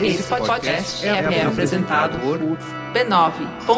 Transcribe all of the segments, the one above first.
Esse podcast é, é apresentado por b9.com.br.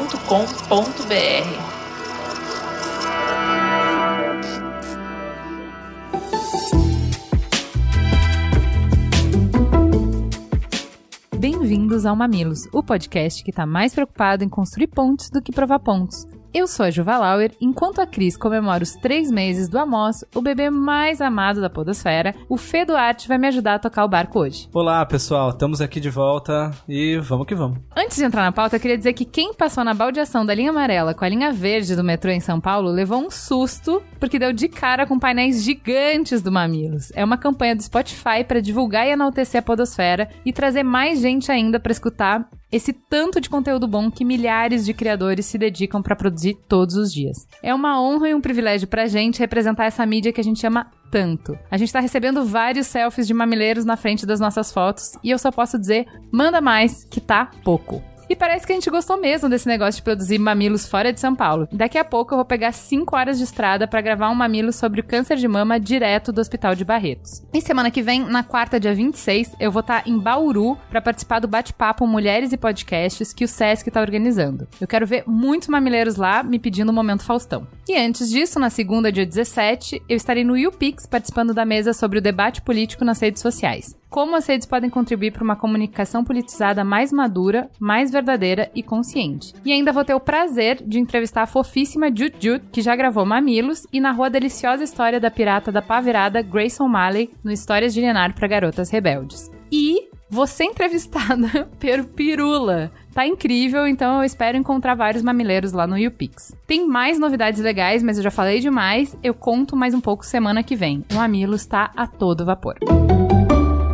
Bem-vindos ao Mamilos, o podcast que está mais preocupado em construir pontes do que provar pontos. Eu sou a Juva Lauer. Enquanto a Cris comemora os três meses do Amos, o bebê mais amado da Podosfera, o Fê Duarte vai me ajudar a tocar o barco hoje. Olá, pessoal. Estamos aqui de volta e vamos que vamos. Antes de entrar na pauta, eu queria dizer que quem passou na baldeação da linha amarela com a linha verde do metrô em São Paulo levou um susto porque deu de cara com painéis gigantes do Mamilos. É uma campanha do Spotify para divulgar e enaltecer a Podosfera e trazer mais gente ainda para escutar esse tanto de conteúdo bom que milhares de criadores se dedicam para produzir todos os dias. É uma honra e um privilégio pra gente representar essa mídia que a gente ama tanto. A gente tá recebendo vários selfies de mamileiros na frente das nossas fotos e eu só posso dizer, manda mais, que tá pouco. E parece que a gente gostou mesmo desse negócio de produzir mamilos fora de São Paulo. Daqui a pouco eu vou pegar 5 horas de estrada para gravar um mamilo sobre o câncer de mama direto do Hospital de Barretos. E semana que vem, na quarta, dia 26, eu vou estar tá em Bauru para participar do bate-papo Mulheres e Podcasts que o SESC está organizando. Eu quero ver muitos mamileiros lá me pedindo o um momento Faustão. E antes disso, na segunda, dia 17, eu estarei no YouPix participando da mesa sobre o debate político nas redes sociais como as redes podem contribuir para uma comunicação politizada mais madura, mais verdadeira e consciente. E ainda vou ter o prazer de entrevistar a fofíssima Jut Jut, que já gravou Mamilos e narrou a deliciosa história da pirata da pá virada Grayson Malley no Histórias de Lenar para Garotas Rebeldes. E você entrevistada pelo Pirula. Tá incrível, então eu espero encontrar vários mamileiros lá no YouPix. Tem mais novidades legais, mas eu já falei demais. Eu conto mais um pouco semana que vem. O Mamilos está a todo vapor.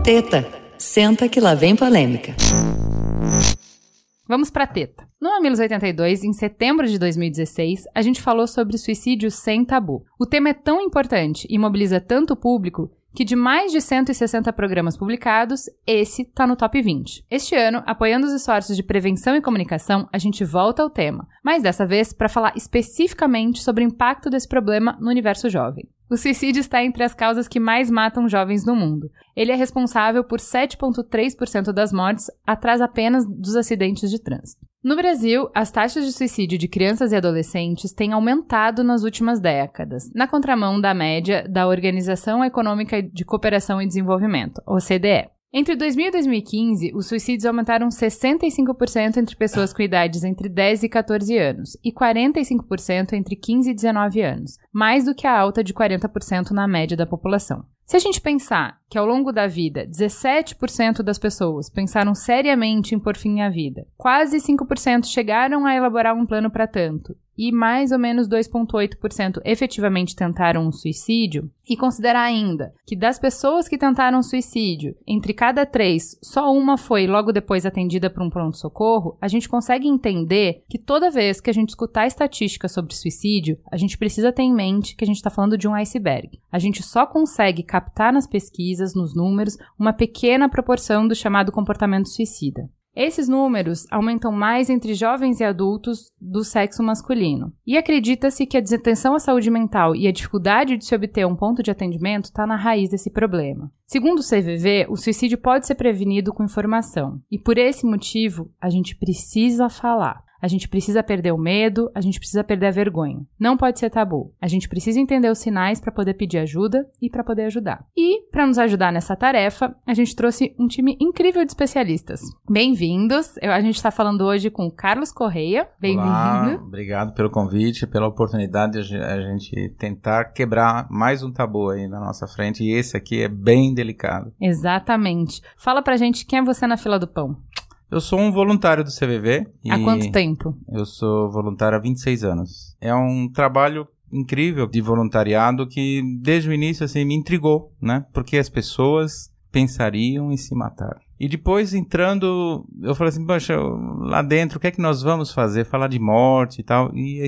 Teta, senta que lá vem polêmica. Vamos pra teta. No Mamilos 82, em setembro de 2016, a gente falou sobre suicídio sem tabu. O tema é tão importante e mobiliza tanto o público que de mais de 160 programas publicados, esse tá no top 20. Este ano, apoiando os esforços de prevenção e comunicação, a gente volta ao tema, mas dessa vez para falar especificamente sobre o impacto desse problema no universo jovem. O suicídio está entre as causas que mais matam jovens no mundo. Ele é responsável por 7,3% das mortes, atrás apenas dos acidentes de trânsito. No Brasil, as taxas de suicídio de crianças e adolescentes têm aumentado nas últimas décadas, na contramão da média da Organização Econômica de Cooperação e Desenvolvimento, OCDE. Entre 2000 e 2015, os suicídios aumentaram 65% entre pessoas com idades entre 10 e 14 anos e 45% entre 15 e 19 anos, mais do que a alta de 40% na média da população. Se a gente pensar que ao longo da vida 17% das pessoas pensaram seriamente em pôr fim à vida, quase 5% chegaram a elaborar um plano para tanto, e mais ou menos 2,8% efetivamente tentaram um suicídio, e considerar ainda que das pessoas que tentaram suicídio, entre cada três, só uma foi logo depois atendida por um pronto-socorro, a gente consegue entender que toda vez que a gente escutar estatísticas sobre suicídio, a gente precisa ter em mente que a gente está falando de um iceberg. A gente só consegue captar nas pesquisas, nos números, uma pequena proporção do chamado comportamento suicida. Esses números aumentam mais entre jovens e adultos do sexo masculino. E acredita-se que a desatenção à saúde mental e a dificuldade de se obter um ponto de atendimento está na raiz desse problema. Segundo o CVV, o suicídio pode ser prevenido com informação. E por esse motivo, a gente precisa falar. A gente precisa perder o medo, a gente precisa perder a vergonha. Não pode ser tabu. A gente precisa entender os sinais para poder pedir ajuda e para poder ajudar. E para nos ajudar nessa tarefa, a gente trouxe um time incrível de especialistas. Bem-vindos. A gente está falando hoje com o Carlos Correia. Bem-vindo. Obrigado pelo convite, pela oportunidade de a gente tentar quebrar mais um tabu aí na nossa frente. E esse aqui é bem delicado. Exatamente. Fala pra gente quem é você na fila do pão. Eu sou um voluntário do CVV. Há quanto tempo? Eu sou voluntário há 26 anos. É um trabalho incrível de voluntariado que desde o início assim me intrigou, né? Porque as pessoas pensariam em se matar. E depois entrando, eu falei assim, poxa, lá dentro, o que é que nós vamos fazer? Falar de morte e tal. E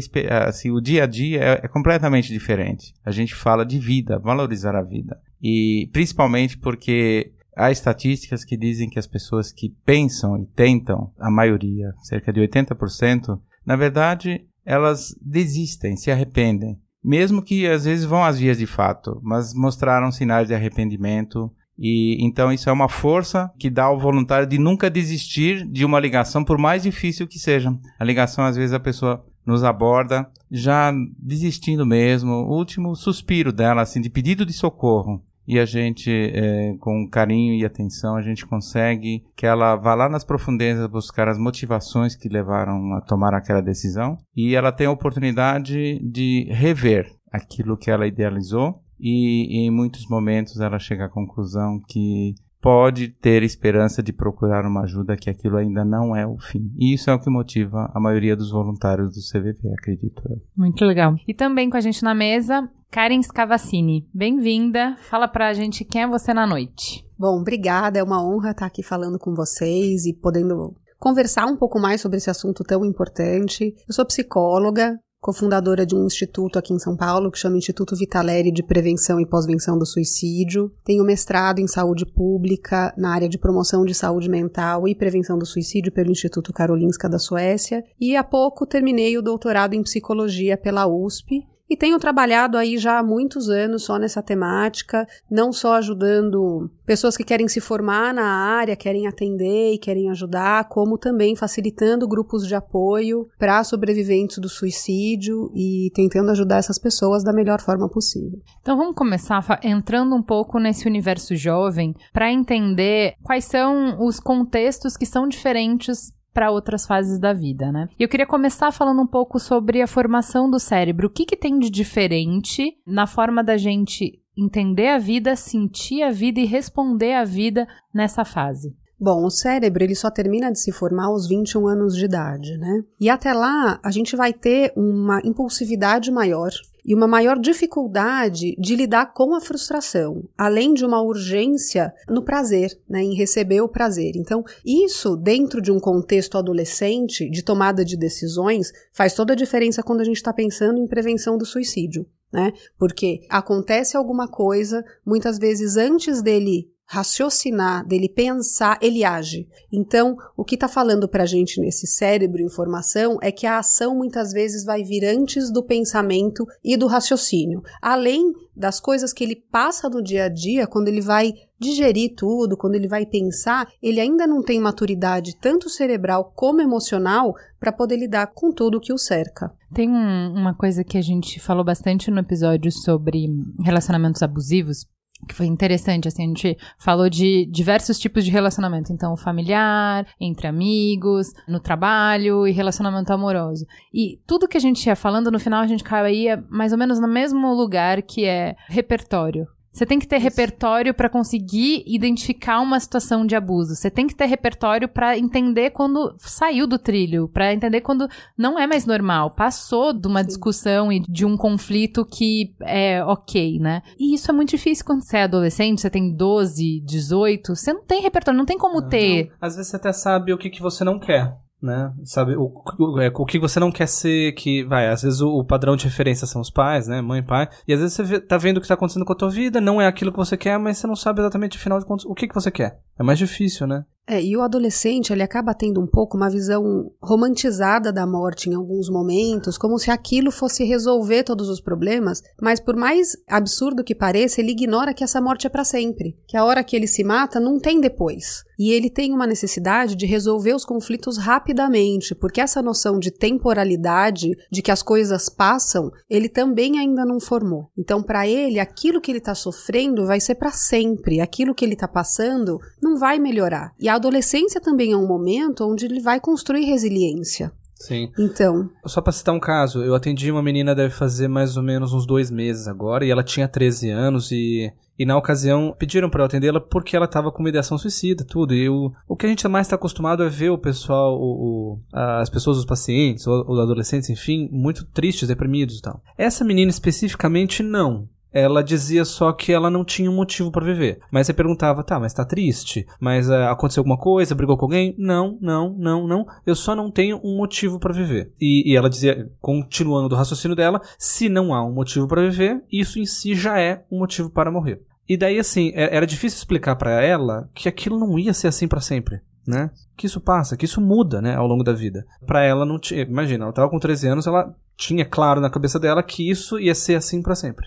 assim, o dia a dia é, é completamente diferente. A gente fala de vida, valorizar a vida. E principalmente porque Há estatísticas que dizem que as pessoas que pensam e tentam, a maioria, cerca de 80%, na verdade, elas desistem, se arrependem. Mesmo que às vezes vão às vias de fato, mas mostraram sinais de arrependimento E então isso é uma força que dá ao voluntário de nunca desistir de uma ligação, por mais difícil que seja. A ligação, às vezes, a pessoa nos aborda já desistindo mesmo, o último suspiro dela, assim, de pedido de socorro. E a gente, é, com carinho e atenção, a gente consegue que ela vá lá nas profundezas buscar as motivações que levaram a tomar aquela decisão. E ela tem a oportunidade de rever aquilo que ela idealizou. E, e em muitos momentos ela chega à conclusão que pode ter esperança de procurar uma ajuda que aquilo ainda não é o fim. E isso é o que motiva a maioria dos voluntários do CVV, acredito eu. Muito legal. E também com a gente na mesa, Karen Scavacini. Bem-vinda. Fala pra gente quem é você na noite. Bom, obrigada. É uma honra estar aqui falando com vocês e podendo conversar um pouco mais sobre esse assunto tão importante. Eu sou psicóloga, cofundadora de um instituto aqui em São Paulo que chama Instituto Vitaleri de Prevenção e Pós-Venção do Suicídio. Tenho mestrado em saúde pública na área de promoção de saúde mental e prevenção do suicídio pelo Instituto Karolinska da Suécia e há pouco terminei o doutorado em psicologia pela USP e tenho trabalhado aí já há muitos anos só nessa temática, não só ajudando pessoas que querem se formar na área, querem atender e querem ajudar, como também facilitando grupos de apoio para sobreviventes do suicídio e tentando ajudar essas pessoas da melhor forma possível. Então vamos começar entrando um pouco nesse universo jovem para entender quais são os contextos que são diferentes para outras fases da vida, né? E eu queria começar falando um pouco sobre a formação do cérebro. O que, que tem de diferente na forma da gente entender a vida, sentir a vida e responder à vida nessa fase? Bom, o cérebro ele só termina de se formar aos 21 anos de idade, né? E até lá a gente vai ter uma impulsividade maior e uma maior dificuldade de lidar com a frustração, além de uma urgência no prazer, né, em receber o prazer. Então, isso dentro de um contexto adolescente de tomada de decisões faz toda a diferença quando a gente está pensando em prevenção do suicídio. Né? Porque acontece alguma coisa, muitas vezes antes dele raciocinar, dele pensar, ele age. Então, o que está falando para a gente nesse cérebro informação é que a ação muitas vezes vai vir antes do pensamento e do raciocínio, além das coisas que ele passa no dia a dia, quando ele vai digerir tudo, quando ele vai pensar, ele ainda não tem maturidade tanto cerebral como emocional para poder lidar com tudo que o cerca. Tem um, uma coisa que a gente falou bastante no episódio sobre relacionamentos abusivos, que foi interessante, assim, a gente falou de diversos tipos de relacionamento, então familiar, entre amigos, no trabalho e relacionamento amoroso. E tudo que a gente ia falando, no final a gente caía mais ou menos no mesmo lugar que é repertório. Você tem que ter Isso. repertório para conseguir identificar uma situação de abuso. Você tem que ter repertório para entender quando saiu do trilho, para entender quando não é mais normal, passou de uma Sim. discussão e de um conflito que é ok, né? E isso é muito difícil quando você é adolescente, você tem 12, 18, você não tem repertório, não tem como não, ter. Não. Às vezes você até sabe o que, que você não quer né? Sabe, o, o, é, o que você não quer ser que, vai, às vezes o, o, padrão de referência são os pais, né? Mãe, pai. E às vezes você vê, tá vendo o que tá acontecendo com a tua vida, não é aquilo que você quer, mas você não sabe exatamente, afinal de contas, o que que você quer. É mais difícil, né? É, e o adolescente, ele acaba tendo um pouco uma visão romantizada da morte em alguns momentos, como se aquilo fosse resolver todos os problemas, mas por mais absurdo que pareça, ele ignora que essa morte é para sempre, que a hora que ele se mata não tem depois. E ele tem uma necessidade de resolver os conflitos rapidamente, porque essa noção de temporalidade, de que as coisas passam, ele também ainda não formou. Então, para ele, aquilo que ele está sofrendo vai ser para sempre, aquilo que ele está passando não vai melhorar. E a adolescência também é um momento onde ele vai construir resiliência. Sim. Então. Só pra citar um caso, eu atendi uma menina, deve fazer mais ou menos uns dois meses agora, e ela tinha 13 anos e. E na ocasião pediram para eu atendê-la porque ela tava com ideação suicida, tudo. E o, o que a gente mais está acostumado é ver o pessoal, o, o, as pessoas, os pacientes, os adolescentes, enfim, muito tristes, deprimidos e tal. Essa menina especificamente não ela dizia só que ela não tinha um motivo para viver. Mas você perguntava, tá, mas tá triste? Mas uh, aconteceu alguma coisa? Brigou com alguém? Não, não, não, não. Eu só não tenho um motivo para viver. E, e, ela dizia, continuando do raciocínio dela, se não há um motivo para viver, isso em si já é um motivo para morrer. E daí, assim, é, era difícil explicar para ela que aquilo não ia ser assim para sempre né? Que isso passa, que isso muda, né, ao longo da vida. Para ela não tinha, imagina, ela tava com 13 anos, ela tinha claro na cabeça dela que isso ia ser assim para sempre.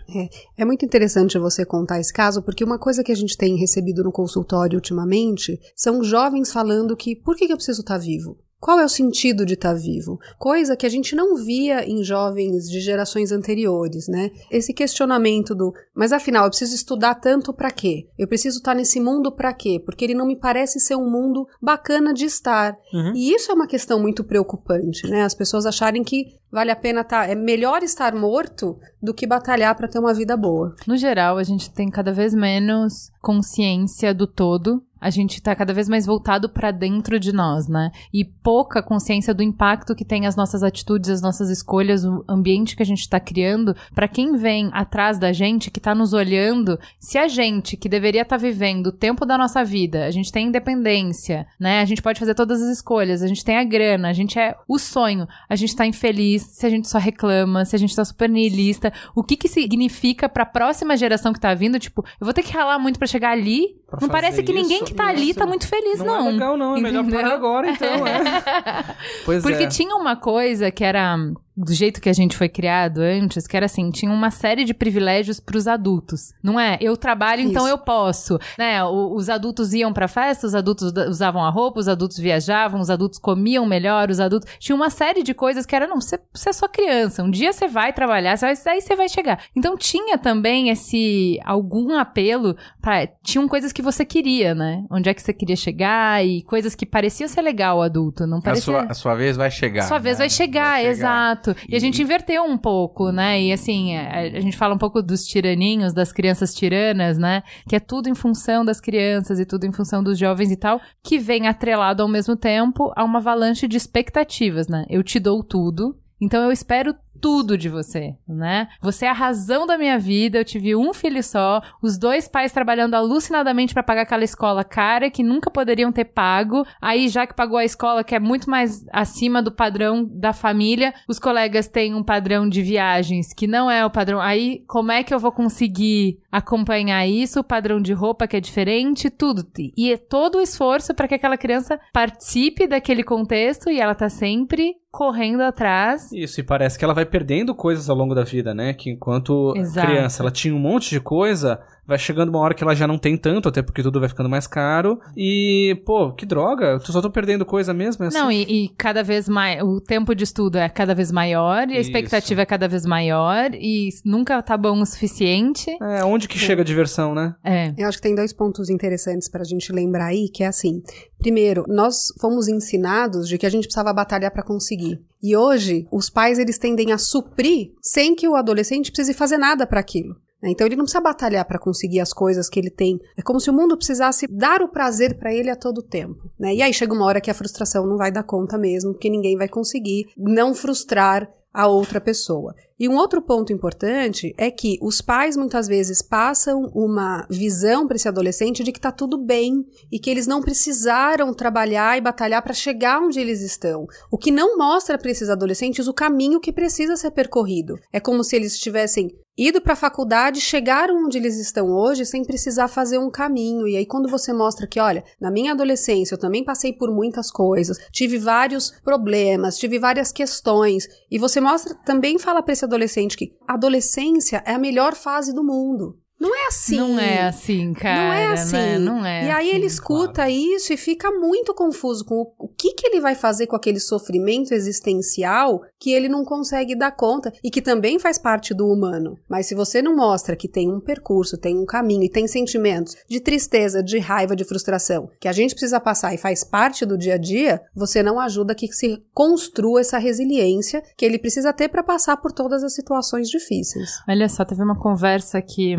É muito interessante você contar esse caso, porque uma coisa que a gente tem recebido no consultório ultimamente são jovens falando que por que, que eu preciso estar vivo? Qual é o sentido de estar vivo? Coisa que a gente não via em jovens de gerações anteriores, né? Esse questionamento do, mas afinal, eu preciso estudar tanto para quê? Eu preciso estar nesse mundo para quê? Porque ele não me parece ser um mundo bacana de estar. Uhum. E isso é uma questão muito preocupante, né? As pessoas acharem que vale a pena estar, é melhor estar morto do que batalhar para ter uma vida boa. No geral, a gente tem cada vez menos consciência do todo. A gente tá cada vez mais voltado para dentro de nós, né? E pouca consciência do impacto que tem as nossas atitudes, as nossas escolhas, o ambiente que a gente tá criando para quem vem atrás da gente, que tá nos olhando. Se a gente, que deveria estar vivendo o tempo da nossa vida, a gente tem independência, né? A gente pode fazer todas as escolhas, a gente tem a grana, a gente é o sonho, a gente tá infeliz, se a gente só reclama, se a gente tá super nihilista, o que que significa pra próxima geração que tá vindo? Tipo, eu vou ter que ralar muito para chegar ali? Pra não parece que ninguém isso, que tá ali tá muito feliz, não. Não é legal, não. É melhor parar agora, então, é. Pois Porque é. tinha uma coisa que era do jeito que a gente foi criado antes, que era assim, tinha uma série de privilégios pros adultos. Não é? Eu trabalho, então Isso. eu posso, né? O- os adultos iam pra festa, os adultos usavam a roupa, os adultos viajavam, os adultos comiam melhor, os adultos tinha uma série de coisas que era não, você, você é só criança. Um dia você vai trabalhar, você vai, aí você vai chegar. Então tinha também esse algum apelo para tinham coisas que você queria, né? Onde é que você queria chegar e coisas que pareciam ser legal o adulto, não A parecia sua, a sua vez vai chegar. sua vez né? vai chegar, exato. E, a E- gente inverteu um pouco, né? E assim, a, a gente fala um pouco dos tiraninhos, das crianças tiranas, né? Que é tudo em função das crianças e tudo em função dos jovens e tal, que vem atrelado ao mesmo tempo a uma avalanche de expectativas, né? Eu te dou tudo, então eu espero tudo de você, né? Você é a razão da minha vida, eu tive um filho só, os dois pais trabalhando alucinadamente pra pagar aquela escola cara que nunca poderiam ter pago. Aí já que pagou a escola que é muito mais acima do padrão da família, os colegas têm um padrão de viagens que não é o padrão. Aí como é que eu vou conseguir acompanhar isso, o padrão de roupa que é diferente, tudo. E é todo o esforço para que aquela criança participe daquele contexto e ela tá sempre correndo atrás Isso, e parece que ela vai perdendo coisas ao longo da vida, né? Que enquanto Exato. criança ela tinha um monte de coisa, vai chegando uma hora que ela já não tem tanto, até porque tudo vai ficando mais caro. E, pô, que droga, eu só tô perdendo coisa mesmo. é assim. Não, e, e cada vez mais. O tempo de estudo é cada vez maior, e a Isso. expectativa é cada vez maior, e nunca tá bom o suficiente. É, onde que chega a diversão, né? É. Eu acho que tem dois pontos interessantes para a gente lembrar aí, que é assim: primeiro, nós fomos ensinados de que a gente precisava batalhar para conseguir. E hoje, os pais eles tendem a suprir sem que o adolescente precise fazer nada para aquilo. Né? Então ele não precisa batalhar para conseguir as coisas que ele tem. É como se o mundo precisasse dar o prazer para ele a todo tempo. Né? E aí chega uma hora que a frustração não vai dar conta mesmo, porque ninguém vai conseguir não frustrar a outra pessoa. E um outro ponto importante é que os pais muitas vezes passam uma visão para esse adolescente de que tá tudo bem e que eles não precisaram trabalhar e batalhar para chegar onde eles estão. O que não mostra para esses adolescentes o caminho que precisa ser percorrido. É como se eles tivessem ido para a faculdade, chegaram onde eles estão hoje sem precisar fazer um caminho. E aí quando você mostra que, olha, na minha adolescência eu também passei por muitas coisas, tive vários problemas, tive várias questões, e você mostra, também fala para esse adolescente que adolescência é a melhor fase do mundo. Não é assim. Não é assim, cara. Não é assim. Né? Não é e aí assim. ele escuta isso e fica muito confuso com o, o que, que ele vai fazer com aquele sofrimento existencial que ele não consegue dar conta e que também faz parte do humano. Mas se você não mostra que tem um percurso, tem um caminho e tem sentimentos de tristeza, de raiva, de frustração que a gente precisa passar e faz parte do dia a dia, você não ajuda que se construa essa resiliência que ele precisa ter para passar por todas as situações difíceis. Olha só, teve uma conversa que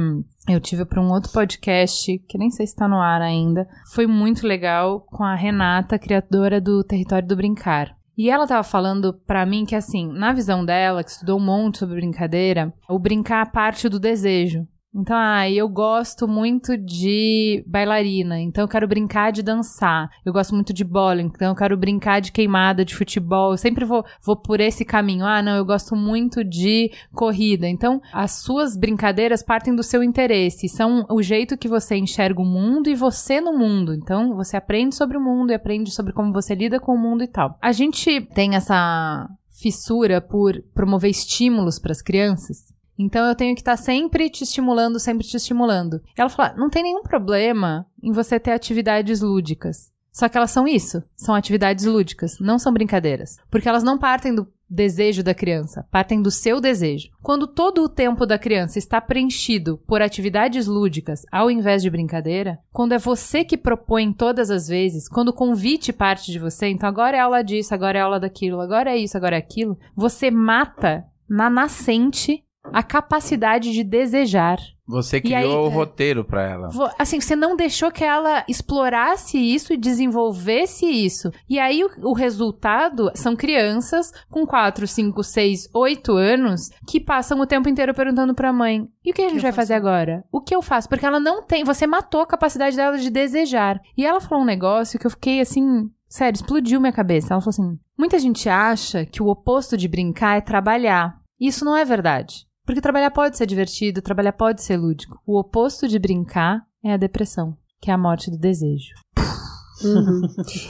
eu tive para um outro podcast, que nem sei se tá no ar ainda. Foi muito legal com a Renata, criadora do Território do Brincar. E ela tava falando pra mim que, assim, na visão dela, que estudou um monte sobre brincadeira, o brincar parte do desejo. Então, ah, eu gosto muito de bailarina, então eu quero brincar de dançar. Eu gosto muito de bowling, então eu quero brincar de queimada, de futebol. Eu sempre vou, vou por esse caminho. Ah, não, eu gosto muito de corrida. Então, as suas brincadeiras partem do seu interesse, são o jeito que você enxerga o mundo e você no mundo. Então, você aprende sobre o mundo e aprende sobre como você lida com o mundo e tal. A gente tem essa fissura por promover estímulos para as crianças. Então eu tenho que estar sempre te estimulando, sempre te estimulando. Ela falou: ah, não tem nenhum problema em você ter atividades lúdicas. Só que elas são isso, são atividades lúdicas, não são brincadeiras. Porque elas não partem do desejo da criança, partem do seu desejo. Quando todo o tempo da criança está preenchido por atividades lúdicas ao invés de brincadeira, quando é você que propõe todas as vezes, quando o convite parte de você, então agora é aula disso, agora é aula daquilo, agora é isso, agora é aquilo, você mata na nascente a capacidade de desejar. Você criou aí, o é. roteiro pra ela. Assim, você não deixou que ela explorasse isso e desenvolvesse isso. E aí o, o resultado são crianças com 4, 5, 6, 8 anos que passam o tempo inteiro perguntando pra mãe: e o que a gente vai faço fazer agora? O que eu faço? Porque ela não tem. Você matou a capacidade dela de desejar. E ela falou um negócio que eu fiquei assim. Sério, explodiu minha cabeça. Ela falou assim: muita gente acha que o oposto de brincar é trabalhar. Isso não é verdade. Porque trabalhar pode ser divertido, trabalhar pode ser lúdico. O oposto de brincar é a depressão, que é a morte do desejo. Uhum.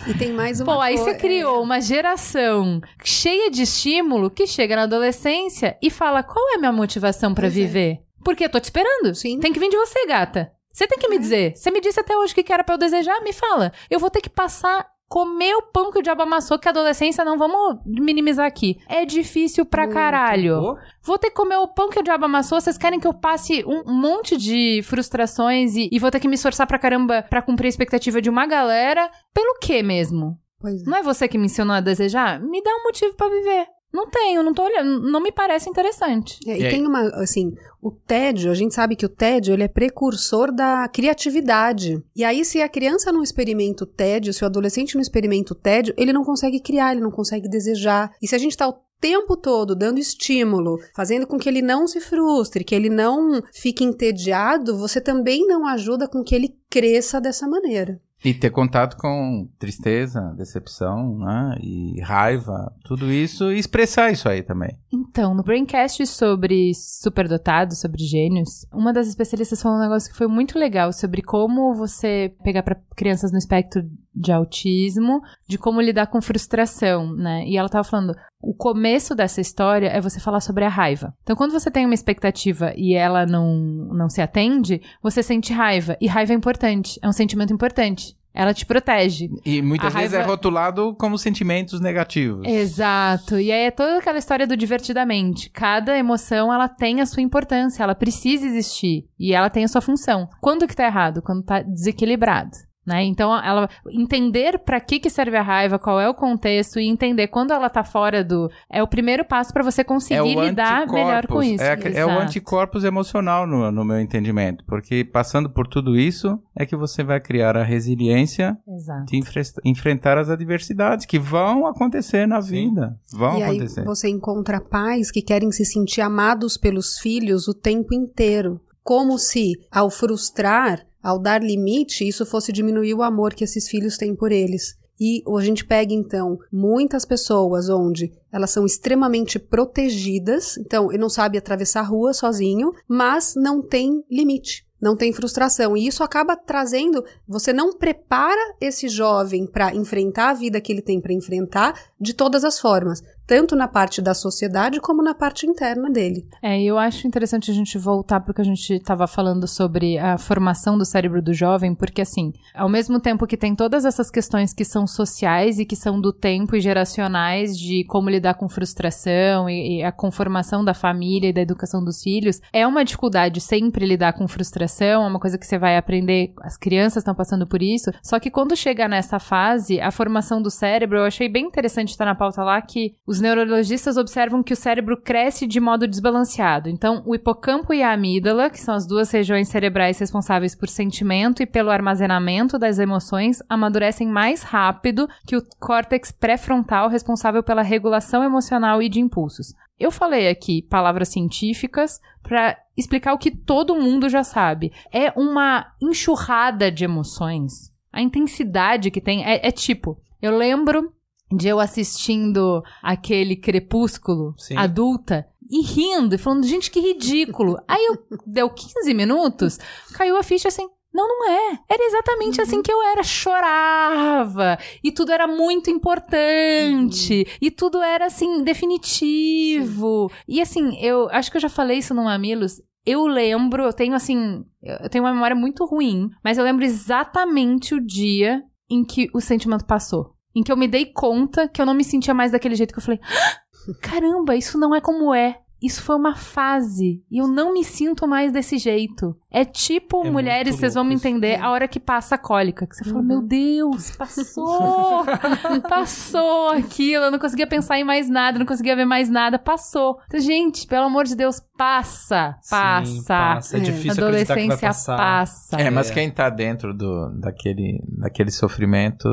E tem mais uma Pô, aí você criou uma geração cheia de estímulo que chega na adolescência e fala: qual é a minha motivação pra Pois é. viver? Porque eu tô te esperando. Sim. Tem que vir de você, gata. Você tem que me dizer. Você me disse até hoje o que que era pra eu desejar? Me fala. Eu vou ter que passar. Comer o pão que o diabo amassou, que a adolescência não vamos minimizar aqui. É difícil pra Muito. caralho. Pô, Vou ter que comer o pão que o diabo amassou. Vocês querem que eu passe um monte de frustrações e, e vou ter que me esforçar pra caramba pra cumprir a expectativa de uma galera? Pelo quê mesmo? É. Não é você que me ensinou a desejar? Me dá um motivo pra viver. Não tenho, não tô olhando, não me parece interessante. É, E e aí? tem uma, assim, o tédio, a gente sabe que o tédio, ele é precursor da criatividade. E aí, se a criança não experimenta o tédio, se o adolescente não experimenta o tédio, ele não consegue criar, ele não consegue desejar. E se a gente tá o tempo todo dando estímulo, fazendo com que ele não se frustre, que ele não fique entediado, você também não ajuda com que ele cresça dessa maneira. E ter contato com tristeza, decepção, né? E raiva, tudo isso, e expressar isso aí também. Então, no Braincast sobre superdotados, sobre gênios, uma das especialistas falou um negócio que foi muito legal sobre como você pegar para crianças no espectro de autismo, de como lidar com frustração, né? E ela tava falando, o começo dessa história é você falar sobre a raiva. Então, quando você tem uma expectativa e ela não, não se atende, você sente raiva. E raiva é importante, é um sentimento importante. Ela te protege. E muitas A vezes raiva- é rotulado como sentimentos negativos. Exato. E aí é toda aquela história do divertidamente. Cada emoção, ela tem a sua importância, ela precisa existir e ela tem a sua função. Quando que tá errado? Quando tá desequilibrado. Né? Então, ela entender para que que serve a raiva, qual é o contexto e entender quando ela tá fora do é o primeiro passo para você conseguir lidar melhor com isso. É, a- é o anticorpos emocional no, no meu entendimento. Porque passando por tudo isso é que você vai criar a resiliência Exato. de enfre- enfrentar as adversidades que vão acontecer na vida. Vão e aí acontecer. você encontra pais que querem se sentir amados pelos filhos o tempo inteiro. Como se, ao frustrar, ao dar limite, isso fosse diminuir o amor que esses filhos têm por eles. E a gente pega, então, muitas pessoas onde elas são extremamente protegidas, então, ele não sabe atravessar a rua sozinho, mas não tem limite. Não tem frustração. E isso acaba trazendo. Você não prepara esse jovem para enfrentar a vida que ele tem para enfrentar de todas as formas, tanto na parte da sociedade como na parte interna dele. É, eu acho interessante a gente voltar porque a gente estava falando sobre a formação do cérebro do jovem, porque assim, ao mesmo tempo que tem todas essas questões que são sociais e que são do tempo e geracionais de como lidar com frustração e, e a conformação da família e da educação dos filhos, é uma dificuldade sempre lidar com frustração, é uma coisa que você vai aprender, as crianças estão passando por isso, só que quando chega nessa fase, a formação do cérebro, eu achei bem interessante estar na pauta lá que os neurologistas observam que o cérebro cresce de modo desbalanceado. Então, o hipocampo e a amígdala, que são as duas regiões cerebrais responsáveis por sentimento e pelo armazenamento das emoções, amadurecem mais rápido que o córtex pré-frontal responsável pela regulação emocional e de impulsos. Eu falei aqui palavras científicas para explicar o que todo mundo já sabe. É uma enxurrada de emoções. A intensidade que tem é, é tipo, eu lembro de eu assistindo aquele Crepúsculo Sim. adulta e rindo e falando, gente, que ridículo. Aí eu deu 15 minutos, caiu a ficha assim, Não, não é. Era exatamente assim que eu era. Chorava. E tudo era muito importante. E tudo era, assim, definitivo. E, assim, eu acho que eu já falei isso no Mamilos. Eu lembro, eu tenho, assim, eu tenho uma memória muito ruim, mas eu lembro exatamente o dia em que o sentimento passou. Em que eu me dei conta que eu não me sentia mais daquele jeito que eu falei: "Ah, caramba, isso não é como é. Isso foi uma fase. E eu não me sinto mais desse jeito. É tipo, É mulheres, vocês vão me entender a hora que passa a cólica. Que você fala, meu Deus, passou! passou aquilo. Eu não conseguia pensar em mais nada, não conseguia ver mais nada. Passou. Então, gente, pelo amor de Deus, passa. Passa. Sim, passa. É É. difícil acreditar que vai Adolescência passar. passa. É, mas É. quem tá dentro do, daquele, daquele sofrimento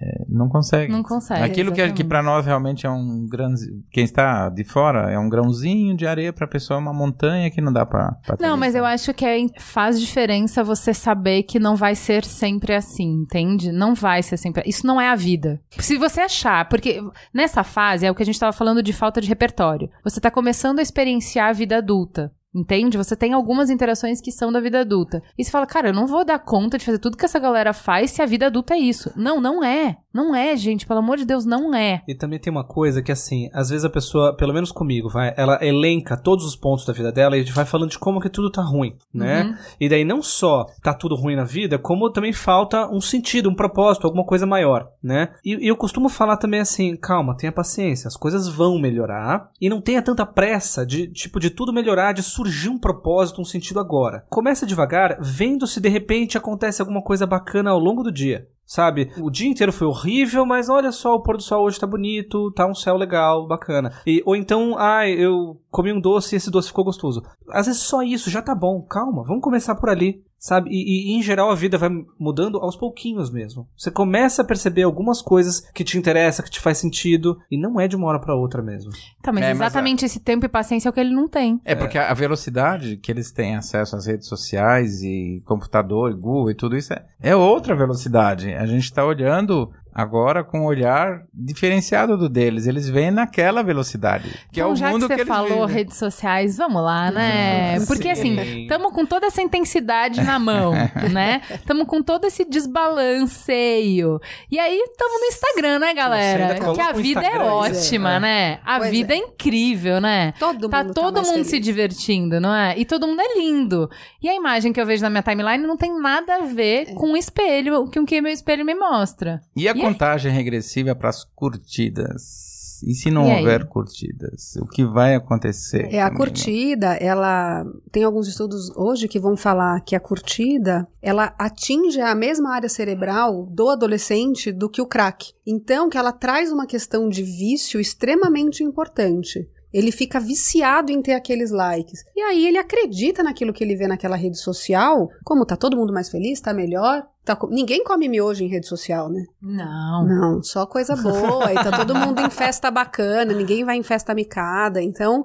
é, não consegue. Não consegue. Aquilo que, que exatamente. para nós realmente é um grãozinho. Quem está de fora é um grãozinho de areia pra pessoa, é uma montanha que não dá pra. pra Não, mas eu acho que é, faz diferença você saber que não vai ser sempre assim, entende? Não vai ser sempre. Isso não é a vida. Se você achar, porque nessa fase é o que a gente tava falando de falta de repertório. Você tá começando a experienciar a vida adulta. Entende? Você tem algumas interações que são da vida adulta. E você fala, cara, eu não vou dar conta de fazer tudo que essa galera faz se a vida adulta é isso. Não, não é. Não é, gente. Pelo amor de Deus, não é. E também tem uma coisa que, assim, às vezes a pessoa, pelo menos comigo, vai, ela elenca todos os pontos da vida dela e vai falando de como que tudo tá ruim, né? Uhum. E daí não só tá tudo ruim na vida, como também falta um sentido, um propósito, alguma coisa maior, né? E, e eu costumo falar também assim, calma, tenha paciência, as coisas vão melhorar e não tenha tanta pressa de, tipo, de tudo melhorar, de surgir um propósito, um sentido agora. Começa devagar, vendo se de repente acontece alguma coisa bacana ao longo do dia. Sabe? O dia inteiro foi horrível, mas olha só, o pôr do sol hoje tá bonito, tá um céu legal, bacana. E, ou então, ah, eu comi um doce e esse doce ficou gostoso. Às vezes só isso já tá bom, calma, vamos começar por ali. Sabe? E, e, em geral a vida vai mudando aos pouquinhos mesmo. Você começa a perceber algumas coisas que te interessam, que te faz sentido, e não é de uma hora pra outra mesmo. Tá, mas É, mas exatamente esse tempo e paciência é o que ele não tem. É porque a velocidade que eles têm acesso às redes sociais e computador, e Google e tudo isso é, é outra velocidade. A gente está olhando agora com um olhar diferenciado do deles. Eles veem naquela velocidade. Que então, é o já mundo que você eles falou vivem. redes sociais, vamos lá, né? Porque sim. assim, estamos com toda essa intensidade na mão, né? Estamos com todo esse desbalanceio. E aí estamos no Instagram, né, galera? Que a o vida é Instagram, ótima, é. né? A Pois vida é. é. incrível, né? Todo Tá mundo todo mais mundo feliz. se divertindo, não é? E todo mundo é lindo. E a imagem que eu vejo na minha timeline não tem nada a ver com o espelho, com o que meu espelho me mostra. E a E aí? Contagem regressiva para as curtidas? E se não E aí? houver curtidas? O que vai acontecer? É, a curtida, ela tem alguns estudos hoje que vão falar que a curtida, ela atinge a mesma área cerebral do adolescente do que o crack. Então, que ela traz uma questão de vício extremamente importante. Ele fica viciado em ter aqueles likes. E aí ele acredita naquilo que ele vê naquela rede social. Como tá todo mundo mais feliz, tá melhor. Tá Ninguém come miojo em rede social, né? Não. Não, só coisa boa. e tá todo mundo em festa bacana, ninguém vai em festa micada. Então,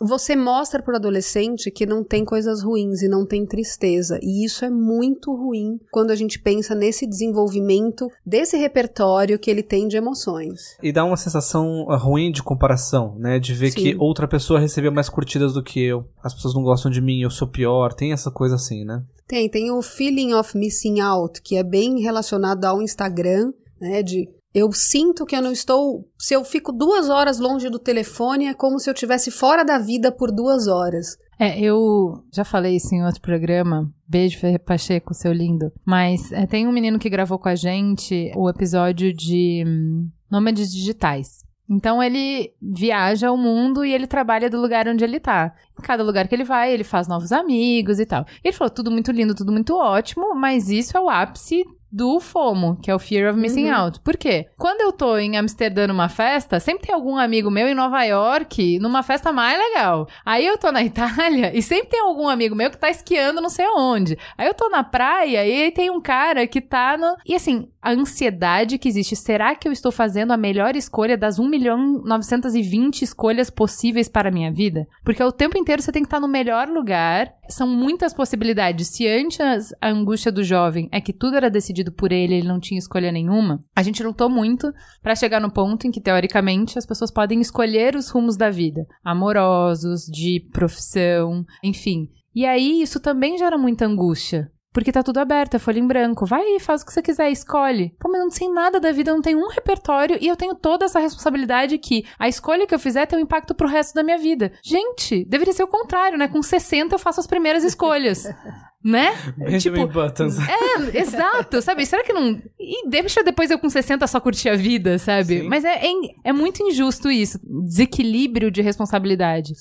você mostra pro adolescente que não tem coisas ruins e não tem tristeza. E isso é muito ruim quando a gente pensa nesse desenvolvimento desse repertório que ele tem de emoções. E dá uma sensação ah, ruim de comparação, né? De ver Sim. que outra pessoa recebeu mais curtidas do que eu. As pessoas não gostam de mim, eu sou pior. Tem essa coisa assim, né? Tem, tem o feeling of missing out, que é bem relacionado ao Instagram, né? De eu sinto que eu não estou. Se eu fico duas horas longe do telefone, é como se eu estivesse fora da vida por duas horas. É, eu já falei isso em outro programa. Beijo, Ferre Pacheco, seu lindo. Mas é, tem um menino que gravou com a gente o episódio de hum, Nômades Digitais. Então ele viaja o mundo e ele trabalha do lugar onde ele tá. Em cada lugar que ele vai, ele faz novos amigos e tal. Ele falou tudo muito lindo, tudo muito ótimo, mas isso é o ápice do FOMO, que é o Fear of Missing Uhum. Out. Por quê? Quando eu tô em Amsterdã numa festa, sempre tem algum amigo meu em Nova York numa festa mais legal. Aí eu tô na Itália e sempre tem algum amigo meu que tá esquiando não sei onde. Aí eu tô na praia e aí tem um cara que tá no. E assim, a ansiedade que existe. Será que eu estou fazendo a melhor escolha das 1 milhão 920 escolhas possíveis para a minha vida? Porque o tempo inteiro você tem que estar no melhor lugar. São muitas possibilidades. Se antes a angústia do jovem é que tudo era decidido por ele, ele não tinha escolha nenhuma, a gente lutou muito para chegar no ponto em que, teoricamente, as pessoas podem escolher os rumos da vida. Amorosos, de profissão, enfim. E aí isso também gera muita angústia. Porque tá tudo aberto, é folha em branco. Vai aí, faz o que você quiser, escolhe. Pô, mas eu não sei nada da vida, eu não tenho um repertório e eu tenho toda essa responsabilidade que a escolha que eu fizer tem um impacto pro resto da minha vida. Gente, deveria ser o contrário, né? Com 60 eu faço as primeiras escolhas. né? Benjamin Tipo, Buttons. É, exato, sabe? Será que não. E deixa depois eu com 60 só curtir a vida, sabe? Sim. Mas é, é, é muito injusto isso. Desequilíbrio de responsabilidade.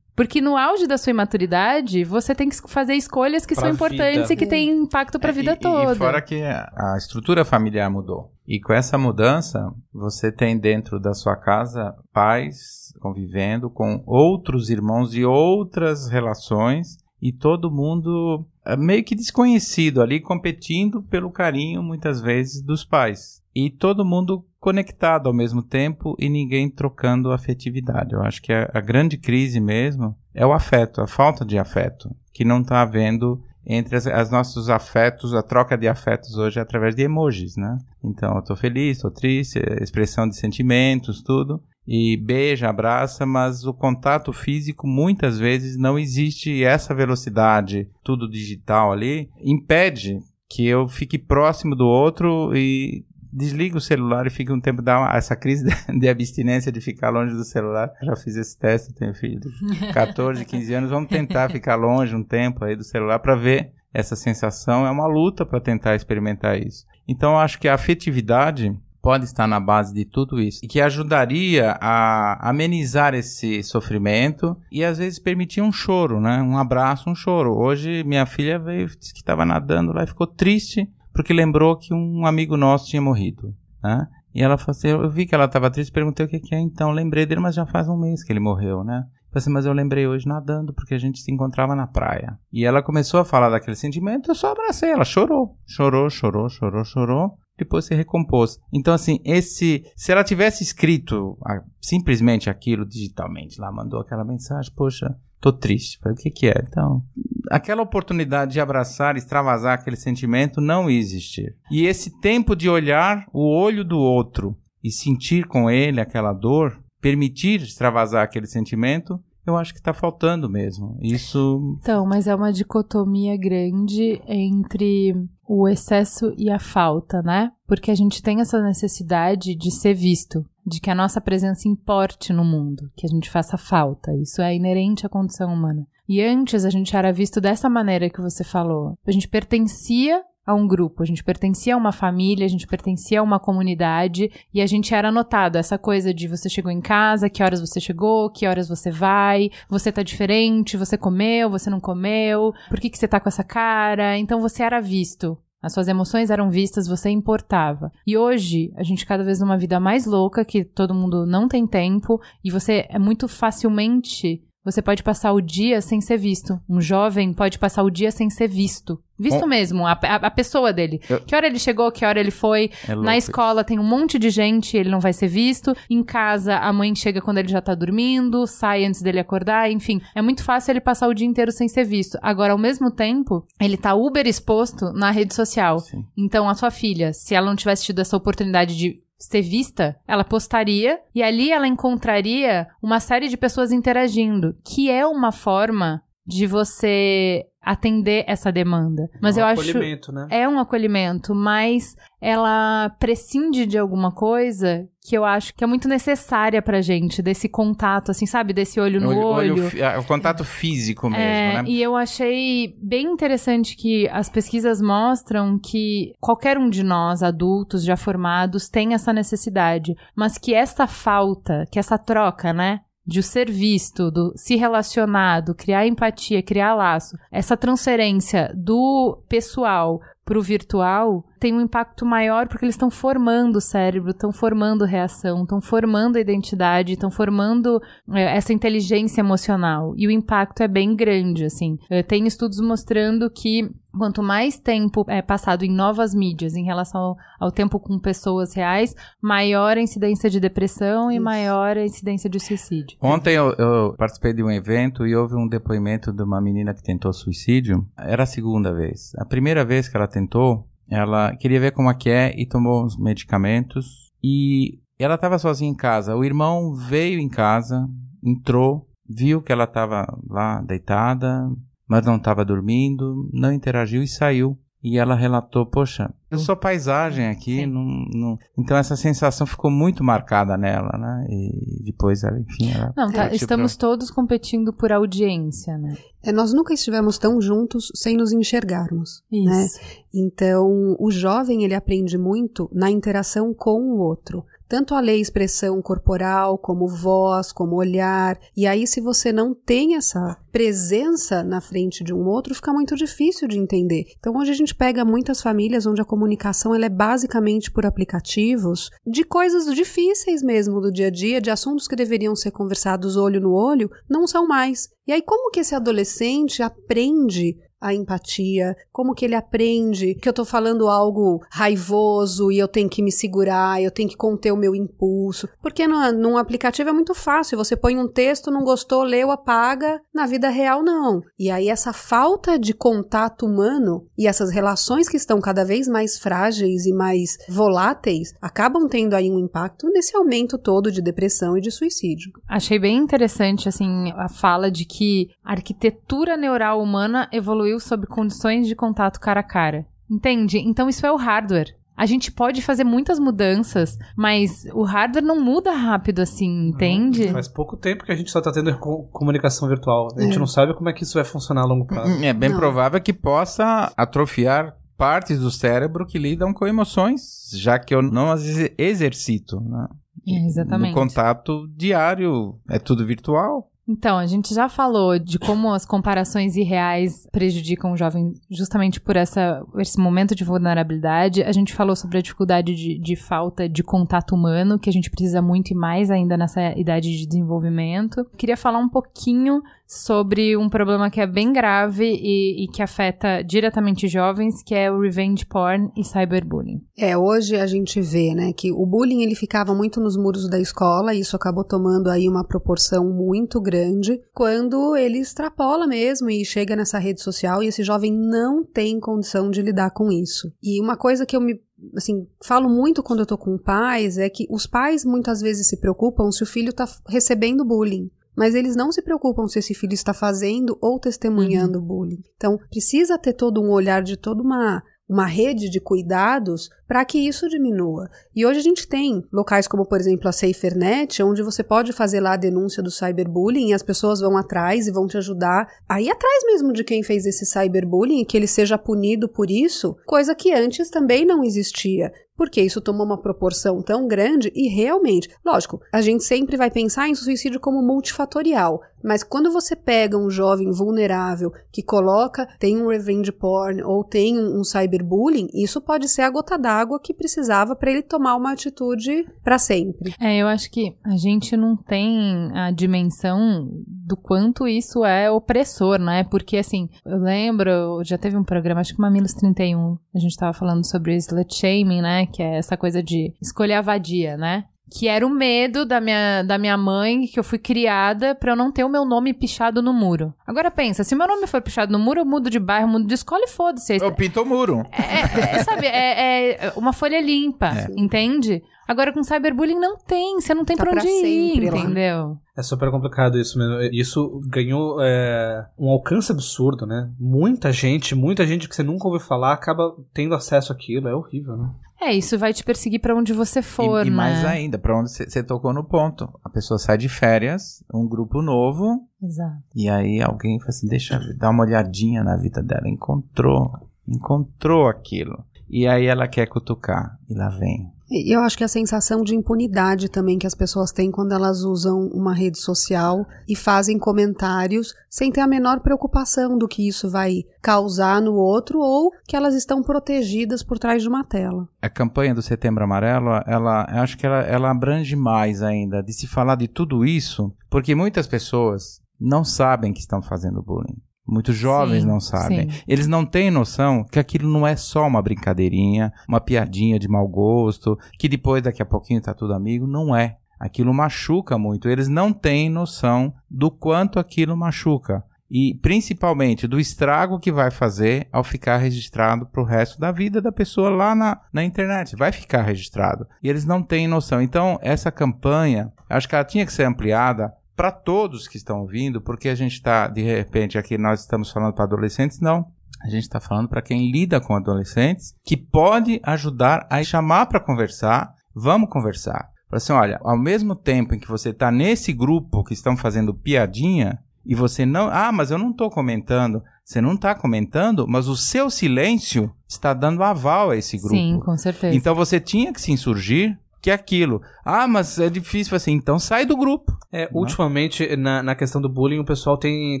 Porque no auge da sua imaturidade, você tem que fazer escolhas que Pra são importantes vida. e que têm impacto pra É, vida e- toda. E fora que a a estrutura familiar mudou. E com essa mudança, você tem dentro da sua casa pais convivendo com outros irmãos e outras relações e todo mundo é, meio que desconhecido ali, competindo pelo carinho, muitas vezes, dos pais. E todo mundo conectado ao mesmo tempo e ninguém trocando afetividade. Eu acho que a, a grande crise mesmo é o afeto, a falta de afeto, que não está havendo entre as, as nossos afetos, a troca de afetos hoje é através de emojis, né? Então, eu tô feliz, tô triste, expressão de sentimentos, tudo. E beija, abraça, mas o contato físico muitas vezes não existe e essa velocidade, tudo digital ali, impede que eu fique próximo do outro e desliga o celular e fica um tempo dá uma- essa crise de, abstinência de ficar longe do celular. Já fiz esse teste, tenho filho de 14, 15 anos, vamos tentar ficar longe um tempo aí do celular para ver essa sensação. É uma luta para tentar experimentar isso. Então eu acho que a afetividade pode estar na base de tudo isso e que ajudaria a amenizar esse sofrimento e às vezes permitir um choro, né? Um abraço, um choro. Hoje minha filha veio, disse que estava nadando lá e ficou triste porque lembrou que um amigo nosso tinha morrido, né? E ela falou assim, eu vi que ela estava triste, perguntei o que, que é, então lembrei dele, mas já faz um mês que ele morreu, né? Falei assim, mas eu lembrei hoje nadando, porque a gente se encontrava na praia. E ela começou a falar daquele sentimento, eu só abracei, ela chorou, chorou, chorou, chorou, chorou, depois se recompôs. Então, assim, esse. Se ela tivesse escrito simplesmente aquilo digitalmente, lá mandou aquela mensagem, poxa, tô triste. Falei, o que, que é? Então, aquela oportunidade de abraçar, extravasar aquele sentimento não existe. E esse tempo de olhar o olho do outro e sentir com ele aquela dor, permitir extravasar aquele sentimento, eu acho que está faltando mesmo. Isso Então, mas é uma dicotomia grande entre o excesso e a falta, né? Porque a gente tem essa necessidade de ser visto, de que a nossa presença importe no mundo, que a gente faça falta. Isso é inerente à condição humana. E antes a gente era visto dessa maneira que você falou. A gente pertencia a um grupo, a gente pertencia a uma família, a gente pertencia a uma comunidade e a gente era notado. Essa coisa de você chegou em casa, que horas você chegou, que horas você vai, você tá diferente, você comeu, você não comeu, por que, que você tá com essa cara? Então você era visto. As suas emoções eram vistas, você importava. E hoje, a gente cada vez numa vida mais louca, que todo mundo não tem tempo, e você é muito facilmente. Você pode passar o dia sem ser visto. Um jovem pode passar o dia sem ser visto. Visto mesmo, a, a- a pessoa dele. Eu- Que hora ele chegou, que hora ele foi. é Na escola tem um monte de gente, ele não vai ser visto. Em casa, a mãe chega quando ele já tá dormindo, sai antes dele acordar, enfim. É muito fácil ele passar o dia inteiro sem ser visto. Agora, ao mesmo tempo, ele tá uber exposto na rede social. Sim. Então, a sua filha, se ela não tivesse tido essa oportunidade de ser vista, ela postaria e ali ela encontraria uma série de pessoas interagindo, que é uma forma de você atender essa demanda. Mas Um eu acho acolhimento, né? é um acolhimento, mas ela prescinde de alguma coisa que eu acho que é muito necessária pra gente, desse contato, assim, sabe? Desse olho no olho. fi- ah, o contato físico mesmo, É, né? E eu achei bem interessante que as pesquisas mostram que qualquer um de nós, adultos já formados, tem essa necessidade, mas que essa falta, que essa troca, né? De o ser visto, do se relacionar, do criar empatia, criar laço, essa transferência do pessoal pro virtual tem um impacto maior porque eles estão formando o cérebro, estão formando reação, estão formando a identidade, estão formando é, essa inteligência emocional. E o impacto é bem grande, assim. Eh, Tem estudos mostrando que quanto mais tempo é passado em novas mídias em relação ao, ao tempo com pessoas reais, maior a incidência de depressão e maior a incidência de suicídio. Ontem eu, eu participei de um evento e houve um depoimento de uma menina que tentou suicídio. Era a segunda vez. A primeira vez que ela tentou, ela queria ver como é que é e tomou os medicamentos. E ela estava sozinha em casa. O irmão veio em casa, entrou, viu que ela estava lá deitada, mas não estava dormindo, não interagiu e saiu. E ela relatou, poxa, eu sou paisagem aqui, não, não... então essa sensação ficou muito marcada nela, né? E depois, ela, enfim, ela Não, tá, estamos todos competindo por audiência, né? É, nós nunca estivemos tão juntos sem nos enxergarmos. Né? Isso. Então, o jovem ele aprende muito na interação com o outro. Tanto a ler expressão corporal, como voz, como olhar. E aí, se você não tem essa presença na frente de um outro, fica muito difícil de entender. Então, hoje a gente pega muitas famílias onde a comunicação ela é basicamente por aplicativos de coisas difíceis mesmo do dia a dia, de assuntos que deveriam ser conversados olho no olho, não são mais. E aí, como que esse adolescente aprende a empatia, como que ele aprende que eu tô falando algo raivoso e eu tenho que me segurar, eu tenho que conter o meu impulso. Porque no, num aplicativo é muito fácil, você põe um texto, não gostou, leu, apaga. Na vida real, não. E aí essa falta de contato humano e essas relações que estão cada vez mais frágeis e mais voláteis acabam tendo aí um impacto nesse aumento todo de depressão e de suicídio. Achei bem interessante, assim, a fala de que a arquitetura neural humana evoluiu sob condições de contato cara a cara. Entende? Então isso é o hardware. A gente pode fazer muitas mudanças, mas o hardware não muda rápido assim, entende? Faz pouco tempo que a gente só tá tendo co- comunicação virtual. A gente É. não sabe como é que isso vai funcionar a longo prazo. É bem Não. provável que possa atrofiar partes do cérebro que lidam com emoções, já que eu não as exer- exercito, né? É, exatamente. No contato diário, é tudo virtual. Então, a gente já falou de como as comparações irreais prejudicam o jovem justamente por essa, esse momento de vulnerabilidade. A gente falou sobre a dificuldade de, de falta de contato humano, que a gente precisa muito e mais ainda nessa idade de desenvolvimento. Queria falar um pouquinho sobre um problema que é bem grave e, e que afeta diretamente jovens, que é o revenge porn e cyberbullying. É, hoje a gente vê, né, que o bullying ele ficava muito nos muros da escola, e isso acabou tomando aí uma proporção muito grande, quando ele extrapola mesmo e chega nessa rede social e esse jovem não tem condição de lidar com isso. E uma coisa que eu me assim, falo muito quando eu tô com pais é que os pais muitas vezes se preocupam se o filho tá recebendo bullying. Mas eles não se preocupam se esse filho está fazendo ou testemunhando bullying. Então, precisa ter todo um olhar de toda uma uma rede de cuidados para que isso diminua. E hoje a gente tem locais como, por exemplo, a SaferNet, onde você pode fazer lá a denúncia do cyberbullying e as pessoas vão atrás e vão te ajudar a ir atrás mesmo de quem fez esse cyberbullying e que ele seja punido por isso, coisa que antes também não existia. Porque isso tomou uma proporção tão grande e realmente, lógico, a gente sempre vai pensar em suicídio como multifatorial, mas quando você pega um jovem vulnerável que coloca, tem um revenge porn ou tem um, um cyberbullying, isso pode ser a gota que precisava para ele tomar uma atitude para sempre. É, eu acho que a gente não tem a dimensão do quanto isso é opressor, né? Porque, assim, eu lembro, já teve um programa, acho que Mamilos 31, a gente tava falando sobre slut shaming, né? Que é essa coisa de escolher a vadia, né? Que era o medo da minha, da minha mãe, que eu fui criada pra eu não ter o meu nome pichado no muro. Agora pensa, se meu nome for pichado no muro, eu mudo de bairro, mudo de escola e foda-se. Eu pinto o muro. É, é, sabe, é, é uma folha limpa, entende? Agora com cyberbullying não tem, você não tem Tá pra onde pra ir, sempre lá. entendeu? É super complicado isso mesmo. Isso ganhou é, um alcance absurdo, né? Muita gente, muita gente que você nunca ouviu falar acaba tendo acesso àquilo. É horrível, né? É, isso vai te perseguir pra onde você for, e, e né? mais ainda, pra onde você tocou no ponto. A pessoa sai de férias, um grupo novo, Exato. e aí alguém fala assim, deixa eu dar uma olhadinha na vida dela. Encontrou, encontrou aquilo. E aí ela quer cutucar, e lá vem. Eu acho que a sensação de impunidade também que as pessoas têm quando elas usam uma rede social e fazem comentários sem ter a menor preocupação do que isso vai causar no outro ou que elas estão protegidas por trás de uma tela. A campanha do Setembro Amarelo, ela, acho que ela, ela abrange mais ainda de se falar de tudo isso, porque muitas pessoas não sabem que estão fazendo bullying. Muitos jovens Sim, não sabem. sim. Eles não têm noção que aquilo não é só uma brincadeirinha, uma piadinha de mau gosto, que depois, daqui a pouquinho, tá tudo amigo. Não é. Aquilo machuca muito. Eles não têm noção do quanto aquilo machuca. E principalmente do estrago que vai fazer ao ficar registrado pro resto da vida da pessoa lá na, na internet. Vai ficar registrado. E eles não têm noção. Então, essa campanha, acho que ela tinha que ser ampliada para todos que estão ouvindo, porque a gente está, de repente, aqui nós estamos falando para adolescentes, não. A gente está falando para quem lida com adolescentes, que pode ajudar a chamar para conversar. Vamos conversar. Fala assim, olha, ao mesmo tempo em que você está nesse grupo que estão fazendo piadinha, e você não. Ah, mas eu não estou comentando. Você não está comentando, mas o seu silêncio está dando aval a esse grupo. Sim, com certeza. Então você tinha que se insurgir que é aquilo. Ah, mas é difícil assim, então sai do grupo. É, ultimamente, na, na questão do bullying, o pessoal tem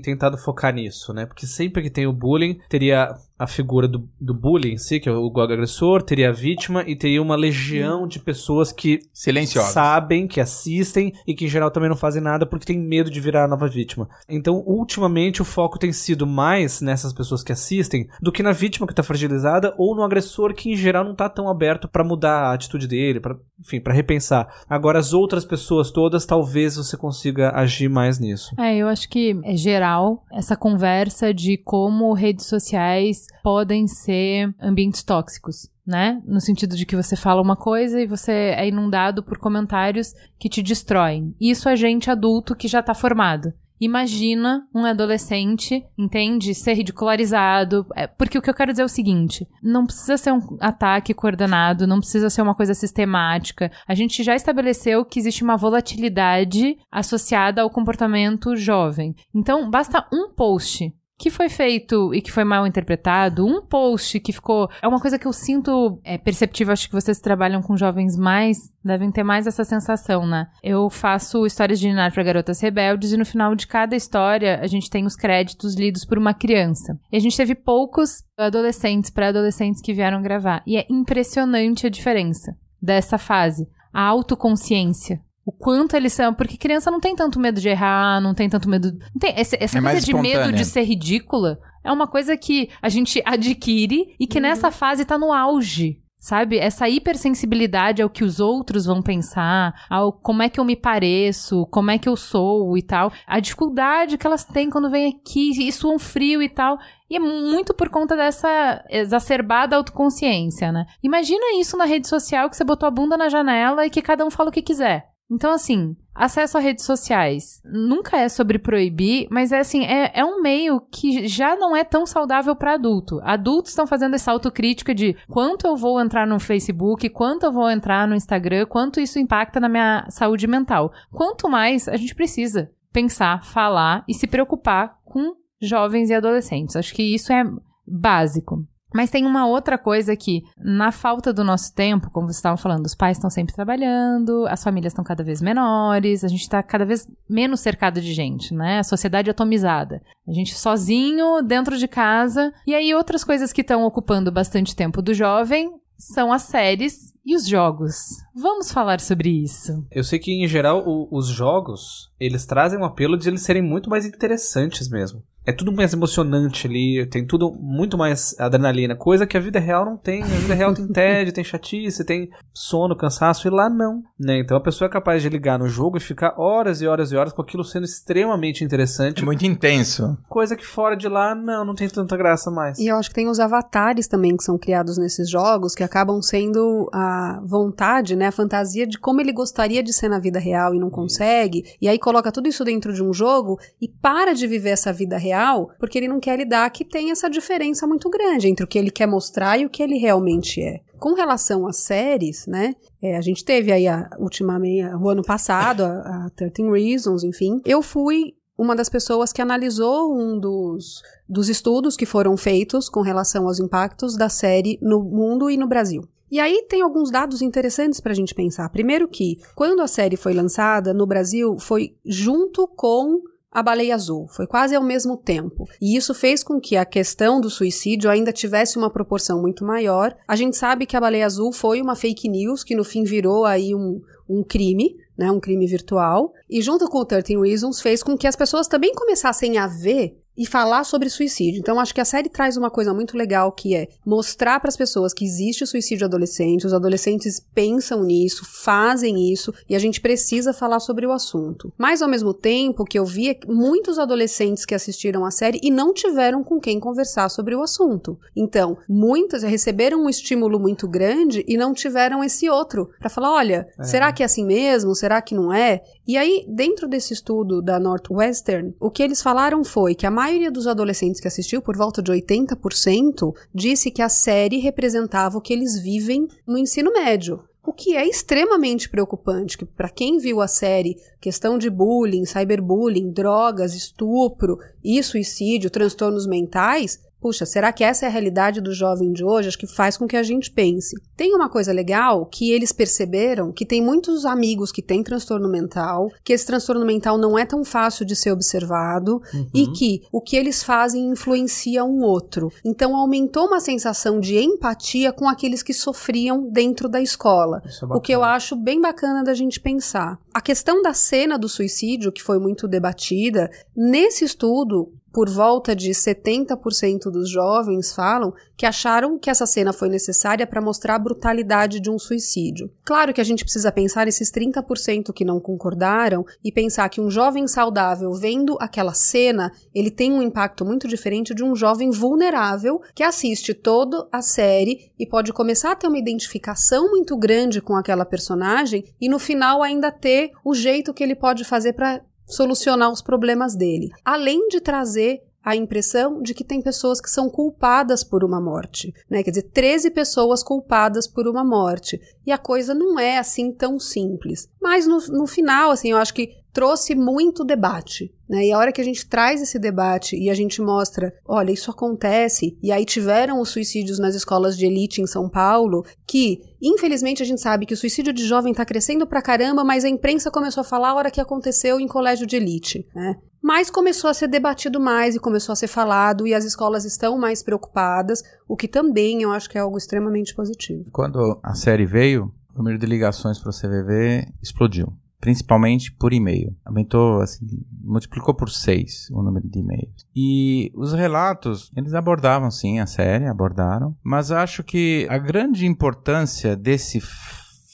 tentado focar nisso, né? Porque sempre que tem o bullying, teria a figura do, do bullying em si, que é o agressor, teria a vítima e teria uma legião de pessoas que Silenciosas. sabem, que assistem e que em geral também não fazem nada porque tem medo de virar a nova vítima. Então, ultimamente, o foco tem sido mais nessas pessoas que assistem do que na vítima que tá fragilizada ou no agressor que em geral não tá tão aberto para mudar a atitude dele, para enfim, para repensar. Agora, as outras pessoas todas, talvez você consiga agir mais nisso. É, eu acho que é geral essa conversa de como redes sociais podem ser ambientes tóxicos. Né? No sentido de que você fala uma coisa e você é inundado por comentários que te destroem. Isso é gente adulto que já tá formado. Imagina um adolescente, entende? Ser ridicularizado. É, porque o que eu quero dizer é o seguinte: não precisa ser um ataque coordenado, não precisa ser uma coisa sistemática. A gente já estabeleceu que existe uma volatilidade associada ao comportamento jovem. Então, basta um post que foi feito e que foi mal interpretado, um post que ficou. É uma coisa que eu sinto é, perceptível, acho que vocês trabalham com jovens mais, devem ter mais essa sensação, né? Eu faço histórias de Ninar para garotas rebeldes e no final de cada história a gente tem os créditos lidos por uma criança. E a gente teve poucos adolescentes, pré-adolescentes que vieram gravar. E é impressionante a diferença dessa fase. A autoconsciência o quanto eles são. Porque criança não tem tanto medo de errar, não tem tanto medo. Não tem, essa essa É coisa de medo de ser ridícula é uma coisa que a gente adquire e que nessa fase tá no auge. Sabe? Essa hipersensibilidade ao que os outros vão pensar, ao como é que eu me pareço, como é que eu sou e tal. A dificuldade que elas têm quando vêm aqui e suam frio e tal. E é muito por conta dessa exacerbada autoconsciência, né? Imagina isso na rede social que você botou a bunda na janela e que cada um fala o que quiser. Então, assim, acesso a redes sociais nunca é sobre proibir, mas é assim, é, é um meio que já não é tão saudável para adulto. Adultos estão fazendo essa autocrítica de quanto eu vou entrar no Facebook, quanto eu vou entrar no Instagram, quanto isso impacta na minha saúde mental. Quanto mais a gente precisa pensar, falar e se preocupar com jovens e adolescentes. Acho que isso é básico. Mas tem uma outra coisa que, na falta do nosso tempo, como vocês estavam falando, os pais estão sempre trabalhando, as famílias estão cada vez menores, a gente está cada vez menos cercado de gente, né? A sociedade atomizada. A gente sozinho, dentro de casa. E aí, outras coisas que estão ocupando bastante tempo do jovem são as séries e os jogos. Vamos falar sobre isso. Eu sei que, em geral, o- os jogos, eles trazem um apelo de eles serem muito mais interessantes mesmo. É tudo mais emocionante ali, tem tudo muito mais adrenalina, coisa que a vida real não tem. A vida real tem tédio, tem chatice, tem sono, cansaço, e lá não. Né? Então a pessoa é capaz de ligar no jogo e ficar horas e horas e horas com aquilo sendo extremamente interessante, É muito intenso. coisa que fora de lá, não, não tem tanta graça mais. E eu acho que tem os avatares também que são criados nesses jogos, que acabam sendo a vontade, né, a fantasia de como ele gostaria de ser na vida real e não consegue. E aí coloca tudo isso dentro de um jogo e para de viver essa vida real, porque ele não quer lidar que tem essa diferença muito grande entre o que ele quer mostrar e o que ele realmente é. Com relação às séries, né? é, a gente teve aí a, ultimamente, o ano passado, a, a 13 Reasons, enfim. Eu fui uma das pessoas que analisou um dos, dos estudos que foram feitos com relação aos impactos da série no mundo e no Brasil. E aí tem alguns dados interessantes para a gente pensar. Primeiro que, quando a série foi lançada no Brasil, foi junto com a Baleia Azul, foi quase ao mesmo tempo. E isso fez com que a questão do suicídio ainda tivesse uma proporção muito maior. A gente sabe que a Baleia Azul foi uma fake news que no fim virou aí um, um crime, né, um crime virtual, e junto com o 13 Reasons fez com que as pessoas também começassem a ver e falar sobre suicídio. Então acho que a série traz uma coisa muito legal que é mostrar para as pessoas que existe o suicídio adolescente, os adolescentes pensam nisso, fazem isso e a gente precisa falar sobre o assunto. Mas ao mesmo tempo que eu via muitos adolescentes que assistiram a série e não tiveram com quem conversar sobre o assunto. Então, muitas receberam um estímulo muito grande e não tiveram esse outro para falar, olha, será que é assim mesmo? Será que não é? E aí, dentro desse estudo da Northwestern, o que eles falaram foi que a maioria dos adolescentes que assistiu, por volta de 80%, disse que a série representava o que eles vivem no ensino médio. O que é extremamente preocupante, que para quem viu a série, questão de bullying, cyberbullying, drogas, estupro e suicídio, transtornos mentais, puxa, será que essa é a realidade do jovem de hoje? Acho que faz com que a gente pense. Tem uma coisa legal que eles perceberam que tem muitos amigos que têm transtorno mental, que esse transtorno mental não é tão fácil de ser observado Uhum. e que o que eles fazem influencia um outro. Então aumentou uma sensação de empatia com aqueles que sofriam dentro da escola. Isso é O que eu acho bem bacana da gente pensar. A questão da cena do suicídio, que foi muito debatida, nesse estudo, por volta de 70% dos jovens falam que acharam que essa cena foi necessária para mostrar a brutalidade de um suicídio. Claro que a gente precisa pensar esses 30% que não concordaram e pensar que um jovem saudável vendo aquela cena, ele tem um impacto muito diferente de um jovem vulnerável que assiste toda a série e pode começar a ter uma identificação muito grande com aquela personagem e no final ainda ter o jeito que ele pode fazer para solucionar os problemas dele. Além de trazer a impressão de que tem pessoas que são culpadas por uma morte, né? Quer dizer, 13 pessoas culpadas por uma morte. E a coisa não é assim tão simples. Mas no, no final, assim, eu acho que trouxe muito debate. Né? E a hora que a gente traz esse debate e a gente mostra, olha, isso acontece, e aí tiveram os suicídios nas escolas de elite em São Paulo, que, infelizmente, a gente sabe que o suicídio de jovem está crescendo pra caramba, mas a imprensa começou a falar a hora que aconteceu em colégio de elite. Né? Mas começou a ser debatido mais e começou a ser falado, e as escolas estão mais preocupadas, o que também eu acho que é algo extremamente positivo. Quando a série veio, o número de ligações para o CVV explodiu. Principalmente por e-mail. Aumentou, assim, multiplicou por seis o número de e-mails. E os relatos, eles abordavam sim a série, abordaram. Mas acho que a grande importância desse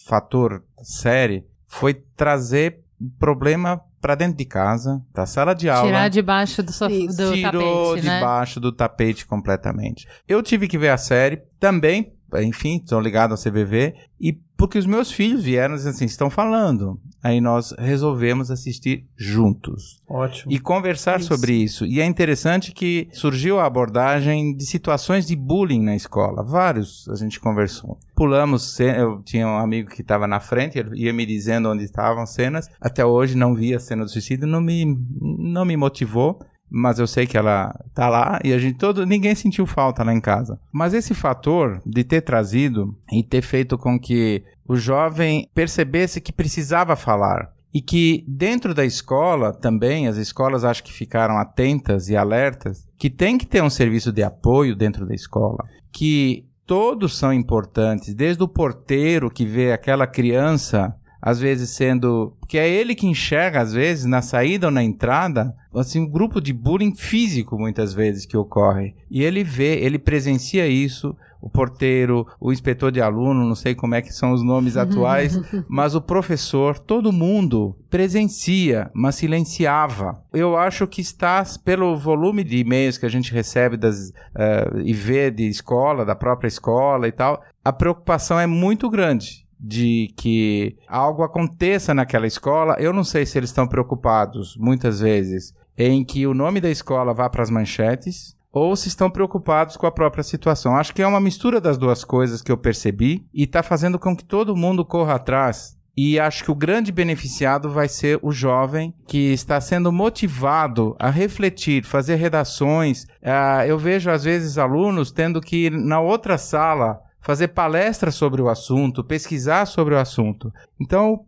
fator série foi trazer o problema para dentro de casa, da sala de aula. Tirar debaixo do, sof... Do tirou tapete, né? debaixo do tapete completamente. Eu tive que ver a série também, enfim, estou ligado ao CVV, e porque os meus filhos vieram dizendo assim, estão falando. Aí nós resolvemos assistir juntos Ótimo. e conversar Isso. sobre isso. E é interessante que surgiu a abordagem de situações de bullying na escola. Vários a gente conversou. Pulamos, eu tinha um amigo que estava na frente, ele ia me dizendo onde estavam cenas. Até hoje não vi a cena do suicídio, não me, não me motivou. Mas eu sei que ela tá lá e a gente todo ninguém sentiu falta lá em casa. Mas esse fator de ter trazido e ter feito com que o jovem percebesse que precisava falar e que dentro da escola também, as escolas acho que ficaram atentas e alertas, que tem que ter um serviço de apoio dentro da escola, que todos são importantes, desde o porteiro que vê aquela criança às vezes sendo, que é ele que enxerga às vezes na saída ou na entrada, assim um grupo de bullying físico muitas vezes que ocorre. E ele vê, ele presencia isso, o porteiro, o inspetor de aluno, não sei como é que são os nomes atuais, mas o professor, todo mundo presencia, mas silenciava. Eu acho que está, pelo volume de e-mails que a gente recebe das, eh, e vê de escola, da própria escola e tal, a preocupação é muito grande de que algo aconteça naquela escola. Eu não sei se eles estão preocupados, muitas vezes, em que o nome da escola vá para as manchetes, ou se estão preocupados com a própria situação. Acho que é uma mistura das duas coisas que eu percebi e está fazendo com que todo mundo corra atrás. E acho que o grande beneficiado vai ser o jovem que está sendo motivado a refletir, fazer redações. Ah, eu vejo, às vezes, alunos tendo que ir na outra sala fazer palestras sobre o assunto, pesquisar sobre o assunto. Então,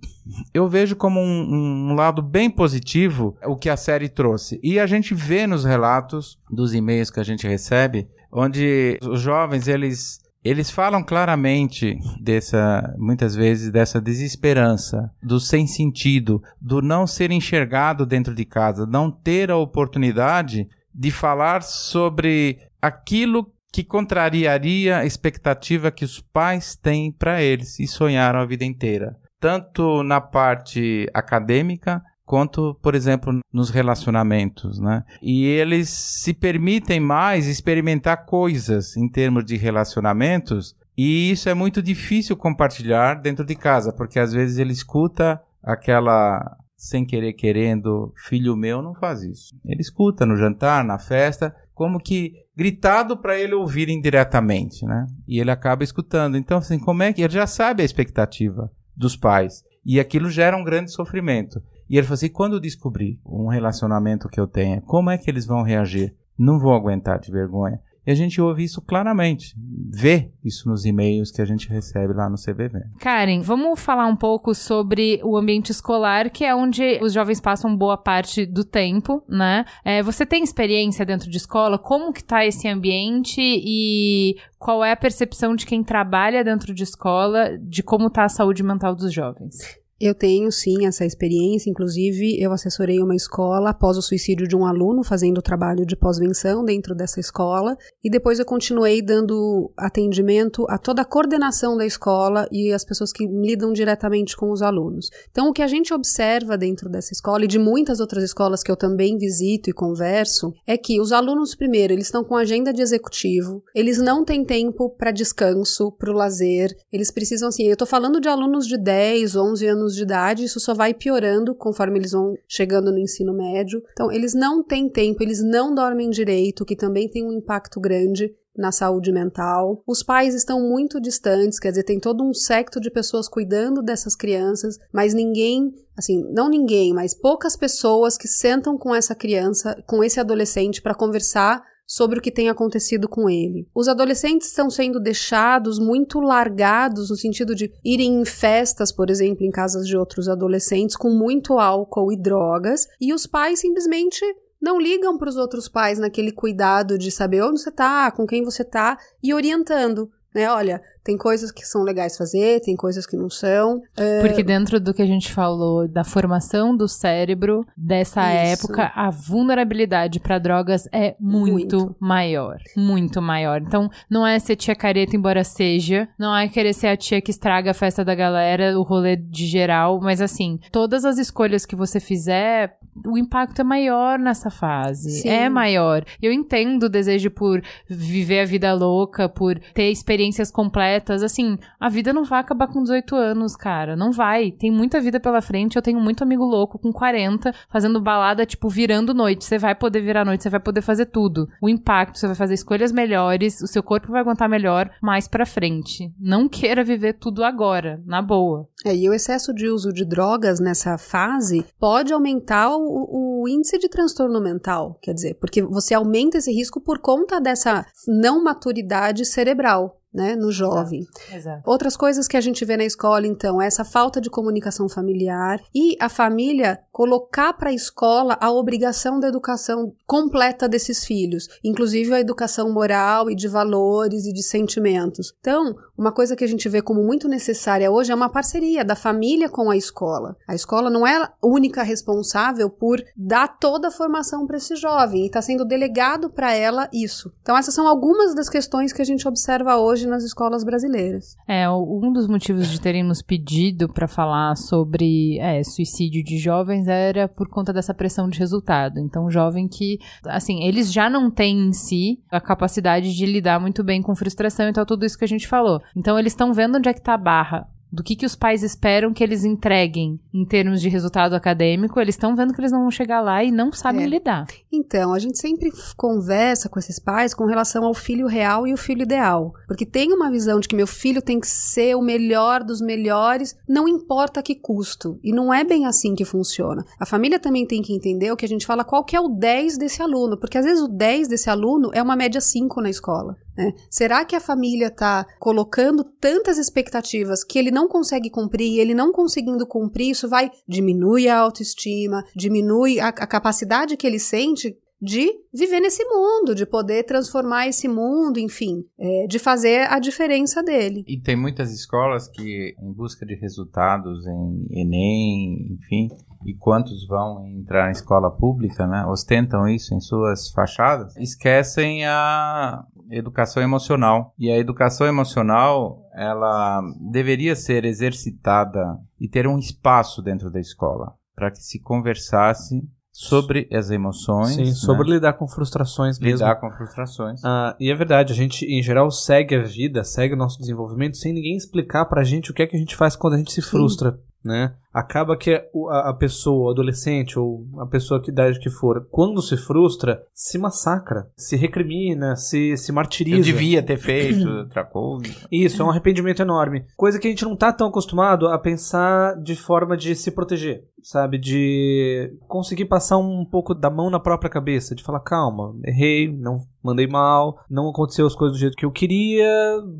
eu vejo como um, um lado bem positivo o que a série trouxe. E a gente vê nos relatos dos e-mails que a gente recebe, onde os jovens, eles eles falam claramente dessa, muitas vezes, dessa desesperança, do sem sentido, do não ser enxergado dentro de casa, não ter a oportunidade de falar sobre aquilo que contrariaria a expectativa que os pais têm para eles e sonharam a vida inteira, tanto na parte acadêmica quanto, por exemplo, nos relacionamentos, né? E eles se permitem mais experimentar coisas em termos de relacionamentos, e isso é muito difícil compartilhar dentro de casa, porque às vezes ele escuta aquela sem querer querendo, filho meu não faz isso. Ele escuta no jantar, na festa, como que gritado para ele ouvir indiretamente, né? E ele acaba escutando. Então, assim, como é que ele já sabe a expectativa dos pais? E aquilo gera um grande sofrimento. E ele falou assim: quando descobrir um relacionamento que eu tenha, como é que eles vão reagir? Não vou aguentar de vergonha. E a gente ouve isso claramente, vê isso nos e-mails que a gente recebe lá no CVV. Karen, vamos falar um pouco sobre o ambiente escolar, que é onde os jovens passam boa parte do tempo, né? É, você tem experiência dentro de escola? Como que tá esse ambiente e qual é a percepção de quem trabalha dentro de escola de como tá a saúde mental dos jovens? Eu tenho sim essa experiência, inclusive eu assessorei uma escola após o suicídio de um aluno, fazendo o trabalho de pós-venção dentro dessa escola, e depois eu continuei dando atendimento a toda a coordenação da escola e as pessoas que lidam diretamente com os alunos. Então, o que a gente observa dentro dessa escola e de muitas outras escolas que eu também visito e converso é que os alunos, primeiro, eles estão com agenda de executivo, eles não têm tempo para descanso, para o lazer, eles precisam, assim, eu estou falando de alunos de 10, 11 anos anos de idade, isso só vai piorando conforme eles vão chegando no ensino médio. Então, eles não têm tempo, eles não dormem direito, que também tem um impacto grande na saúde mental. Os pais estão muito distantes, quer dizer, tem todo um secto de pessoas cuidando dessas crianças, mas ninguém, assim, não ninguém, mas poucas pessoas que sentam com essa criança, com esse adolescente para conversar sobre o que tem acontecido com ele. Os adolescentes estão sendo deixados muito largados no sentido de irem em festas, por exemplo, em casas de outros adolescentes com muito álcool e drogas, e os pais simplesmente não ligam para os outros pais naquele cuidado de saber onde você está, com quem você está e orientando, né? Olha, tem coisas que são legais fazer, tem coisas que não são. Uh... Porque dentro do que a gente falou da formação do cérebro dessa Isso. época, a vulnerabilidade para drogas é muito, muito, maior. Muito maior. Então, não é ser tia careta, embora seja. Não é querer ser a tia que estraga a festa da galera, o rolê de geral. Mas, assim, todas as escolhas que você fizer, o impacto é maior nessa fase. Sim. É maior. Eu entendo o desejo por viver a vida louca, por ter experiências completas atletas, assim, a vida não vai acabar com 18 anos, cara. Não vai. Tem muita vida pela frente. Eu tenho muito amigo louco com 40, fazendo balada, tipo, virando noite. Você vai poder virar noite, você vai poder fazer tudo. O impacto, você vai fazer escolhas melhores, o seu corpo vai aguentar melhor mais pra frente. Não queira viver tudo agora, na boa. É, e o excesso de uso de drogas nessa fase pode aumentar o, o índice de transtorno mental, quer dizer, porque você aumenta esse risco por conta dessa não maturidade cerebral né, no jovem. Exato, exato. Outras coisas que a gente vê na escola, então, é essa falta de comunicação familiar e a família colocar para a escola a obrigação da educação completa desses filhos, inclusive a educação moral e de valores e de sentimentos. Então, uma coisa que a gente vê como muito necessária hoje é uma parceria da família com a escola. A escola não é a única responsável por dar toda a formação para esse jovem e está sendo delegado para ela isso. Então, essas são algumas das questões que a gente observa hoje hoje nas escolas brasileiras. É, um dos motivos de terem nos pedido para falar sobre é, suicídio de jovens era por conta dessa pressão de resultado. Então, jovem que, assim, eles já não têm em si a capacidade de lidar muito bem com frustração e tal, tudo isso que a gente falou. Então, eles estão vendo onde é que tá a barra do que, que os pais esperam que eles entreguem em termos de resultado acadêmico, eles estão vendo que eles não vão chegar lá e não sabem é. lidar. Então, a gente sempre conversa com esses pais com relação ao filho real e o filho ideal. Porque tem uma visão de que meu filho tem que ser o melhor dos melhores, não importa a que custo. E não é bem assim que funciona. A família também tem que entender o que a gente fala, qual que é o 10 desse aluno. Porque às vezes o 10 desse aluno é uma média 5 na escola. Né? Será que a família está colocando tantas expectativas que ele não consegue cumprir e ele não conseguindo cumprir, isso vai diminuir a autoestima, diminui a, a capacidade que ele sente de viver nesse mundo, de poder transformar esse mundo, enfim, é, de fazer a diferença dele. E tem muitas escolas que, em busca de resultados em Enem, enfim, e quantos vão entrar na escola pública, né, ostentam isso em suas fachadas, esquecem a educação emocional. E a educação emocional, ela deveria ser exercitada e ter um espaço dentro da escola para que se conversasse sobre as emoções. Sim, né? sobre lidar com frustrações mesmo. Lidar com frustrações. Ah, e é verdade, a gente, em geral, segue a vida, segue o nosso desenvolvimento sem ninguém explicar pra gente o que é que a gente faz quando a gente se frustra. Né? Acaba que a, pessoa, o adolescente ou a pessoa que idade que for, quando se frustra, se massacra, se recrimina, se, se martiriza. Eu devia ter feito outra coisa. Isso, é um arrependimento enorme. Coisa que a gente não tá tão acostumado a pensar de forma de se proteger, sabe? De conseguir passar um pouco da mão na própria cabeça, de falar, calma, errei, não mandei mal, não aconteceu as coisas do jeito que eu queria,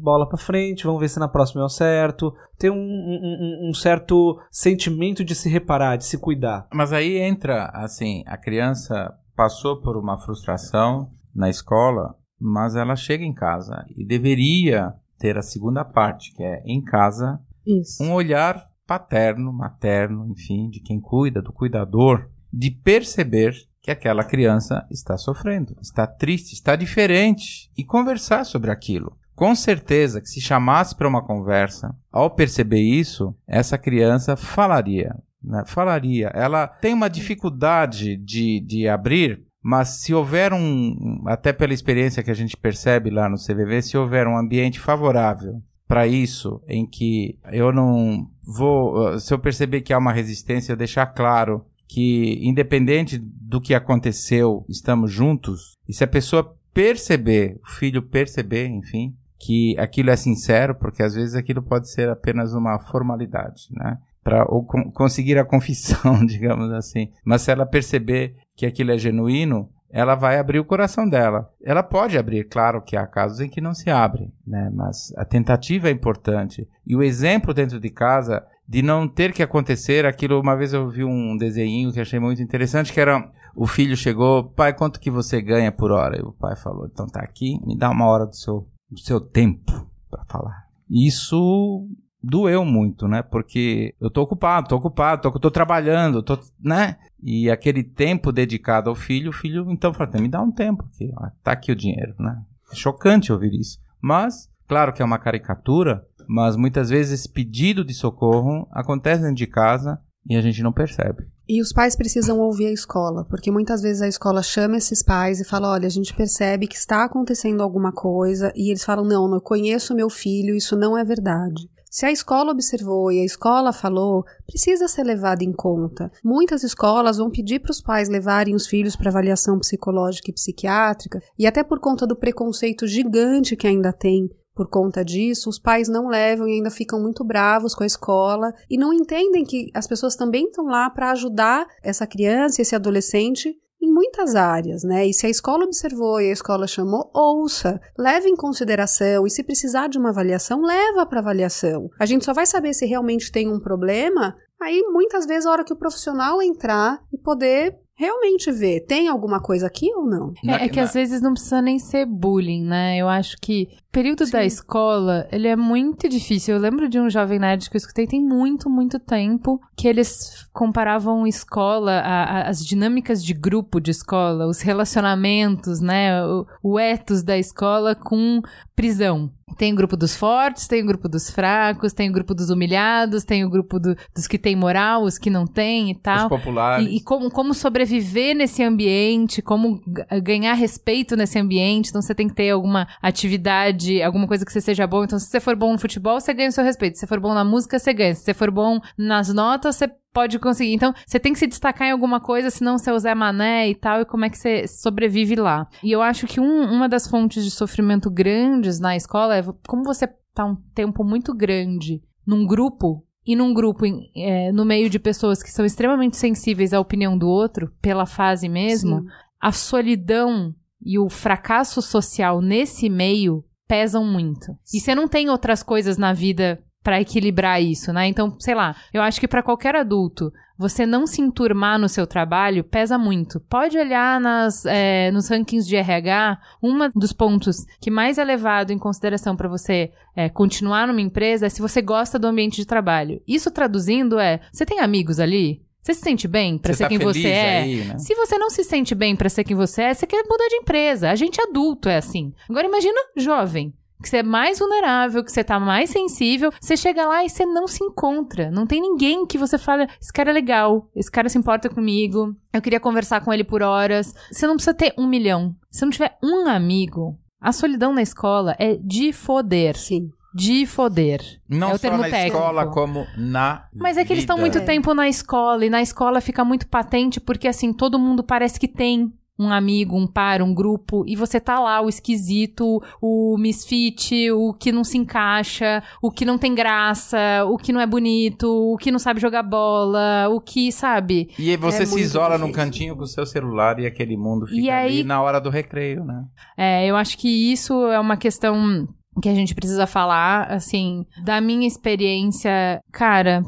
bola pra frente, vamos ver se na próxima eu acerto. Ter um, um- um- um certo sentimento de se reparar, de se cuidar. Mas aí entra, assim, a criança passou por uma frustração na escola, mas ela chega em casa e deveria ter a segunda parte, que é em casa Isso. um olhar paterno, materno, enfim, de quem cuida, do cuidador, de perceber que aquela criança está sofrendo, está triste, está diferente e conversar sobre aquilo. Com certeza que se chamasse para uma conversa, ao perceber isso, essa criança falaria, né? Falaria. Ela tem uma dificuldade de, de abrir, mas se houver um, até pela experiência que a gente percebe lá no CVV, se houver um ambiente favorável para isso, em que eu não vou, uh, se eu perceber que há uma resistência, eu deixar claro que independente do que aconteceu, estamos juntos. E se a pessoa perceber, o filho perceber, enfim, que aquilo é sincero, porque às vezes aquilo pode ser apenas uma formalidade, né? Para ou con- conseguir a confissão, digamos assim. Mas se ela perceber que aquilo é genuíno, ela vai abrir o coração dela. Ela pode abrir, claro que há casos em que não se abre, né? Mas a tentativa é importante. E o exemplo dentro de casa de não ter que acontecer aquilo. Uma vez eu vi um desenho que achei muito interessante, que era o filho chegou, pai, quanto que você ganha por hora? E o pai falou, então tá aqui, me dá uma hora do seu, do seu tempo para falar. Isso doeu muito, né? Porque eu tô ocupado, tô ocupado, tô, tô trabalhando, tô, né? E aquele tempo dedicado ao filho, o filho então fala, me dá um tempo aqui, ó, tá aqui o dinheiro, né? É chocante ouvir isso. Mas, claro que é uma caricatura, mas muitas vezes esse pedido de socorro acontece dentro de casa e a gente não percebe. E os pais precisam ouvir a escola, porque muitas vezes a escola chama esses pais e fala: olha, a gente percebe que está acontecendo alguma coisa, e eles falam: não, eu conheço meu filho, isso não é verdade. Se a escola observou e a escola falou, precisa ser levado em conta. Muitas escolas vão pedir para os pais levarem os filhos para avaliação psicológica e psiquiátrica, e até por conta do preconceito gigante que ainda tem por conta disso, os pais não levam e ainda ficam muito bravos com a escola e não entendem que as pessoas também estão lá para ajudar essa criança, esse adolescente em muitas áreas, né? E se a escola observou e a escola chamou, ouça, leve em consideração e se precisar de uma avaliação, leva para avaliação. A gente só vai saber se realmente tem um problema aí muitas vezes a hora que o profissional entrar e poder realmente ver, tem alguma coisa aqui ou não? É, é que às vezes não precisa nem ser bullying, né? Eu acho que período da escola, ele é muito difícil. Eu lembro de um jovem nerd que eu escutei tem muito, muito tempo, que eles comparavam escola, a- a- as dinâmicas de grupo de escola, os relacionamentos, né? O, o ethos da escola com prisão. Tem o grupo dos fortes, tem o grupo dos fracos, tem o grupo dos humilhados, tem o grupo do- dos que têm moral, os que não têm e Os tal. populares. E, e como, como sobreviver nesse ambiente, como ganhar respeito nesse ambiente. Então você tem que ter alguma atividade, alguma coisa que você seja bom. Então, se você for bom no futebol, você ganha o seu respeito. Se você for bom na música, você ganha. Se você for bom nas notas, você pode conseguir. Então, você tem que se destacar em alguma coisa, senão você é o Zé Mané e tal, e como é que você sobrevive lá. E eu acho que um- uma das fontes de sofrimento grandes na escola é como você tá um tempo muito grande num grupo e num grupo é, no meio de pessoas que são extremamente sensíveis à opinião do outro, pela fase mesmo, Sim. a solidão e o fracasso social nesse meio pesam muito. E você não tem outras coisas na vida pra equilibrar isso, né? Então, sei lá, eu acho que pra qualquer adulto, você não se enturmar no seu trabalho pesa muito. Pode olhar nas, é, nos rankings de RH, um dos pontos que mais é levado em consideração pra você é, continuar numa empresa é se você gosta do ambiente de trabalho. Isso traduzindo é, você tem amigos ali? Você se sente bem pra Você ser tá quem feliz você é? aí, né? Se você não se sente bem pra ser quem você é, você quer mudar de empresa. A gente adulto é assim. Agora imagina jovem. Que você é mais vulnerável, que você tá mais sensível, você chega lá e você não se encontra. Não tem ninguém que você fala, esse cara é legal, esse cara se importa comigo, eu queria conversar com ele por horas. Você não precisa ter um milhão. Se não tiver um amigo, a solidão na escola é de foder. Sim. De foder. Não é o só termo na técnico. escola, como na Mas é que eles estão muito tempo na escola e na escola fica muito patente porque assim, todo mundo parece que tem um amigo, um par, um grupo, e você tá lá, o esquisito, o misfit, o que não se encaixa, o que não tem graça, o que não é bonito, o que não sabe jogar bola, o que, sabe? E aí você É se isola num difícil. cantinho com o seu celular e aquele mundo fica E aí- ali na hora do recreio, né? É, eu acho que isso é uma questão que a gente precisa falar, assim, da minha experiência, cara.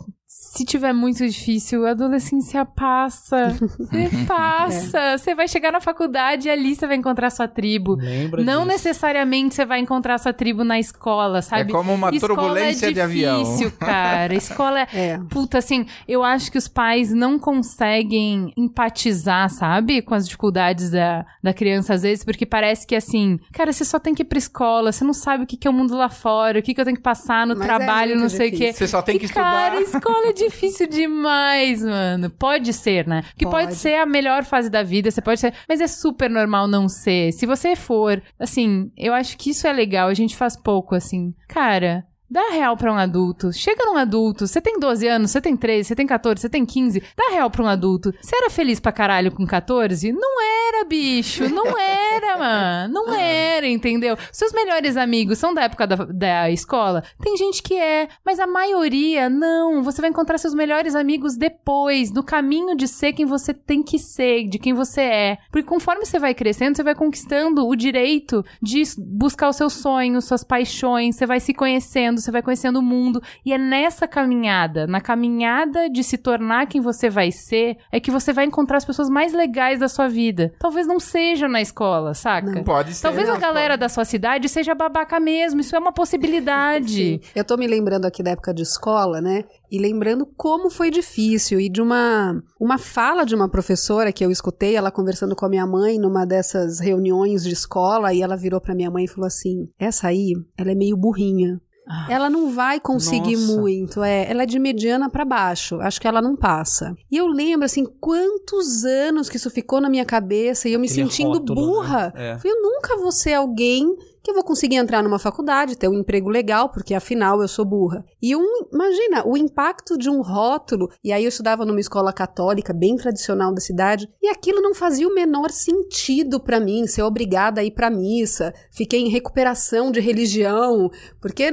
Se tiver muito difícil, a adolescência passa. Você passa. Você vai chegar na faculdade e ali você vai encontrar sua tribo. Lembra Não disso. necessariamente você vai encontrar sua tribo na escola, sabe? É como uma Escola turbulência é de avião. difícil, cara. Escola é... É. Puta, assim, eu acho que os pais não conseguem empatizar, sabe? Com as dificuldades da, da criança, às vezes, porque parece que, assim, cara, você só tem que ir pra escola, você não sabe o que, que é o mundo lá fora, o que, que eu tenho que passar no Mas é trabalho, muito não sei o quê. difícil. Você só tem que E, Cara, estudar. escola é difícil demais, mano. Pode ser, né? Que pode. Pode. ser a melhor fase da vida, você pode ser. Mas é super normal não ser. Se você for, assim, eu acho que isso é legal. A gente faz pouco, assim. Cara. Dá real pra um adulto. Chega num adulto. Você tem 12 anos, você tem 13, você tem 14, você tem 15. Dá real pra um adulto. Você era feliz pra caralho com 14? Não era, bicho. Não era, mano. Não era, entendeu? Seus melhores amigos são da época da, da escola? Tem gente que é, mas a maioria não. Você vai encontrar seus melhores amigos depois, no caminho de ser quem você tem que ser, de quem você é. Porque conforme você vai crescendo, você vai conquistando o direito de buscar os seus sonhos, suas paixões, você vai se conhecendo, você vai conhecendo o mundo. E é nessa caminhada, na caminhada de se tornar quem você vai ser, é que você vai encontrar as pessoas mais legais da sua vida. Talvez não seja na escola, saca? Pode ser. Talvez a não, galera pode. da sua cidade seja babaca mesmo, isso é uma possibilidade. Eu tô me lembrando aqui da época de escola, né? E lembrando como foi difícil. E de uma, uma fala de uma professora que eu escutei, ela conversando com a minha mãe numa dessas reuniões de escola, e ela virou pra minha mãe e falou assim: Essa aí, ela é meio burrinha. Ah. Ela não vai conseguir Nossa. muito, é. Ela é de mediana pra baixo. Acho que ela não passa. E eu lembro, assim, quantos anos que isso ficou na minha cabeça e eu me Aquele sentindo rótulo, burra. né? É. Eu nunca vou ser alguém que eu vou conseguir entrar numa faculdade, ter um emprego legal, porque afinal eu sou burra. E um, imagina, o impacto de um rótulo, e aí eu estudava numa escola católica, bem tradicional da cidade, e aquilo não fazia o menor sentido pra mim, ser obrigada a ir pra missa. Fiquei em recuperação de religião, porque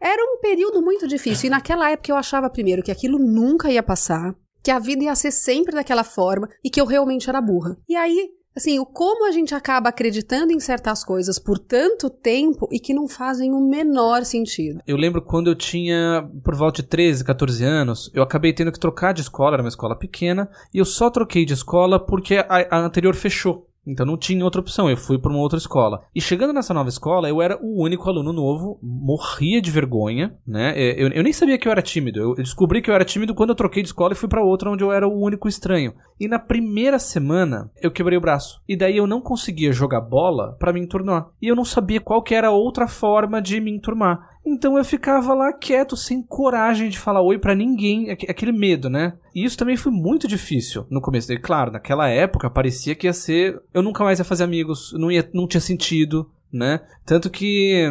era um período muito difícil. E naquela época eu achava primeiro que aquilo nunca ia passar, que a vida ia ser sempre daquela forma e que eu realmente era burra. E aí, assim, o como a gente acaba acreditando em certas coisas por tanto tempo e que não fazem o menor sentido. Eu lembro quando eu tinha por volta de 13, 14 anos, eu acabei tendo que trocar de escola, era uma escola pequena, e eu só troquei de escola porque a, a anterior fechou. Então não tinha outra opção, eu fui para uma outra escola. E chegando nessa nova escola, eu era o único aluno novo, morria de vergonha, né? É, Eu, eu nem sabia que eu era tímido. Eu descobri que eu era tímido quando eu troquei de escola e fui para outra onde eu era o único estranho. E na primeira semana, eu quebrei o braço. E daí eu não conseguia jogar bola para me enturmar. E eu não sabia qual que era outra forma de me enturmar. Então eu ficava lá quieto, sem coragem de falar oi pra ninguém, aque- aquele medo, né? E isso também foi muito difícil no começo. E claro, naquela época parecia que ia ser. Eu nunca mais ia fazer amigos, não, ia, não tinha sentido, né? Tanto que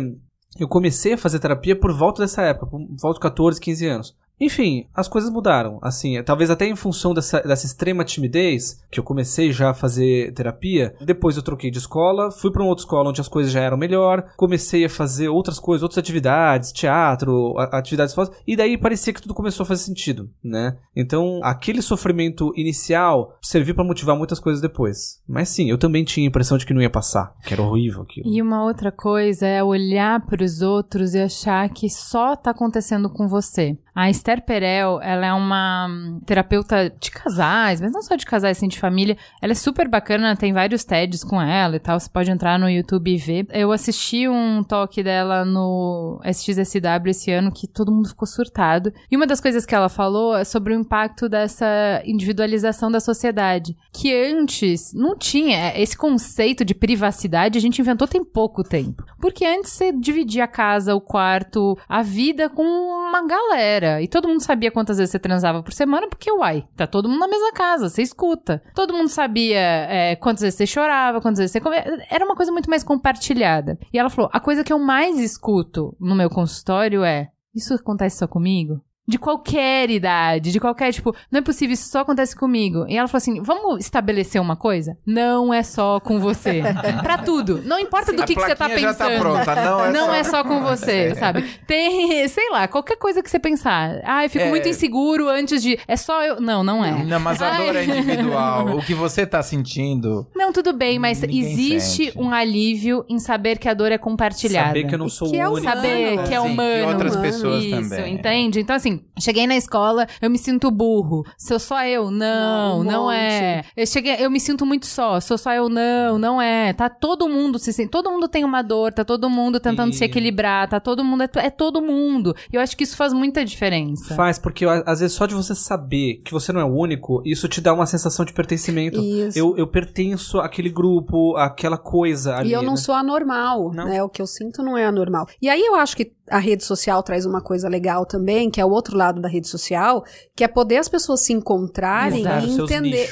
eu comecei a fazer terapia por volta dessa época, por volta de 14, 15 anos. Enfim, as coisas mudaram. Assim, talvez até em função dessa, dessa extrema timidez, que eu comecei já a fazer terapia. Depois eu troquei de escola, fui para uma outra escola onde as coisas já eram melhor. Comecei a fazer outras coisas, outras atividades, teatro, atividades fora. E daí parecia que tudo começou a fazer sentido, né? Então, aquele sofrimento inicial serviu para motivar muitas coisas depois. Mas sim, eu também tinha a impressão de que não ia passar, que era horrível aquilo. E uma outra coisa é olhar para os outros e achar que só tá acontecendo com você. A Esther Perel, ela é uma hum, terapeuta de casais, mas não só de casais, assim, de família. Ela é super bacana, tem vários TEDs com ela e tal. Você pode entrar no YouTube e ver. Eu assisti um talk dela no SXSW esse ano que todo mundo ficou surtado. E uma das coisas que ela falou é sobre o impacto dessa individualização da sociedade. Que antes não tinha esse conceito de privacidade, a gente inventou tem pouco tempo. Porque antes você dividia a casa, o quarto, a vida com uma galera. E todo mundo sabia quantas vezes você transava por semana, porque, uai, tá todo mundo na mesma casa, você escuta. Todo mundo sabia é, quantas vezes você chorava, quantas vezes você comia. Era uma coisa muito mais compartilhada. E ela falou: a coisa que eu mais escuto no meu consultório é. Isso acontece só comigo? De qualquer idade, de qualquer, tipo, não é possível, isso só acontece comigo. E ela falou assim: vamos estabelecer uma coisa? Não é só com você. pra tudo. Não importa do A que, que você tá plaquinha pensando. já tá pronta, não é Não só- é só com você, sabe? Tem, sei lá, qualquer coisa que você pensar. Ah, eu fico É. muito inseguro antes de. É só eu. Não, não é. Não, mas a dor é individual. O que você tá sentindo. Não, tudo bem, mas existe sente. um alívio em saber que a dor é compartilhada. Saber que eu não sou Que é o único. Saber humano. que é Sim, humano. e outras pessoas Isso, também. entende? Então, assim, cheguei na escola, eu me sinto burro. Sou só eu? Não, Não, não é. Eu cheguei, eu me sinto muito só. Sou só eu? Não, não é. Tá todo mundo se sente- todo mundo tem uma dor, tá todo mundo tentando E- se equilibrar, tá todo mundo é, é todo mundo. E eu acho que isso faz muita diferença. Faz, porque às vezes só de você saber que você não é o único, isso te dá uma sensação de pertencimento. Isso. Eu, eu pertenço àquele grupo, àquela coisa ali. E eu não né? sou anormal, Não. né? O que eu sinto não é anormal. E aí eu acho que a rede social traz uma coisa legal também, que é o outro lado da rede social, que é poder as pessoas se encontrarem Exato, e entender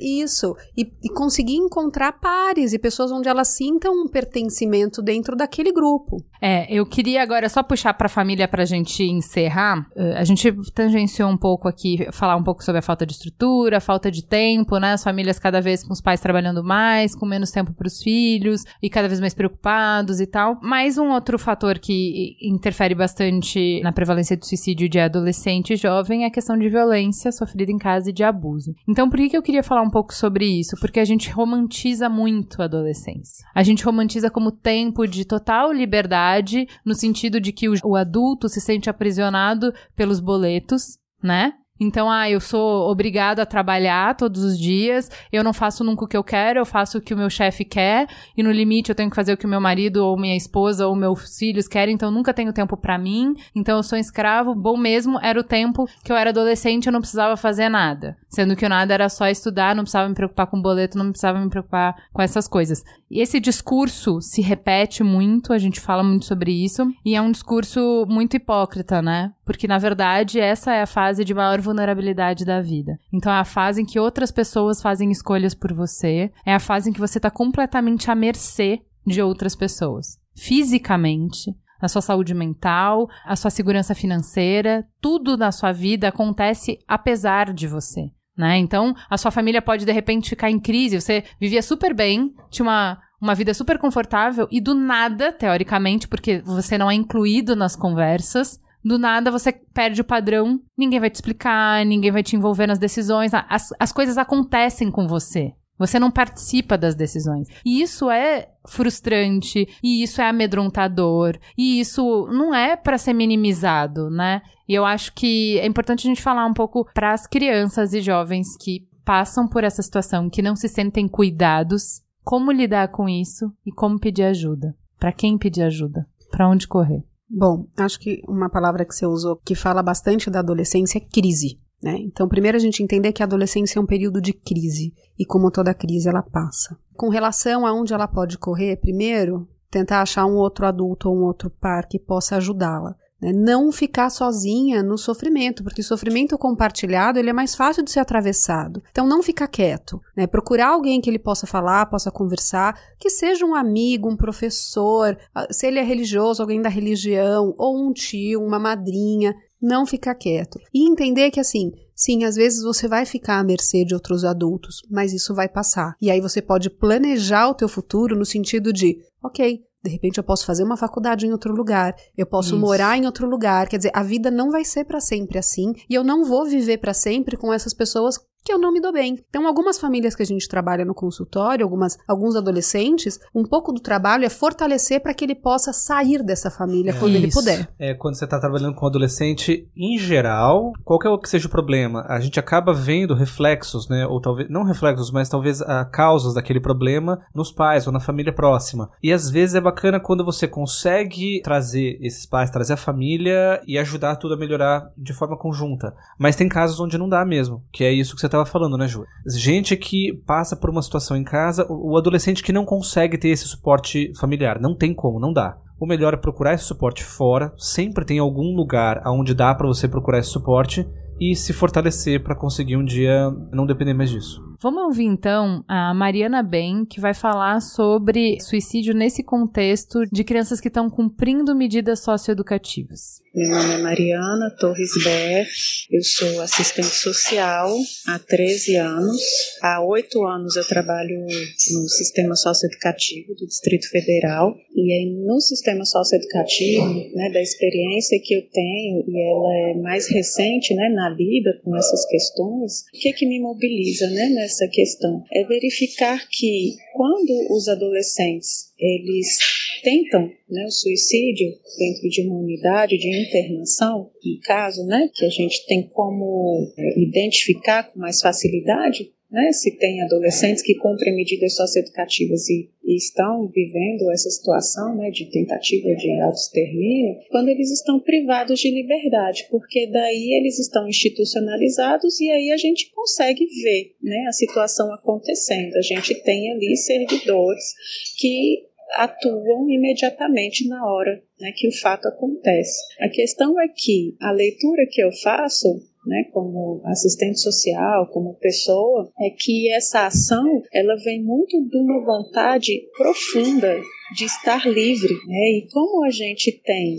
isso e, e conseguir encontrar pares e pessoas onde elas sintam um pertencimento dentro daquele grupo. É, eu queria agora só puxar pra família pra gente encerrar. Eh, A gente tangenciou um pouco aqui, falar um pouco sobre a falta de estrutura, a falta de tempo, né? As famílias cada vez com os pais trabalhando mais, com menos tempo pros filhos e cada vez mais preocupados e tal. Mais um outro fator que interfere bastante na prevalência de suicídio de adolescente e jovem é a questão de violência sofrida em casa e de abuso. Então, por que, que eu queria falar um pouco sobre isso? Porque a gente romantiza muito a adolescência. A gente romantiza como tempo de total liberdade, no sentido de que o, o adulto se sente aprisionado pelos boletos, né? Então, ah, eu sou obrigado a trabalhar todos os dias, eu não faço nunca o que eu quero, eu faço o que o meu chefe quer, e no limite eu tenho que fazer o que meu marido ou minha esposa ou meus filhos querem, então eu nunca tenho tempo pra mim, então eu sou escravo. Bom mesmo era o tempo que eu era adolescente, eu não precisava fazer nada. Sendo que o nada era só estudar, não precisava me preocupar com boleto, não precisava me preocupar com essas coisas. E esse discurso se repete muito, a gente fala muito sobre isso, e é um discurso muito hipócrita, né? Porque na verdade essa é a fase de maior vulnerabilidade da vida. Então é a fase em que outras pessoas fazem escolhas por você, é a fase em que você tá completamente à mercê de outras pessoas. Fisicamente, a sua saúde mental, a sua segurança financeira, tudo na sua vida acontece apesar de você. Né? Então, a sua família pode de repente ficar em crise. Você vivia super bem, tinha uma, uma vida super confortável e do nada, teoricamente, porque você não é incluído nas conversas, do nada você perde o padrão, ninguém vai te explicar, ninguém vai te envolver nas decisões, as, as coisas acontecem com você. Você não participa das decisões. E isso é frustrante, e isso é amedrontador, e isso não é para ser minimizado, né? E eu acho que é importante a gente falar um pouco para as crianças e jovens que passam por essa situação, que não se sentem cuidados, como lidar com isso e como pedir ajuda. Para quem pedir ajuda? Para onde correr? Bom, acho que uma palavra que você usou que fala bastante da adolescência é crise. Né? Então, primeiro a gente entender que a adolescência é um período de crise e como toda crise ela passa. Com relação a onde ela pode correr, primeiro tentar achar um outro adulto ou um outro par que possa ajudá-la. Né? Não ficar sozinha no sofrimento, porque sofrimento compartilhado ele é mais fácil de ser atravessado. Então, não ficar quieto. Né? Procurar alguém que ele possa falar, possa conversar, que seja um amigo, um professor, se ele é religioso, alguém da religião, ou um tio, uma madrinha. Não ficar quieto. E entender que, assim, sim, às vezes você vai ficar à mercê de outros adultos, mas isso vai passar. E aí você pode planejar o teu futuro no sentido de, ok, de repente eu posso fazer uma faculdade em outro lugar, eu posso Isso. morar em outro lugar. Quer dizer, a vida não vai ser para sempre assim, e eu não vou viver para sempre com essas pessoas que eu não me dou bem. Então, algumas famílias que a gente trabalha no consultório, algumas, alguns adolescentes, um pouco do trabalho é fortalecer para que ele possa sair dessa família quando ele Isso. puder. É, quando você está trabalhando com adolescente, em geral, qualquer que seja o problema, a gente acaba vendo reflexos, né? Ou talvez, não reflexos, mas talvez a causas daquele problema nos pais ou na família próxima. E às vezes é bacana quando você consegue trazer esses pais, trazer a família e ajudar tudo a melhorar de forma conjunta. Mas tem casos onde não dá mesmo, que é isso que você estava falando, né, Ju? Gente que passa por uma situação em casa, o adolescente que não consegue ter esse suporte familiar, não tem como, não dá. o melhor é procurar esse suporte fora. Sempre tem algum lugar onde dá para você procurar esse suporte e se fortalecer para conseguir um dia não depender mais disso. Vamos ouvir então a Mariana Ben, que vai falar sobre suicídio nesse contexto de crianças que estão cumprindo medidas socioeducativas. Meu nome é Mariana Torres Ber, eu sou assistente social há 13 anos. Há oito anos eu trabalho no sistema socioeducativo do Distrito Federal e aí no sistema socioeducativo, né, da experiência que eu tenho e ela é mais recente, né, na lida com essas questões, o que que me mobiliza, né, nessa questão. É verificar que quando os adolescentes eles tentam né, o suicídio dentro de uma unidade de internação, no caso, né, que a gente tem como é, identificar com mais facilidade, né, se tem adolescentes que cumprem medidas socioeducativas e, e estão vivendo essa situação né, de tentativa de autoextermínio, quando eles estão privados de liberdade, porque daí eles estão institucionalizados e aí a gente consegue ver né, a situação acontecendo. A gente tem ali servidores que atuam imediatamente na hora né, que o fato acontece. A questão é que a leitura que eu faço né, como assistente social, como pessoa, é que essa ação ela vem muito de uma vontade profunda de estar livre, né? E como a gente tem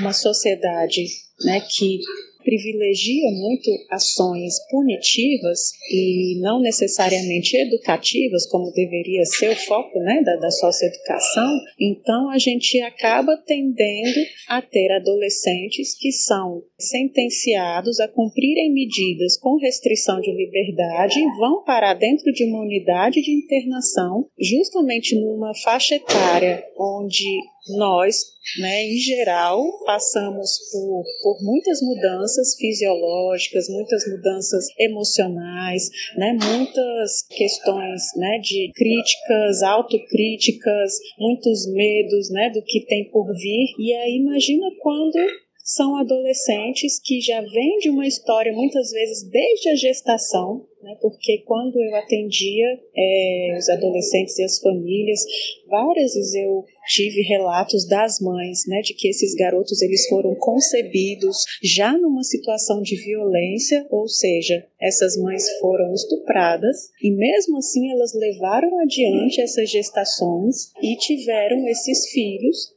uma sociedade, né, que privilegia muito ações punitivas e não necessariamente educativas, como deveria ser o foco né, da, da socioeducação, então a gente acaba tendendo a ter adolescentes que são sentenciados a cumprirem medidas com restrição de liberdade e vão parar dentro de uma unidade de internação, justamente numa faixa etária onde nós, né, em geral, passamos por, por muitas mudanças fisiológicas, muitas mudanças emocionais, né, muitas questões né, de críticas, autocríticas, muitos medos né, do que tem por vir. E aí imagina quando são adolescentes que já vêm de uma história, muitas vezes desde a gestação, né, porque quando eu atendia é, os adolescentes e as famílias, várias vezes eu tive relatos das mães, né, de que esses garotos eles foram concebidos já numa situação de violência, ou seja, essas mães foram estupradas e mesmo assim elas levaram adiante essas gestações e tiveram esses filhos,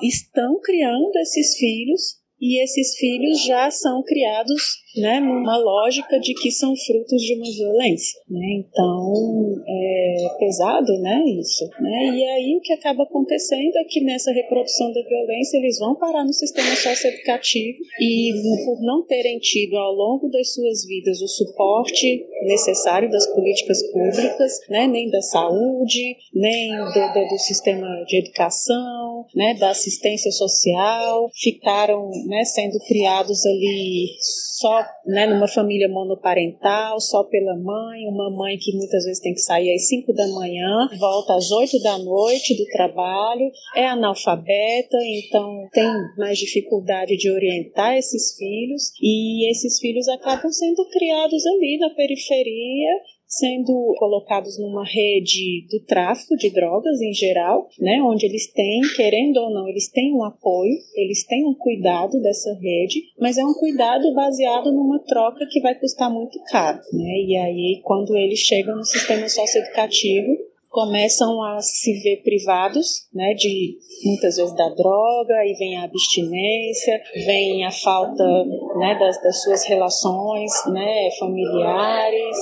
estão criando esses filhos e esses filhos já são criados né, numa lógica de que são frutos de uma violência, né? Então é pesado, né, isso, né? E aí o que acaba acontecendo é que nessa reprodução da violência eles vão parar no sistema socioeducativo e por não terem tido ao longo das suas vidas o suporte necessário das políticas públicas, né, nem da saúde, nem do, do, do sistema de educação, né, da assistência social, ficaram, né, sendo criados ali só né, numa família monoparental, só pela mãe, uma mãe que muitas vezes tem que sair às 5 da manhã, volta às 8 da noite do trabalho, é analfabeta, então tem mais dificuldade de orientar esses filhos, e esses filhos acabam sendo criados ali na periferia sendo colocados numa rede do tráfico de drogas em geral, né, onde eles têm, querendo ou não, eles têm um apoio, eles têm um cuidado dessa rede, mas é um cuidado baseado numa troca que vai custar muito caro, né? E aí quando eles chegam no sistema socioeducativo, começam a se ver privados, né, de muitas vezes da droga, e vem a abstinência, vem a falta, né, das, das suas relações, né, familiares,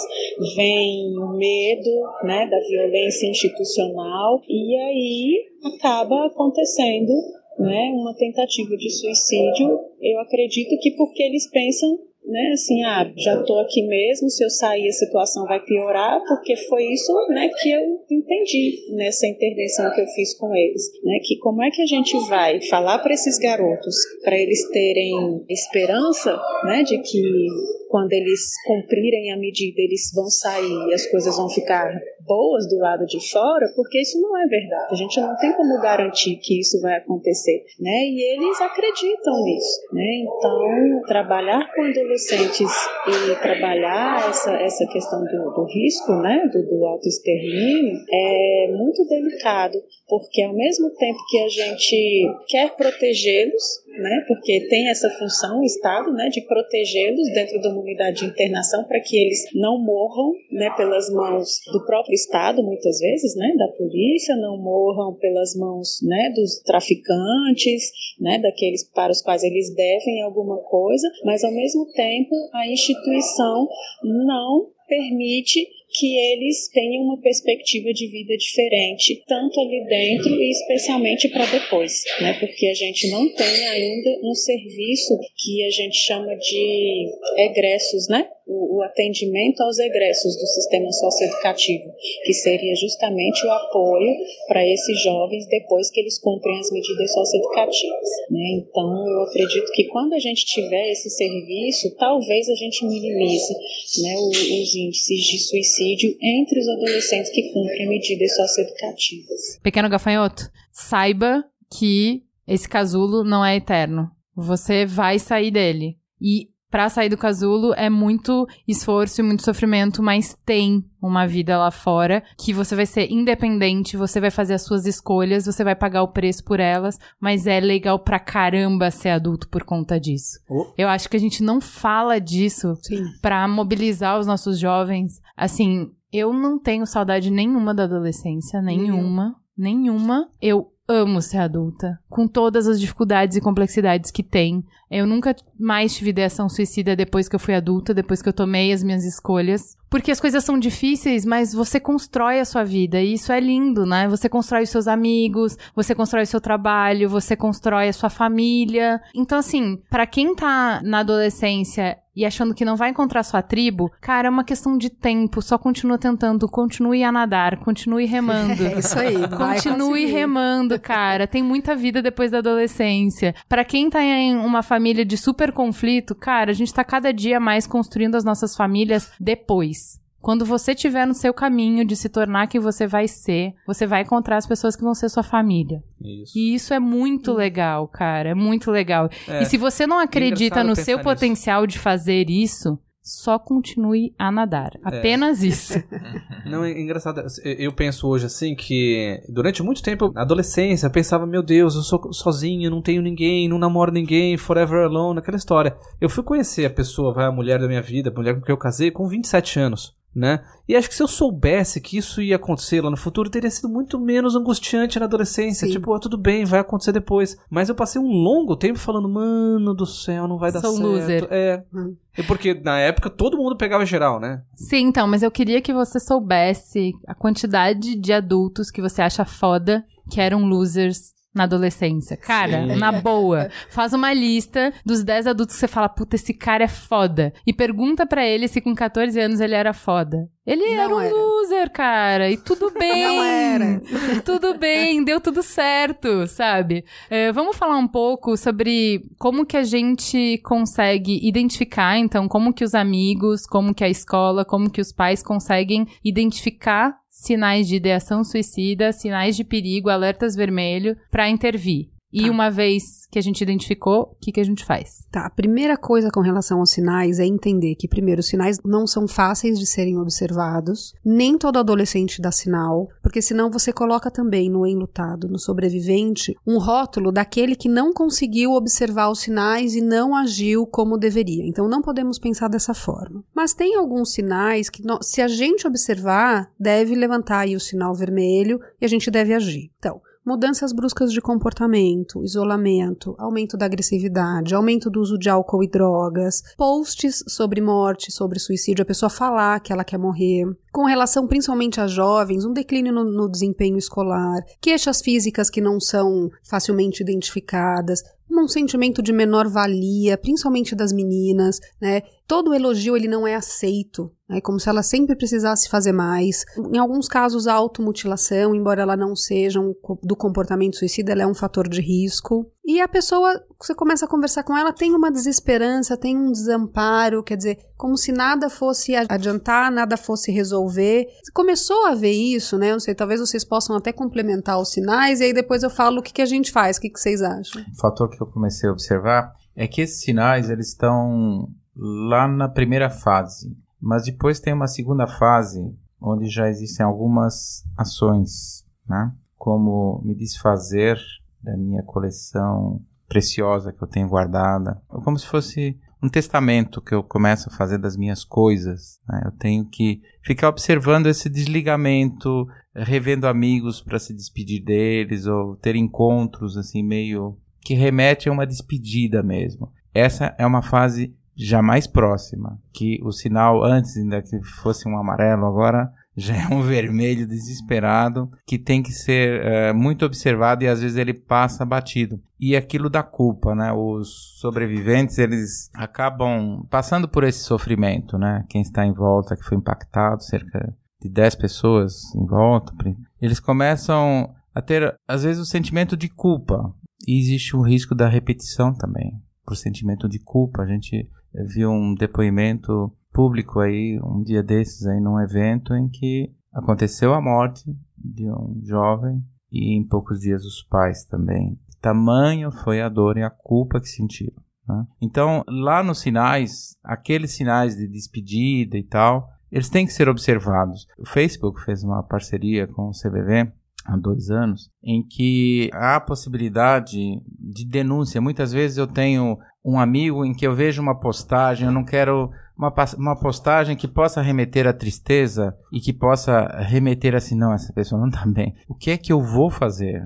vem o medo, né, da violência institucional, e aí acaba acontecendo né, uma tentativa de suicídio, eu acredito que porque eles pensam né, assim, ah, já estou aqui mesmo, se eu sair a situação vai piorar, porque foi isso, né, que eu entendi nessa intervenção que eu fiz com eles, né, que como é que a gente vai falar para esses garotos, para eles terem esperança, né, de que quando eles cumprirem a medida eles vão sair e as coisas vão ficar boas do lado de fora, porque isso não é verdade. A gente não tem como garantir que isso vai acontecer, né? E eles acreditam nisso, né? Então, trabalhar com adolescentes e trabalhar essa, essa questão do, do risco, né, do, do autoextermínio, é muito delicado, porque ao mesmo tempo que a gente quer protegê-los, né, porque tem essa função, o Estado, né, de protegê-los dentro de uma unidade de internação para que eles não morram, né, pelas mãos do próprio Estado, muitas vezes, né, da polícia, não morram pelas mãos, né, dos traficantes, né, daqueles para os quais eles devem alguma coisa, mas ao mesmo tempo a instituição não permite que eles tenham uma perspectiva de vida diferente, tanto ali dentro e especialmente para depois, né? Porque a gente não tem ainda um serviço que a gente chama de egressos, né? o, o atendimento aos egressos do sistema socioeducativo, que seria justamente o apoio para esses jovens depois que eles cumprem as medidas socioeducativas. Né? Então, eu acredito que quando a gente tiver esse serviço, talvez a gente minimize né, os índices de suicídio entre os adolescentes que cumprem medidas socioeducativas. Pequeno gafanhoto, saiba que esse casulo não é eterno. Você vai sair dele. E Pra sair do casulo é muito esforço e muito sofrimento, mas tem uma vida lá fora que você vai ser independente, você vai fazer as suas escolhas, você vai pagar o preço por elas, mas é legal pra caramba ser adulto por conta disso. Oh. Eu acho que a gente não fala disso pra mobilizar os nossos jovens. Assim, eu não tenho saudade nenhuma da adolescência, nenhuma, nenhuma. Eu amo ser adulta, com todas as dificuldades e complexidades que tem. Eu nunca mais tive ideação suicida depois que eu fui adulta, depois que eu tomei as minhas escolhas. Porque as coisas são difíceis, mas você constrói a sua vida e isso é lindo, né? Você constrói os seus amigos, você constrói o seu trabalho, você constrói a sua família. Então, assim, para quem tá na adolescência e achando que não vai encontrar sua tribo, cara, é uma questão de tempo. Só continua tentando, continue a nadar, continue remando. É isso aí. Continue remando, cara. Tem muita vida depois da adolescência. Pra quem tá em uma família de super conflito, cara, a gente tá cada dia mais construindo as nossas famílias depois. Quando você estiver no seu caminho de se tornar quem você vai ser, você vai encontrar as pessoas que vão ser sua família. Isso. E isso é muito legal, cara. É muito legal. É. E se você não acredita engraçado no seu nisso. potencial de fazer isso, só continue a nadar. É. Apenas isso. Não, é engraçado. Eu penso hoje assim que durante muito tempo, na adolescência, eu pensava, meu Deus, eu sou sozinho, não tenho ninguém, não namoro ninguém, forever alone, aquela história. Eu fui conhecer a pessoa, vai, a mulher da minha vida, a mulher com quem eu casei, com 27 anos. Né? E acho que se eu soubesse que isso ia acontecer lá no futuro, teria sido muito menos angustiante na adolescência. Sim. Tipo, ah, tudo bem, vai acontecer depois. Mas eu passei um longo tempo falando, mano do céu, não vai dar Sou certo. loser. É. Hum. Porque na época todo mundo pegava geral, né? Sim, então, mas eu queria que você soubesse a quantidade de adultos que você acha foda que eram losers na adolescência. Cara, Sim. na boa, faz uma lista dos 10 adultos que você fala, puta, esse cara é foda. E pergunta pra ele se com 14 anos ele era foda. Ele Não era um era. loser, cara. E tudo bem. Não era. tudo bem, deu tudo certo, sabe? É, vamos falar um pouco sobre como que a gente consegue identificar, então, como que os amigos, como que a escola, como que os pais conseguem identificar sinais de ideação suicida, sinais de perigo, alertas vermelho, pra intervir. E Tá. uma vez que a gente identificou, o que, que a gente faz? Tá, a primeira coisa com relação aos sinais é entender que, primeiro, os sinais não são fáceis de serem observados, nem todo adolescente dá sinal, porque senão você coloca também no enlutado, no sobrevivente, um rótulo daquele que não conseguiu observar os sinais e não agiu como deveria. Então não podemos pensar dessa forma. Mas tem alguns sinais que, se a gente observar, deve levantar aí o sinal vermelho e a gente deve agir. Então, Mudanças bruscas de comportamento, isolamento, aumento da agressividade, aumento do uso de álcool e drogas, posts sobre morte, sobre suicídio, a pessoa falar que ela quer morrer. Com relação principalmente a jovens, um declínio no, no desempenho escolar, queixas físicas que não são facilmente identificadas, um sentimento de menor valia, principalmente das meninas, né? Todo elogio ele não é aceito, né? Como se ela sempre precisasse fazer mais. Em alguns casos, a automutilação, embora ela não seja um do comportamento suicida, ela é um fator de risco. E a pessoa, você começa a conversar com ela, tem uma desesperança, tem um desamparo, quer dizer, como se nada fosse adiantar, nada fosse resolver. Começou a ver isso, né? Não sei, talvez vocês possam até complementar os sinais, e aí depois eu falo o que, que a gente faz, o que, que vocês acham. O fator que eu comecei a observar é que esses sinais, eles estão lá na primeira fase, mas depois tem uma segunda fase, onde já existem algumas ações, né? Como me desfazer da minha coleção preciosa que eu tenho guardada, como se fosse um testamento que eu começo a fazer das minhas coisas. Né? Eu tenho que ficar observando esse desligamento, revendo amigos para se despedir deles ou ter encontros assim meio que remete a uma despedida mesmo. Essa é uma fase já mais próxima, que o sinal antes ainda que fosse um amarelo agora já é um vermelho desesperado que tem que ser é, muito observado e às vezes ele passa batido. E aquilo da culpa, né? Os sobreviventes, eles acabam passando por esse sofrimento, né? Quem está em volta, que foi impactado, cerca de 10 pessoas em volta, eles começam a ter, às vezes, o sentimento de culpa. E existe um risco da repetição também, por sentimento de culpa. A gente viu um depoimento público aí um dia desses aí num evento em que aconteceu a morte de um jovem e em poucos dias os pais também. Tamanho foi a dor e a culpa que sentiram. Né? Então, lá nos sinais, aqueles sinais de despedida e tal, eles têm que ser observados. O Facebook fez uma parceria com o CVV há dois anos, em que há a possibilidade de denúncia. Muitas vezes eu tenho um amigo em que eu vejo uma postagem, eu não quero uma, uma postagem que possa remeter à tristeza e que possa remeter assim, não, essa pessoa não está bem. O que é que eu vou fazer?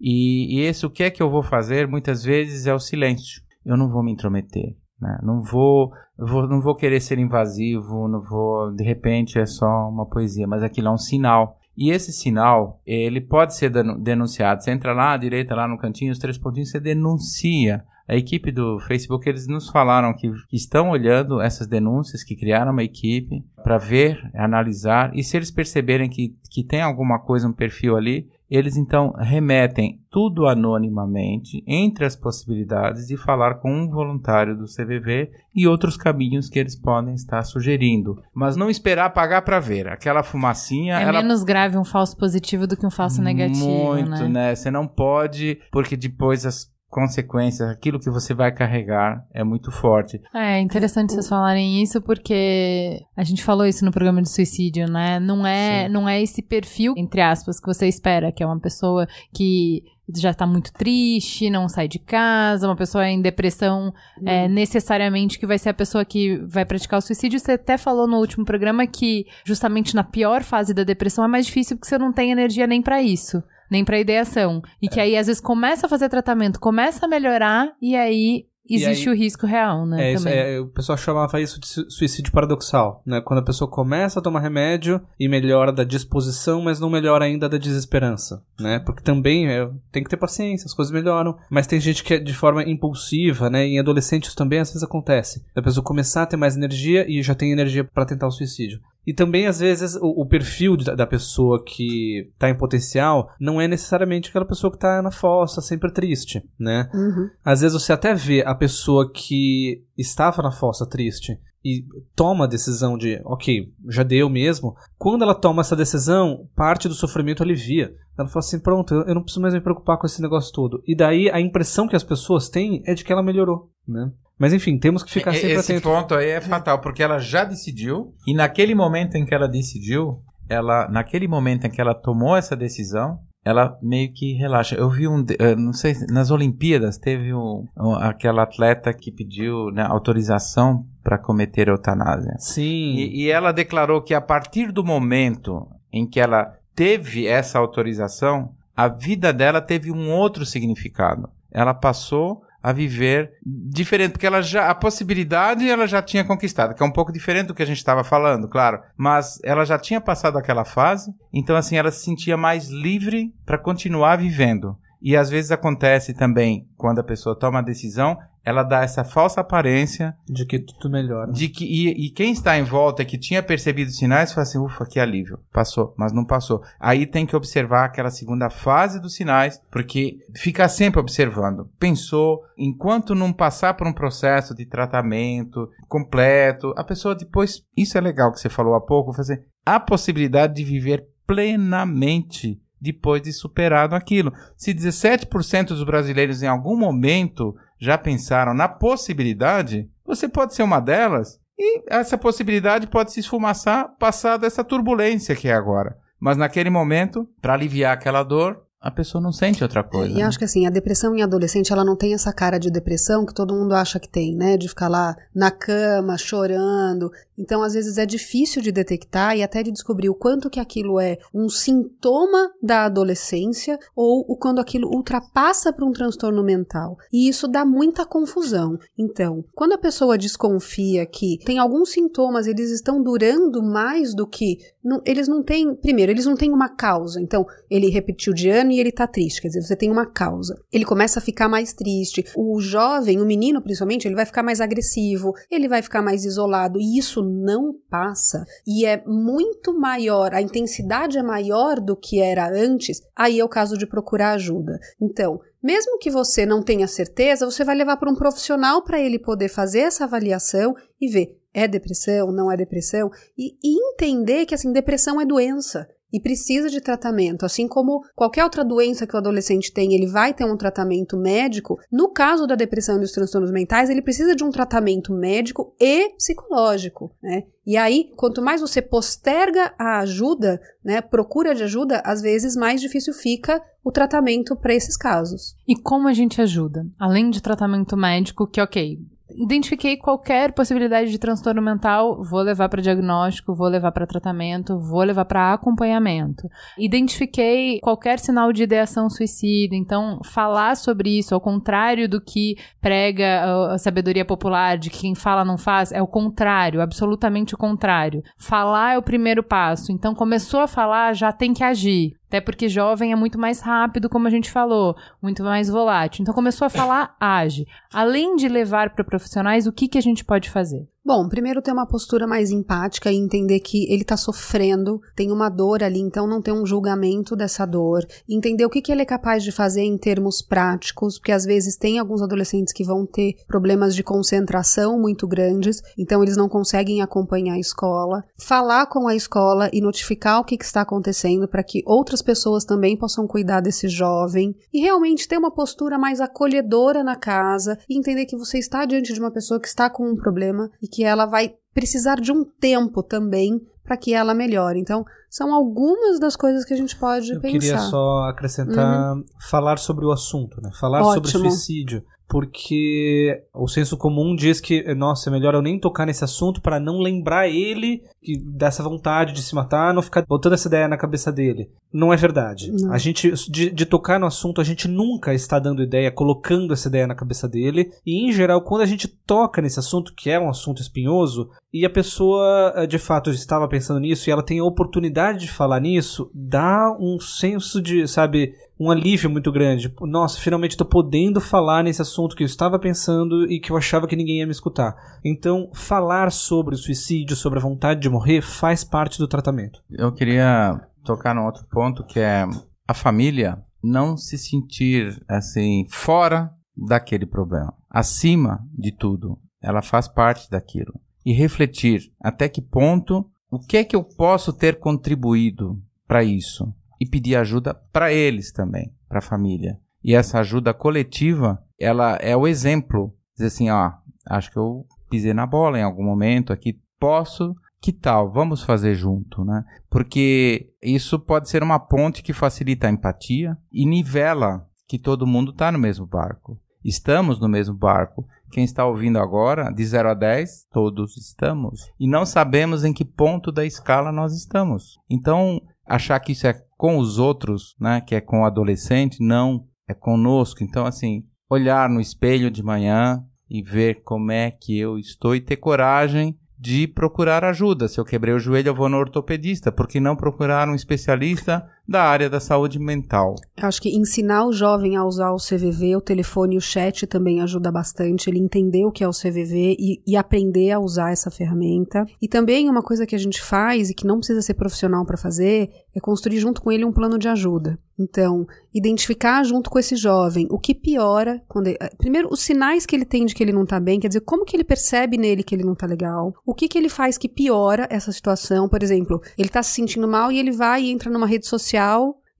E, e esse o que é que eu vou fazer muitas vezes é o silêncio. Eu não vou me intrometer. Né? Não vou, vou, não vou querer ser invasivo, não vou, de repente é só uma poesia, mas aquilo é um sinal. E esse sinal, ele pode ser denunciado. Você entra lá à direita, lá no cantinho, os três pontinhos, você denuncia. A equipe do Facebook, eles nos falaram que estão olhando essas denúncias, que criaram uma equipe para ver, analisar, e se eles perceberem que, que tem alguma coisa, um perfil ali, eles então remetem tudo anonimamente entre as possibilidades de falar com um voluntário do CVV e outros caminhos que eles podem estar sugerindo. Mas não esperar pagar para ver. Aquela fumacinha. É ela... menos grave um falso positivo do que um falso negativo. Muito, né? né? Você não pode, porque depois as consequências, aquilo que você vai carregar é muito forte. É interessante vocês falarem isso porque a gente falou isso no programa de suicídio, né? Não é, não é esse perfil entre aspas que você espera, que é uma pessoa que já está muito triste, não sai de casa, uma pessoa em depressão hum. é, necessariamente que vai ser a pessoa que vai praticar o suicídio. Você até falou no último programa que justamente na pior fase da depressão é mais difícil porque você não tem energia nem para isso nem para ideação. E que aí, às vezes, começa a fazer tratamento, começa a melhorar, e aí existe aí, o risco real, né? É, isso, é, o pessoal chamava isso de suicídio paradoxal, né? Quando a pessoa começa a tomar remédio e melhora da disposição, mas não melhora ainda da desesperança, né? Porque também é, tem que ter paciência, as coisas melhoram, mas tem gente que é de forma impulsiva, né? Em adolescentes também às vezes acontece. A pessoa começar a ter mais energia e já tem energia para tentar o suicídio. E também, às vezes, o, o perfil da, da, pessoa que tá em potencial não é necessariamente aquela pessoa que tá na fossa, sempre triste, né? Uhum. Às vezes você até vê a pessoa que estava na fossa triste e toma a decisão de, ok, já deu mesmo. Quando ela toma essa decisão, parte do sofrimento alivia. Ela fala assim: pronto, eu não preciso mais me preocupar com esse negócio todo. E daí a impressão que as pessoas têm é de que ela melhorou, né? Mas enfim, temos que ficar sempre Esse atentos. Esse ponto aí é fatal, porque ela já decidiu, e naquele momento em que ela decidiu, ela, naquele momento em que ela tomou essa decisão, ela meio que relaxa. Eu vi um, não sei, nas Olimpíadas teve um, um aquela atleta que pediu né, autorização para cometer eutanásia. Sim. E, e ela declarou que a partir do momento em que ela teve essa autorização, a vida dela teve um outro significado. Ela passou a viver diferente, porque ela já a possibilidade ela já tinha conquistado, que é um pouco diferente do que a gente estava falando, claro, mas ela já tinha passado aquela fase, então assim ela se sentia mais livre para continuar vivendo. E às vezes acontece também, quando a pessoa toma a decisão, ela dá essa falsa aparência De que tudo melhora. de que e, e quem está em volta que tinha percebido os sinais fala assim, ufa, que alívio, passou, mas não passou. Aí tem que observar aquela segunda fase dos sinais, porque fica sempre observando. Pensou, enquanto não passar por um processo de tratamento completo, a pessoa depois, isso é legal que você falou há pouco, fazer a possibilidade de viver plenamente depois de superado aquilo. Se 17% dos brasileiros em algum momento já pensaram na possibilidade, você pode ser uma delas e essa possibilidade pode se esfumaçar passada essa turbulência que é agora. Mas naquele momento, para aliviar aquela dor, a pessoa não sente outra coisa. E né? acho que assim, a depressão em adolescente, ela não tem essa cara de depressão que todo mundo acha que tem, né? De ficar lá na cama, chorando. Então, às vezes é difícil de detectar e até de descobrir o quanto que aquilo é um sintoma da adolescência ou o quando aquilo ultrapassa para um transtorno mental. E isso dá muita confusão. Então, quando a pessoa desconfia que tem alguns sintomas, eles estão durando mais do que não- eles não têm, primeiro, eles não têm uma causa. Então, ele repetiu de ano e ele tá triste, quer dizer, você tem uma causa. Ele começa a ficar mais triste. O jovem, o menino principalmente, ele vai ficar mais agressivo, ele vai ficar mais isolado e isso não passa. E é muito maior, a intensidade é maior do que era antes. Aí é o caso de procurar ajuda. Então, mesmo que você não tenha certeza, você vai levar para um profissional para ele poder fazer essa avaliação e ver é depressão, não é depressão, e, e entender que assim, depressão é doença e precisa de tratamento, assim como qualquer outra doença que o adolescente tem, ele vai ter um tratamento médico. No caso da depressão e dos transtornos mentais, ele precisa de um tratamento médico e psicológico, né? E aí, quanto mais você posterga a ajuda, né, procura de ajuda, às vezes mais difícil fica o tratamento para esses casos. E como a gente ajuda? Além de tratamento médico, que ok, identifiquei qualquer possibilidade de transtorno mental, vou levar para diagnóstico, vou levar para tratamento, vou levar para acompanhamento. Identifiquei qualquer sinal de ideação suicida, então falar sobre isso, ao contrário do que prega a- a sabedoria popular de que quem fala não faz, é o contrário, absolutamente o contrário. Falar é o primeiro passo, então começou a falar, já tem que agir. Até porque jovem é muito mais rápido, como a gente falou, muito mais volátil. Então começou a falar, age. Além de levar para profissionais, o que, que a gente pode fazer? Bom, primeiro ter uma postura mais empática e entender que ele está sofrendo, tem uma dor ali, então não ter um julgamento dessa dor, entender o que, que ele é capaz de fazer em termos práticos, porque às vezes tem alguns adolescentes que vão ter problemas de concentração muito grandes, então eles não conseguem acompanhar a escola, falar com a escola e notificar o que, que está acontecendo para que outras pessoas também possam cuidar desse jovem. E realmente ter uma postura mais acolhedora na casa e entender que você está diante de uma pessoa que está com um problema e que ela vai precisar de um tempo também para que ela melhore. Então, são algumas das coisas que a gente pode Eu pensar. Uhum. queria só acrescentar, falar sobre o assunto, né? Falar sobre Ótimo. suicídio. Porque o senso comum diz que, nossa, é melhor eu nem tocar nesse assunto para não lembrar ele que, dessa vontade de se matar, não ficar botando essa ideia na cabeça dele. Não é verdade. Não. A gente, de, de tocar no assunto, a gente nunca está dando ideia, colocando essa ideia na cabeça dele. E, em geral, quando a gente toca nesse assunto, que é um assunto espinhoso, e a pessoa eh, de fato estava pensando nisso e ela tem a oportunidade de falar nisso, dá um senso de, sabe, um alívio muito grande. Nossa, finalmente estou podendo falar nesse assunto que eu estava pensando e que eu achava que ninguém ia me escutar. Então, falar sobre o suicídio, sobre a vontade de morrer, faz parte do tratamento. Eu queria tocar num outro ponto que é a família não se sentir assim fora daquele problema, acima de tudo. Ela faz parte daquilo e refletir até que ponto o que é que eu posso ter contribuído para isso e pedir ajuda para eles também, para a família. E essa ajuda coletiva, ela é o exemplo, dizer assim, ó, acho que eu pisei na bola em algum momento aqui, posso que tal? Vamos fazer junto, né? Porque isso pode ser uma ponte que facilita a empatia e nivela que todo mundo está no mesmo barco. Estamos no mesmo barco. Quem está ouvindo agora, de 0 a 10, todos estamos. E não sabemos em que ponto da escala nós estamos. Então, achar que isso é com os outros, né? Que é com o adolescente, não. É conosco. Então, assim, olhar no espelho de manhã e ver como é que eu estou e ter coragem de procurar ajuda. Se eu quebrei o joelho, eu vou no ortopedista. Por que não procurar um especialista da área da saúde mental. Acho que ensinar o jovem a usar o CVV, o telefone e o chat também ajuda bastante. Ele entender o que é o CVV e, e aprender a usar essa ferramenta. E também uma coisa que a gente faz e que não precisa ser profissional para fazer é construir junto com ele um plano de ajuda. Então, identificar junto com esse jovem o que piora quando ele, primeiro os sinais que ele tem de que ele não tá bem, quer dizer, como que ele percebe nele que ele não tá legal? O que que ele faz que piora essa situação? Por exemplo, ele tá se sentindo mal e ele vai e entra numa rede social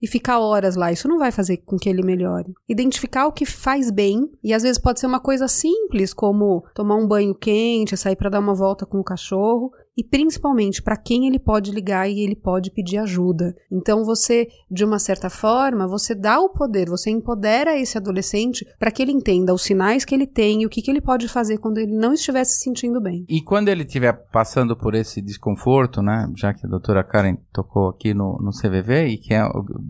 e ficar horas lá. Isso não vai fazer com que ele melhore. Identificar o que faz bem, e às vezes pode ser uma coisa simples, como tomar um banho quente, sair para dar uma volta com o cachorro, e principalmente para quem ele pode ligar e ele pode pedir ajuda. Então você, de uma certa forma, você dá o poder, você empodera esse adolescente para que ele entenda os sinais que ele tem e o que, que ele pode fazer quando ele não estiver se sentindo bem. E quando ele estiver passando por esse desconforto, né, já que a doutora Karen tocou aqui no, no CVV e que é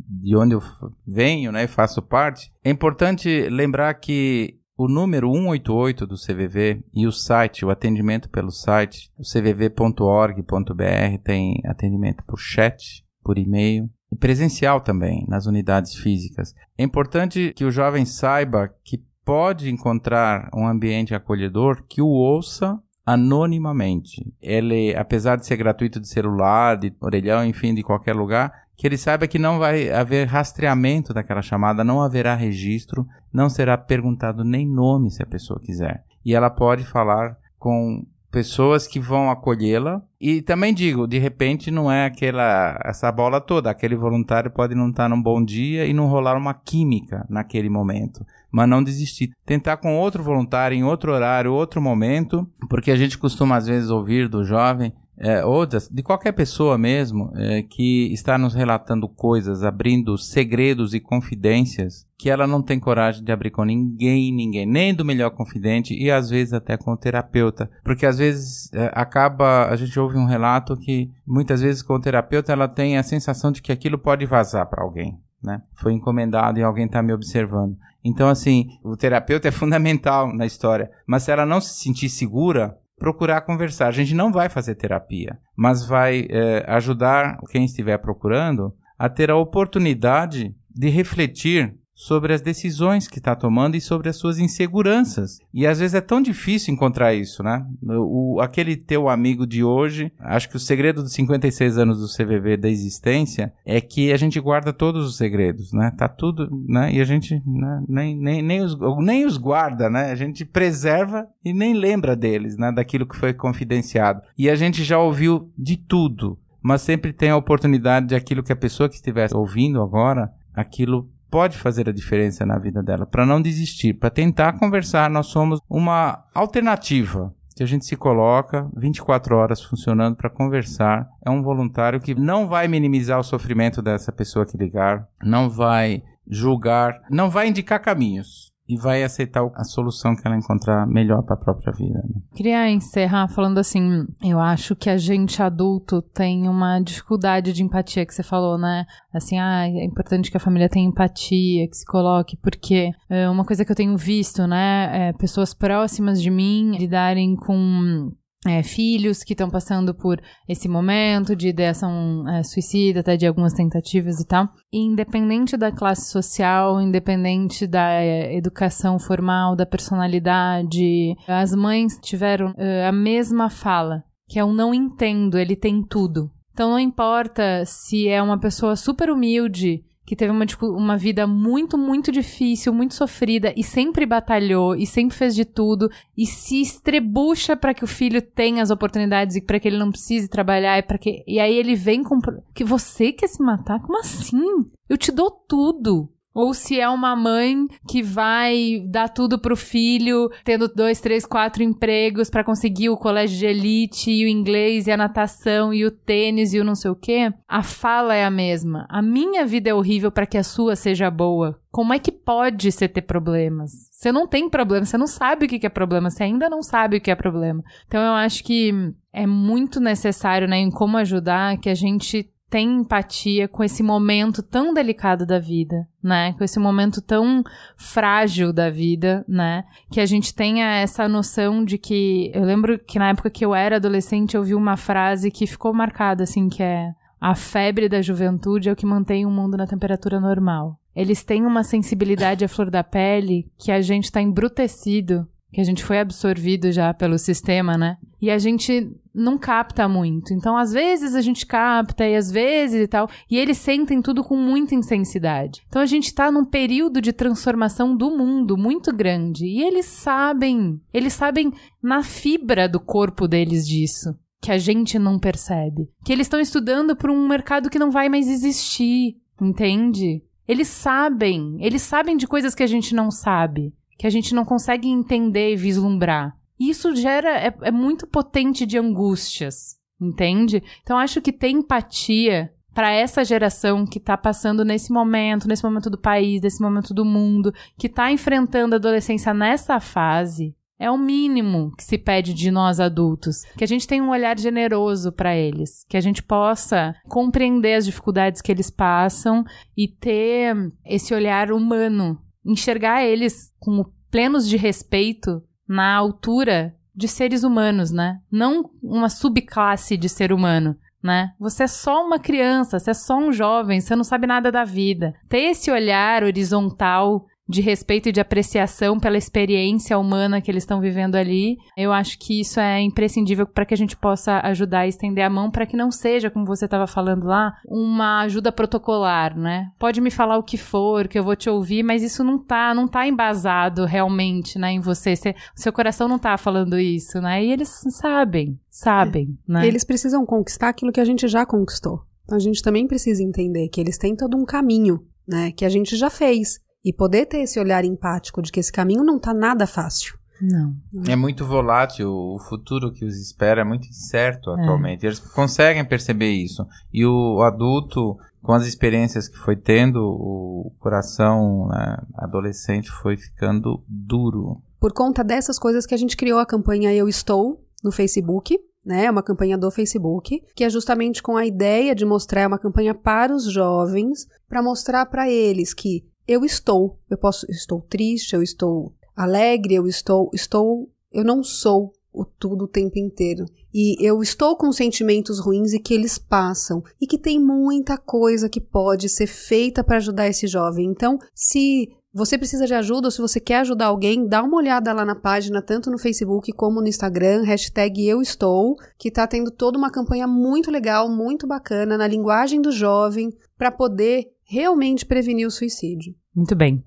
de onde eu venho, né, e faço parte, é importante lembrar que o número 188 do CVV e o site, o atendimento pelo site, cvv.org.br tem atendimento por chat, por e-mail e presencial também nas unidades físicas. É importante que o jovem saiba que pode encontrar um ambiente acolhedor que o ouça anonimamente. Ele, apesar de ser gratuito de celular, de orelhão, enfim, de qualquer lugar, que ele saiba que não vai haver rastreamento daquela chamada, não haverá registro, não será perguntado nem nome se a pessoa quiser. E ela pode falar com pessoas que vão acolhê-la. E também digo, de repente não é aquela essa bola toda, aquele voluntário pode não estar num bom dia e não rolar uma química naquele momento, mas não desistir, tentar com outro voluntário em outro horário, outro momento, porque a gente costuma às vezes ouvir do jovem é, ou de, de, qualquer pessoa mesmo é, que está nos relatando coisas, abrindo segredos e confidências que ela não tem coragem de abrir com ninguém, ninguém, nem do melhor confidente e às vezes até com o terapeuta, porque às vezes é, acaba, a gente ouve um relato que muitas vezes com o terapeuta ela tem a sensação de que aquilo pode vazar para alguém. Né? Foi encomendado e alguém está me observando. Então, assim, o terapeuta é fundamental na história, mas se ela não se sentir segura, procurar conversar. A gente não vai fazer terapia, mas vai é, ajudar quem estiver procurando a ter a oportunidade de refletir sobre as decisões que está tomando e sobre as suas inseguranças. E às vezes é tão difícil encontrar isso, né? O, aquele teu amigo de hoje, acho que o segredo dos 56 anos do CVV da existência é que a gente guarda todos os segredos, né? Tá tudo, né? E a gente né? nem, nem, nem, os, nem os guarda, né? A gente preserva e nem lembra deles, né? Daquilo que foi confidenciado. E a gente já ouviu de tudo, mas sempre tem a oportunidade de aquilo que a pessoa que estiver ouvindo agora, aquilo pode fazer a diferença na vida dela, para não desistir, para tentar conversar. Nós somos uma alternativa que a gente se coloca 24 horas funcionando para conversar. É um voluntário que não vai minimizar o sofrimento dessa pessoa que ligar, não vai julgar, não vai indicar caminhos e vai aceitar a solução que ela encontrar melhor para a própria vida. Né? Queria encerrar falando assim, eu acho que a gente adulto tem uma dificuldade de empatia que você falou, né? Assim, ah, é importante que a família tenha empatia, que se coloque, porque é uma coisa que eu tenho visto, né, é pessoas próximas de mim lidarem com é, filhos que estão passando por esse momento de ideação é, suicida, até de algumas tentativas e tal. E independente da classe social, independente da é, educação formal, da personalidade, as mães tiveram é, a mesma fala, que é o não entendo, ele tem tudo. Então não importa se é uma pessoa super humilde que teve uma, tipo, uma vida muito, muito difícil, muito sofrida e sempre batalhou e sempre fez de tudo e se estrebucha para que o filho tenha as oportunidades e para que ele não precise trabalhar e para que e aí ele vem com que você quer se matar? Como assim? Eu te dou tudo. Ou se é uma mãe que vai dar tudo pro filho, tendo dois, três, quatro empregos para conseguir o colégio de elite, e o inglês, e a natação, e o tênis, e o não sei o quê, a fala é a mesma. A minha vida é horrível para que a sua seja boa. Como é que pode você ter problemas? Você não tem problema, você não sabe o que é problema, você ainda não sabe o que é problema. Então eu acho que é muito necessário, né, em como ajudar, que a gente tem empatia com esse momento tão delicado da vida, né? Com esse momento tão frágil da vida, né? Que a gente tenha essa noção de que. Eu lembro que na época que eu era adolescente eu vi uma frase que ficou marcada, assim, que é. A febre da juventude é o que mantém o mundo na temperatura normal. Eles têm uma sensibilidade à flor da pele que a gente está embrutecido, que a gente foi absorvido já pelo sistema, né? E a gente não capta muito. Então, às vezes a gente capta e às vezes e tal. E eles sentem tudo com muita intensidade. Então, a gente está num período de transformação do mundo muito grande. E eles sabem. Eles sabem na fibra do corpo deles disso. Que a gente não percebe. Que eles estão estudando para um mercado que não vai mais existir. Entende? Eles sabem. Eles sabem de coisas que a gente não sabe. Que a gente não consegue entender e vislumbrar. E isso gera, é, é muito potente de angústias, entende? Então acho que ter empatia para essa geração que está passando nesse momento, nesse momento do país, nesse momento do mundo, que está enfrentando a adolescência nessa fase, é o mínimo que se pede de nós adultos, que a gente tenha um olhar generoso para eles, que a gente possa compreender as dificuldades que eles passam e ter esse olhar humano, enxergar eles com plenos de respeito na altura de seres humanos, né? Não uma subclasse de ser humano, né? Você é só uma criança, você é só um jovem, você não sabe nada da vida. Ter esse olhar horizontal de respeito e de apreciação pela experiência humana que eles estão vivendo ali. Eu acho que isso é imprescindível para que a gente possa ajudar a estender a mão para que não seja, como você estava falando lá, uma ajuda protocolar, né? Pode me falar o que for, que eu vou te ouvir, mas isso não tá, não tá embasado realmente, né, em você. Cê, o seu coração não tá falando isso, né? E eles sabem, sabem, é. né? Eles precisam conquistar aquilo que a gente já conquistou. Então a gente também precisa entender que eles têm todo um caminho, né, que a gente já fez e poder ter esse olhar empático de que esse caminho não está nada fácil. Não. É muito volátil, o futuro que os espera é muito incerto atualmente. É. Eles conseguem perceber isso. E o adulto, com as experiências que foi tendo, o coração né, adolescente foi ficando duro. Por conta dessas coisas que a gente criou a campanha Eu Estou no Facebook, né? É uma campanha do Facebook, que é justamente com a ideia de mostrar é uma campanha para os jovens, para mostrar para eles que eu estou. Eu posso, estou triste, eu estou alegre, eu estou, estou, eu não sou o tudo o tempo inteiro. E eu estou com sentimentos ruins e que eles passam e que tem muita coisa que pode ser feita para ajudar esse jovem. Então, se você precisa de ajuda ou se você quer ajudar alguém, dá uma olhada lá na página, tanto no Facebook como no Instagram, hashtag Eu Estou, que está tendo toda uma campanha muito legal, muito bacana, na linguagem do jovem, para poder realmente prevenir o suicídio. Muito bem.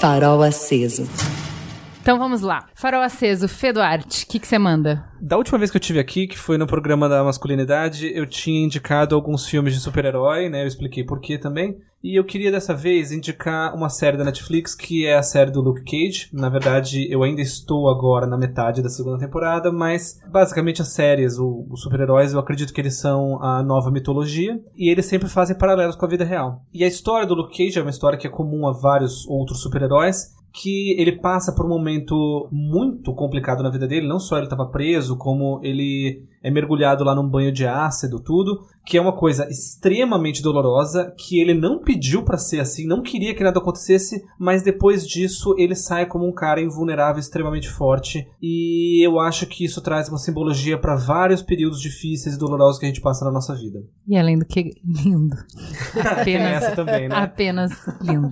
Farol aceso. Então vamos lá. Farol aceso, Fê Duarte, o que você manda? Da última vez que eu tive aqui, que foi no programa da masculinidade, eu tinha indicado alguns filmes de super-herói, né? Eu expliquei por quê também. E eu queria dessa vez indicar uma série da Netflix, que é a série do Luke Cage. Na verdade, eu ainda estou agora na metade da segunda temporada, mas basicamente as séries, os super-heróis, eu acredito que eles são a nova mitologia e eles sempre fazem paralelos com a vida real. E a história do Luke Cage é uma história que é comum a vários outros super-heróis, que ele passa por um momento muito complicado na vida dele. Não só ele estava preso, como ele é mergulhado lá num banho de ácido, tudo, que é uma coisa extremamente dolorosa, que ele não pediu para ser assim, não queria que nada acontecesse, mas depois disso ele sai como um cara invulnerável, extremamente forte, e eu acho que isso traz uma simbologia para vários períodos difíceis e dolorosos que a gente passa na nossa vida. E além do que lindo. Apenas essa também, né? Apenas lindo.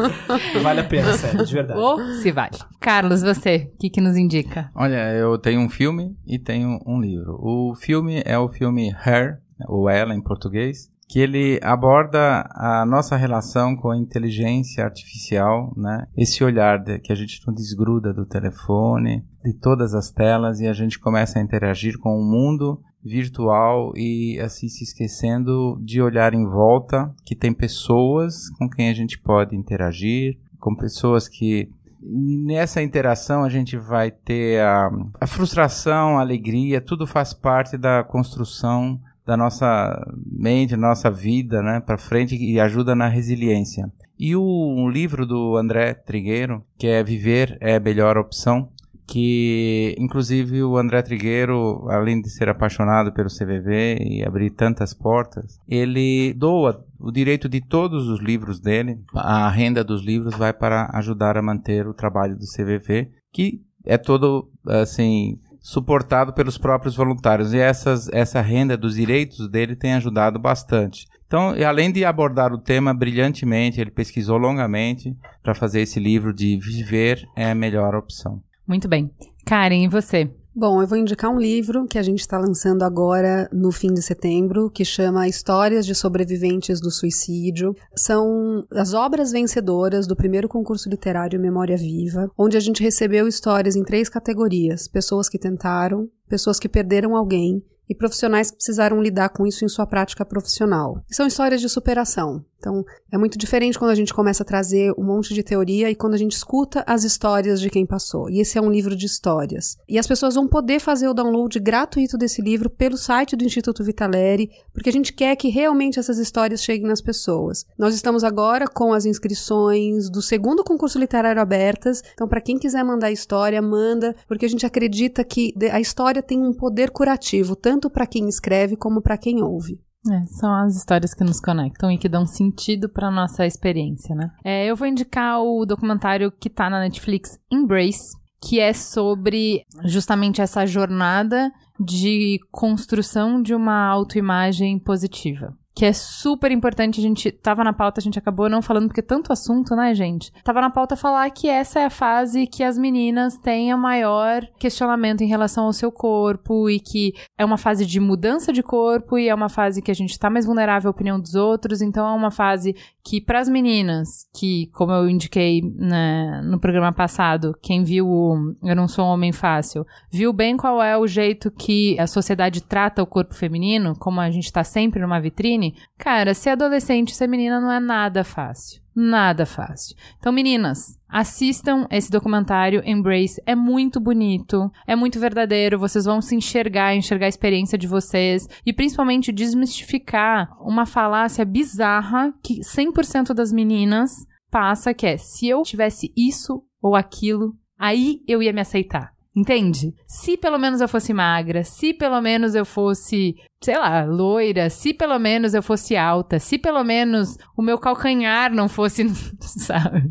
Vale a pena, sério, de verdade. Oh, se vale. Carlos, você, o que, que nos indica? Olha, eu tenho um filme e tenho um livro. O filme filme é o filme Her, ou Ela em português, que ele aborda a nossa relação com a inteligência artificial, né? Esse olhar de, que a gente não desgruda do telefone, de todas as telas e a gente começa a interagir com o mundo virtual e assim se esquecendo de olhar em volta que tem pessoas com quem a gente pode interagir, com pessoas que e nessa interação a gente vai ter a, a frustração, a alegria, tudo faz parte da construção da nossa mente, nossa vida, né, para frente e ajuda na resiliência. E o um livro do André Trigueiro, que é Viver é a melhor opção, que inclusive o André Trigueiro, além de ser apaixonado pelo CVV e abrir tantas portas, ele doa o direito de todos os livros dele, a renda dos livros vai para ajudar a manter o trabalho do CVV, que é todo assim suportado pelos próprios voluntários. E essas, essa renda dos direitos dele tem ajudado bastante. Então, além de abordar o tema brilhantemente, ele pesquisou longamente para fazer esse livro de Viver é a melhor opção. Muito bem. Karen, e você? Bom, eu vou indicar um livro que a gente está lançando agora no fim de setembro, que chama Histórias de Sobreviventes do Suicídio. São as obras vencedoras do primeiro concurso literário Memória Viva, onde a gente recebeu histórias em três categorias: pessoas que tentaram, pessoas que perderam alguém e profissionais que precisaram lidar com isso em sua prática profissional. são histórias de superação. Então, é muito diferente quando a gente começa a trazer um monte de teoria e quando a gente escuta as histórias de quem passou. E esse é um livro de histórias. E as pessoas vão poder fazer o download gratuito desse livro pelo site do Instituto Vitaleri, porque a gente quer que realmente essas histórias cheguem nas pessoas. Nós estamos agora com as inscrições do segundo concurso literário abertas. Então, para quem quiser mandar história, manda, porque a gente acredita que a história tem um poder curativo, tanto para quem escreve como para quem ouve. É, são as histórias que nos conectam e que dão sentido para nossa experiência, né? É, eu vou indicar o documentário que tá na Netflix, Embrace, que é sobre justamente essa jornada de construção de uma autoimagem positiva que é super importante. A gente tava na pauta, a gente acabou não falando, porque tanto assunto, né, gente? Tava na pauta falar que essa é a fase que as meninas têm a maior questionamento em relação ao seu corpo e que é uma fase de mudança de corpo e é uma fase que a gente tá mais vulnerável à opinião dos outros. Então é uma fase que, para as meninas, que, como eu indiquei né, no programa passado, quem viu o Eu Não Sou um Homem Fácil, viu bem qual é o jeito que a sociedade trata o corpo feminino, como a gente tá sempre numa vitrine cara, ser adolescente, ser menina não é nada fácil. Nada fácil. Então, meninas, assistam esse documentário Embrace. É muito bonito, é muito verdadeiro. Vocês vão se enxergar, enxergar a experiência de vocês e principalmente desmistificar uma falácia bizarra que 100% das meninas passa, que é: se eu tivesse isso ou aquilo, aí eu ia me aceitar. Entende? Se pelo menos eu fosse magra, se pelo menos eu fosse, sei lá, loira, se pelo menos eu fosse alta, se pelo menos o meu calcanhar não fosse, sabe?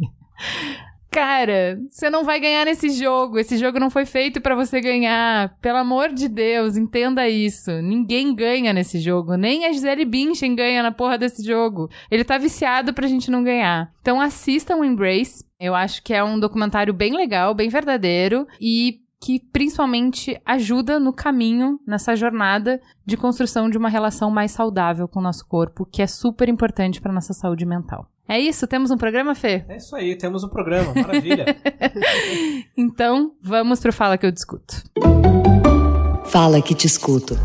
Cara, você não vai ganhar nesse jogo. Esse jogo não foi feito para você ganhar. Pelo amor de Deus, entenda isso. Ninguém ganha nesse jogo. Nem a Gisele Bündchen ganha na porra desse jogo. Ele tá viciado pra gente não ganhar. Então assistam o Embrace. Eu acho que é um documentário bem legal, bem verdadeiro. E que principalmente ajuda no caminho, nessa jornada de construção de uma relação mais saudável com o nosso corpo, que é super importante para nossa saúde mental. É isso? Temos um programa, Fê? É isso aí, temos um programa, maravilha. então, vamos pro Fala que eu discuto. Fala que te escuto.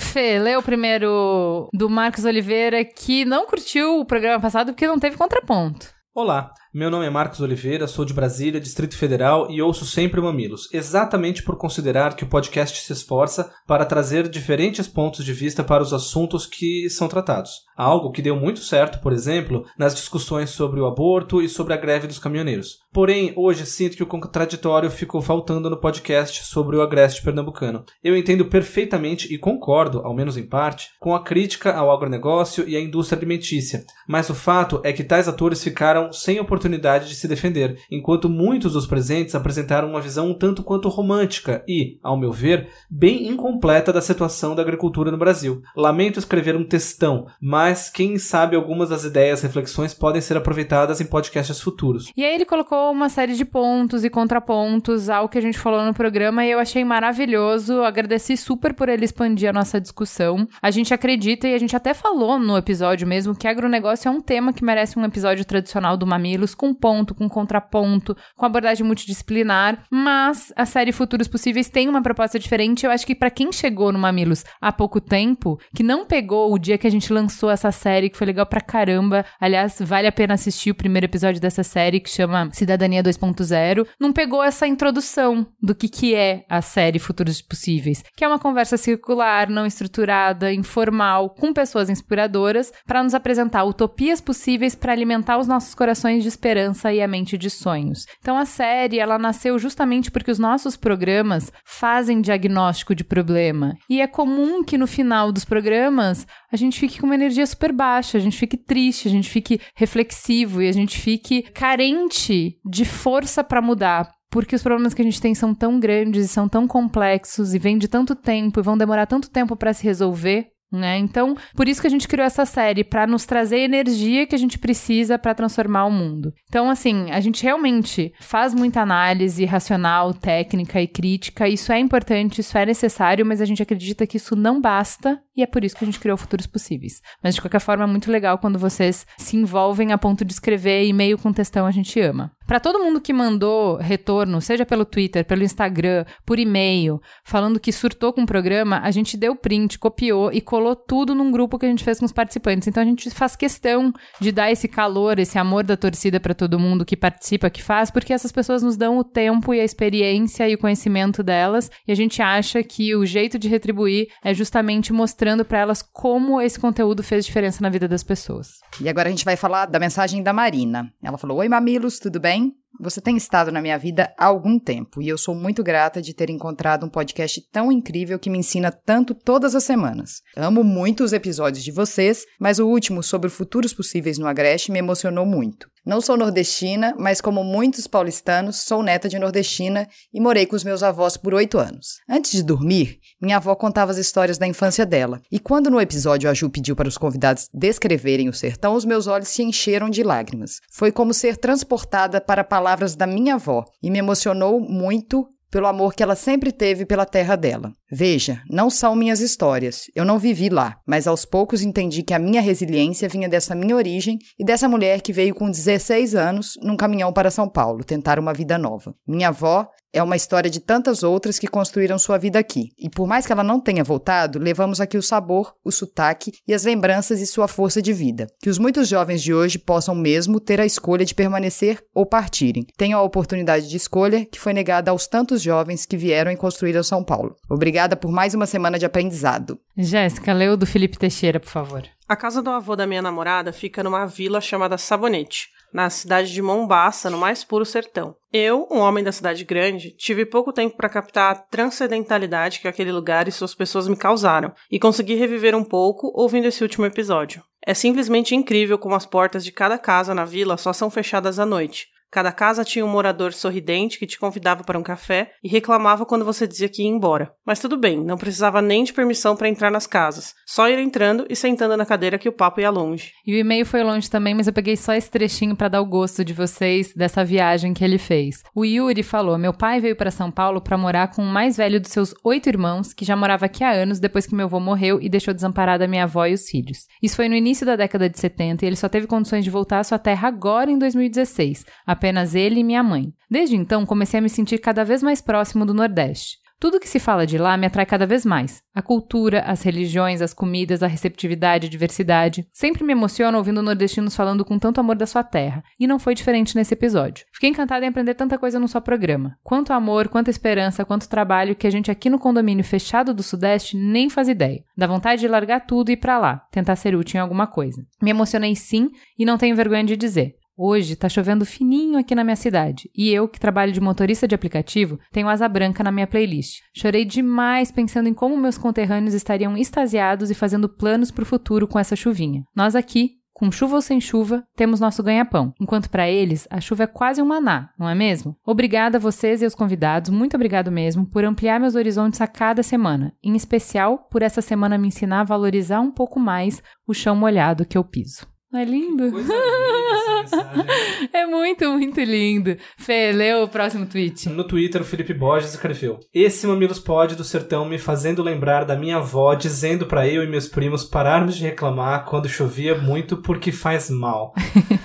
Fê, lê o primeiro do Marcos Oliveira, que não curtiu o programa passado porque não teve contraponto. Olá, meu nome é Marcos Oliveira, sou de Brasília, Distrito Federal e ouço sempre Mamilos, exatamente por considerar que o podcast se esforça para trazer diferentes pontos de vista para os assuntos que são tratados. Algo que deu muito certo, por exemplo, nas discussões sobre o aborto e sobre a greve dos caminhoneiros. Porém, hoje sinto que o contraditório ficou faltando no podcast sobre o agreste pernambucano. Eu entendo perfeitamente e concordo, ao menos em parte, com a crítica ao agronegócio e à indústria alimentícia, mas o fato é que tais atores ficaram sem oportunidade de se defender, enquanto muitos dos presentes apresentaram uma visão um tanto quanto romântica e, ao meu ver, bem incompleta da situação da agricultura no Brasil. Lamento escrever um textão, mas quem sabe algumas das ideias reflexões podem ser aproveitadas em podcasts futuros. E aí ele colocou uma série de pontos e contrapontos ao que a gente falou no programa e eu achei maravilhoso. Agradeci super por ele expandir a nossa discussão. A gente acredita e a gente até falou no episódio mesmo que agronegócio é um tema que merece um episódio tradicional do Mamilos, com ponto, com contraponto, com abordagem multidisciplinar. Mas a série Futuros Possíveis tem uma proposta diferente. Eu acho que para quem chegou no Mamilos há pouco tempo, que não pegou o dia que a gente lançou essa série, que foi legal pra caramba. Aliás, vale a pena assistir o primeiro episódio dessa série que chama Cidadania 2.0, não pegou essa introdução do que, que é a série Futuros Possíveis, que é uma conversa circular, não estruturada, informal, com pessoas inspiradoras, para nos apresentar utopias possíveis para alimentar os nossos corações de esperança e a mente de sonhos. Então a série, ela nasceu justamente porque os nossos programas fazem diagnóstico de problema. E é comum que no final dos programas a gente fique com uma energia super baixa, a gente fique triste, a gente fique reflexivo e a gente fique carente de força para mudar porque os problemas que a gente tem são tão grandes e são tão complexos e vêm de tanto tempo e vão demorar tanto tempo para se resolver né? Então, por isso que a gente criou essa série para nos trazer a energia que a gente precisa para transformar o mundo. Então, assim, a gente realmente faz muita análise racional, técnica e crítica. Isso é importante, isso é necessário, mas a gente acredita que isso não basta e é por isso que a gente criou Futuros Possíveis. Mas de qualquer forma é muito legal quando vocês se envolvem a ponto de escrever e-mail com textão a gente ama. Para todo mundo que mandou retorno, seja pelo Twitter, pelo Instagram, por e-mail, falando que surtou com o programa, a gente deu print, copiou e colou tudo num grupo que a gente fez com os participantes. Então a gente faz questão de dar esse calor, esse amor da torcida para todo mundo que participa, que faz, porque essas pessoas nos dão o tempo e a experiência e o conhecimento delas, e a gente acha que o jeito de retribuir é justamente mostrando para elas como esse conteúdo fez diferença na vida das pessoas. E agora a gente vai falar da mensagem da Marina. Ela falou: Oi, mamilos, tudo bem? Você tem estado na minha vida há algum tempo e eu sou muito grata de ter encontrado um podcast tão incrível que me ensina tanto todas as semanas. Amo muito os episódios de vocês, mas o último sobre futuros possíveis no Agreste me emocionou muito. Não sou nordestina, mas como muitos paulistanos, sou neta de nordestina e morei com os meus avós por oito anos. Antes de dormir, minha avó contava as histórias da infância dela. E quando no episódio a Ju pediu para os convidados descreverem o sertão, os meus olhos se encheram de lágrimas. Foi como ser transportada para palavras da minha avó e me emocionou muito pelo amor que ela sempre teve pela terra dela. Veja, não são minhas histórias, eu não vivi lá, mas aos poucos entendi que a minha resiliência vinha dessa minha origem e dessa mulher que veio com 16 anos num caminhão para São Paulo tentar uma vida nova. Minha avó é uma história de tantas outras que construíram sua vida aqui. E por mais que ela não tenha voltado, levamos aqui o sabor, o sotaque e as lembranças e sua força de vida. Que os muitos jovens de hoje possam mesmo ter a escolha de permanecer ou partirem. Tenham a oportunidade de escolha que foi negada aos tantos jovens que vieram e construíram São Paulo. Obrigada por mais uma semana de aprendizado. Jéssica, leu do Felipe Teixeira, por favor. A casa do avô da minha namorada fica numa vila chamada Sabonete na cidade de Mombasa, no mais puro sertão. Eu, um homem da cidade grande, tive pouco tempo para captar a transcendentalidade que aquele lugar e suas pessoas me causaram, e consegui reviver um pouco ouvindo esse último episódio. É simplesmente incrível como as portas de cada casa na vila só são fechadas à noite, Cada casa tinha um morador sorridente que te convidava para um café e reclamava quando você dizia que ia embora. Mas tudo bem, não precisava nem de permissão para entrar nas casas. Só ir entrando e sentando na cadeira que o papo ia longe. E o e-mail foi longe também, mas eu peguei só esse trechinho para dar o gosto de vocês dessa viagem que ele fez. O Yuri falou: Meu pai veio para São Paulo para morar com o mais velho dos seus oito irmãos, que já morava aqui há anos depois que meu avô morreu e deixou desamparada minha avó e os filhos. Isso foi no início da década de 70 e ele só teve condições de voltar à sua terra agora em 2016 apenas ele e minha mãe. Desde então, comecei a me sentir cada vez mais próximo do Nordeste. Tudo que se fala de lá me atrai cada vez mais. A cultura, as religiões, as comidas, a receptividade, a diversidade. Sempre me emociona ouvindo nordestinos falando com tanto amor da sua terra. E não foi diferente nesse episódio. Fiquei encantada em aprender tanta coisa no seu programa. Quanto amor, quanta esperança, quanto trabalho que a gente aqui no condomínio fechado do Sudeste nem faz ideia. Dá vontade de largar tudo e ir pra lá, tentar ser útil em alguma coisa. Me emocionei sim e não tenho vergonha de dizer. Hoje tá chovendo fininho aqui na minha cidade e eu, que trabalho de motorista de aplicativo, tenho asa branca na minha playlist. Chorei demais pensando em como meus conterrâneos estariam extasiados e fazendo planos para o futuro com essa chuvinha. Nós aqui, com chuva ou sem chuva, temos nosso ganha-pão, enquanto para eles a chuva é quase um maná, não é mesmo? Obrigada a vocês e aos convidados, muito obrigado mesmo por ampliar meus horizontes a cada semana, em especial por essa semana me ensinar a valorizar um pouco mais o chão molhado que eu piso. Não é lindo? Coisa linda. É muito, muito lindo. Fê, lê o próximo tweet. No Twitter, o Felipe Borges escreveu: Esse Mamilos Pod do Sertão me fazendo lembrar da minha avó dizendo para eu e meus primos pararmos de reclamar quando chovia muito porque faz mal.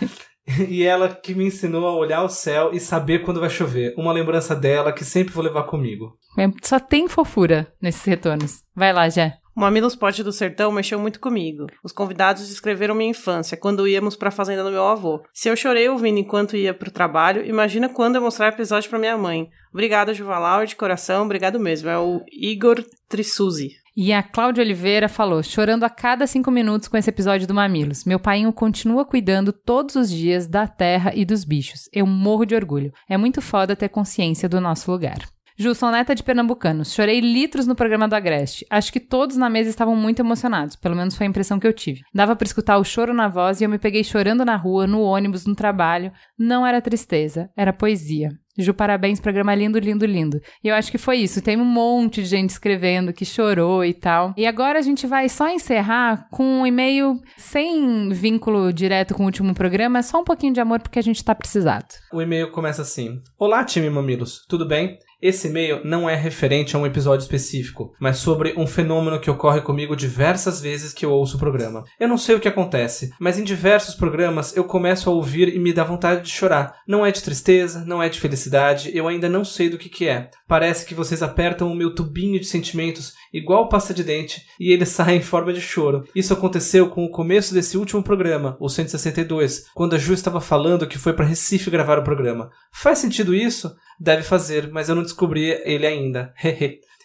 e ela que me ensinou a olhar o céu e saber quando vai chover. Uma lembrança dela que sempre vou levar comigo. É, Só tem fofura nesses retornos. Vai lá, Jé. O Mamilos Pote do Sertão mexeu muito comigo. Os convidados descreveram minha infância, quando íamos para a fazenda do meu avô. Se eu chorei ouvindo enquanto ia pro trabalho, imagina quando eu mostrar o episódio para minha mãe. Obrigada, Juvalau, de coração, obrigado mesmo. É o Igor Trisuzi. E a Cláudia Oliveira falou, chorando a cada cinco minutos com esse episódio do Mamilos. Meu painho continua cuidando todos os dias da terra e dos bichos. Eu morro de orgulho. É muito foda ter consciência do nosso lugar. Ju, sou neta de pernambucanos. Chorei litros no programa do Agreste. Acho que todos na mesa estavam muito emocionados, pelo menos foi a impressão que eu tive. Dava pra escutar o choro na voz e eu me peguei chorando na rua, no ônibus, no trabalho. Não era tristeza, era poesia. Ju, parabéns, programa lindo, lindo, lindo. E eu acho que foi isso. Tem um monte de gente escrevendo que chorou e tal. E agora a gente vai só encerrar com um e-mail sem vínculo direto com o último programa, só um pouquinho de amor porque a gente tá precisado. O e-mail começa assim: Olá, time Mamilos, tudo bem? Esse e-mail não é referente a um episódio específico, mas sobre um fenômeno que ocorre comigo diversas vezes que eu ouço o programa. Eu não sei o que acontece, mas em diversos programas eu começo a ouvir e me dá vontade de chorar. Não é de tristeza, não é de felicidade, eu ainda não sei do que que é. Parece que vocês apertam o meu tubinho de sentimentos igual pasta de dente e ele sai em forma de choro. Isso aconteceu com o começo desse último programa, o 162, quando a Ju estava falando que foi para Recife gravar o programa. Faz sentido isso? Deve fazer, mas eu não descobri ele ainda.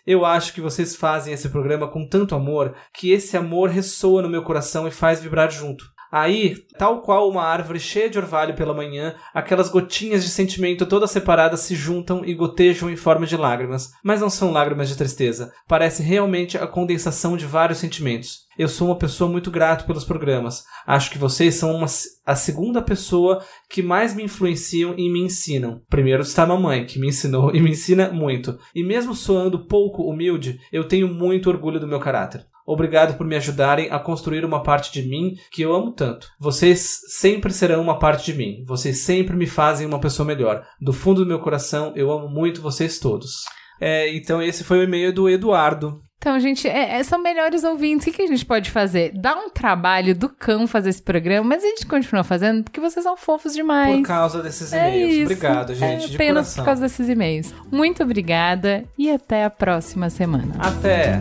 Eu acho que vocês fazem esse programa com tanto amor que esse amor ressoa no meu coração e faz vibrar junto. Aí, tal qual uma árvore cheia de orvalho pela manhã, aquelas gotinhas de sentimento todas separadas se juntam e gotejam em forma de lágrimas. Mas não são lágrimas de tristeza. Parece realmente a condensação de vários sentimentos. Eu sou uma pessoa muito grato pelos programas. Acho que vocês são uma, a segunda pessoa que mais me influenciam e me ensinam. Primeiro está a mamãe, que me ensinou e me ensina muito. E mesmo soando pouco humilde, eu tenho muito orgulho do meu caráter. Obrigado por me ajudarem a construir uma parte de mim que eu amo tanto. Vocês sempre serão uma parte de mim. Vocês sempre me fazem uma pessoa melhor. Do fundo do meu coração, eu amo muito vocês todos. É, então esse foi o e-mail do Eduardo. Então, gente, é, é, são melhores ouvintes. O que, a gente pode fazer? Dá um trabalho do cão fazer esse programa, mas a gente continua fazendo porque vocês são fofos demais. Por causa desses É e-mails. isso. Obrigado, gente. É de apenas coração. por causa desses e-mails. Muito obrigada e até a próxima semana. Até!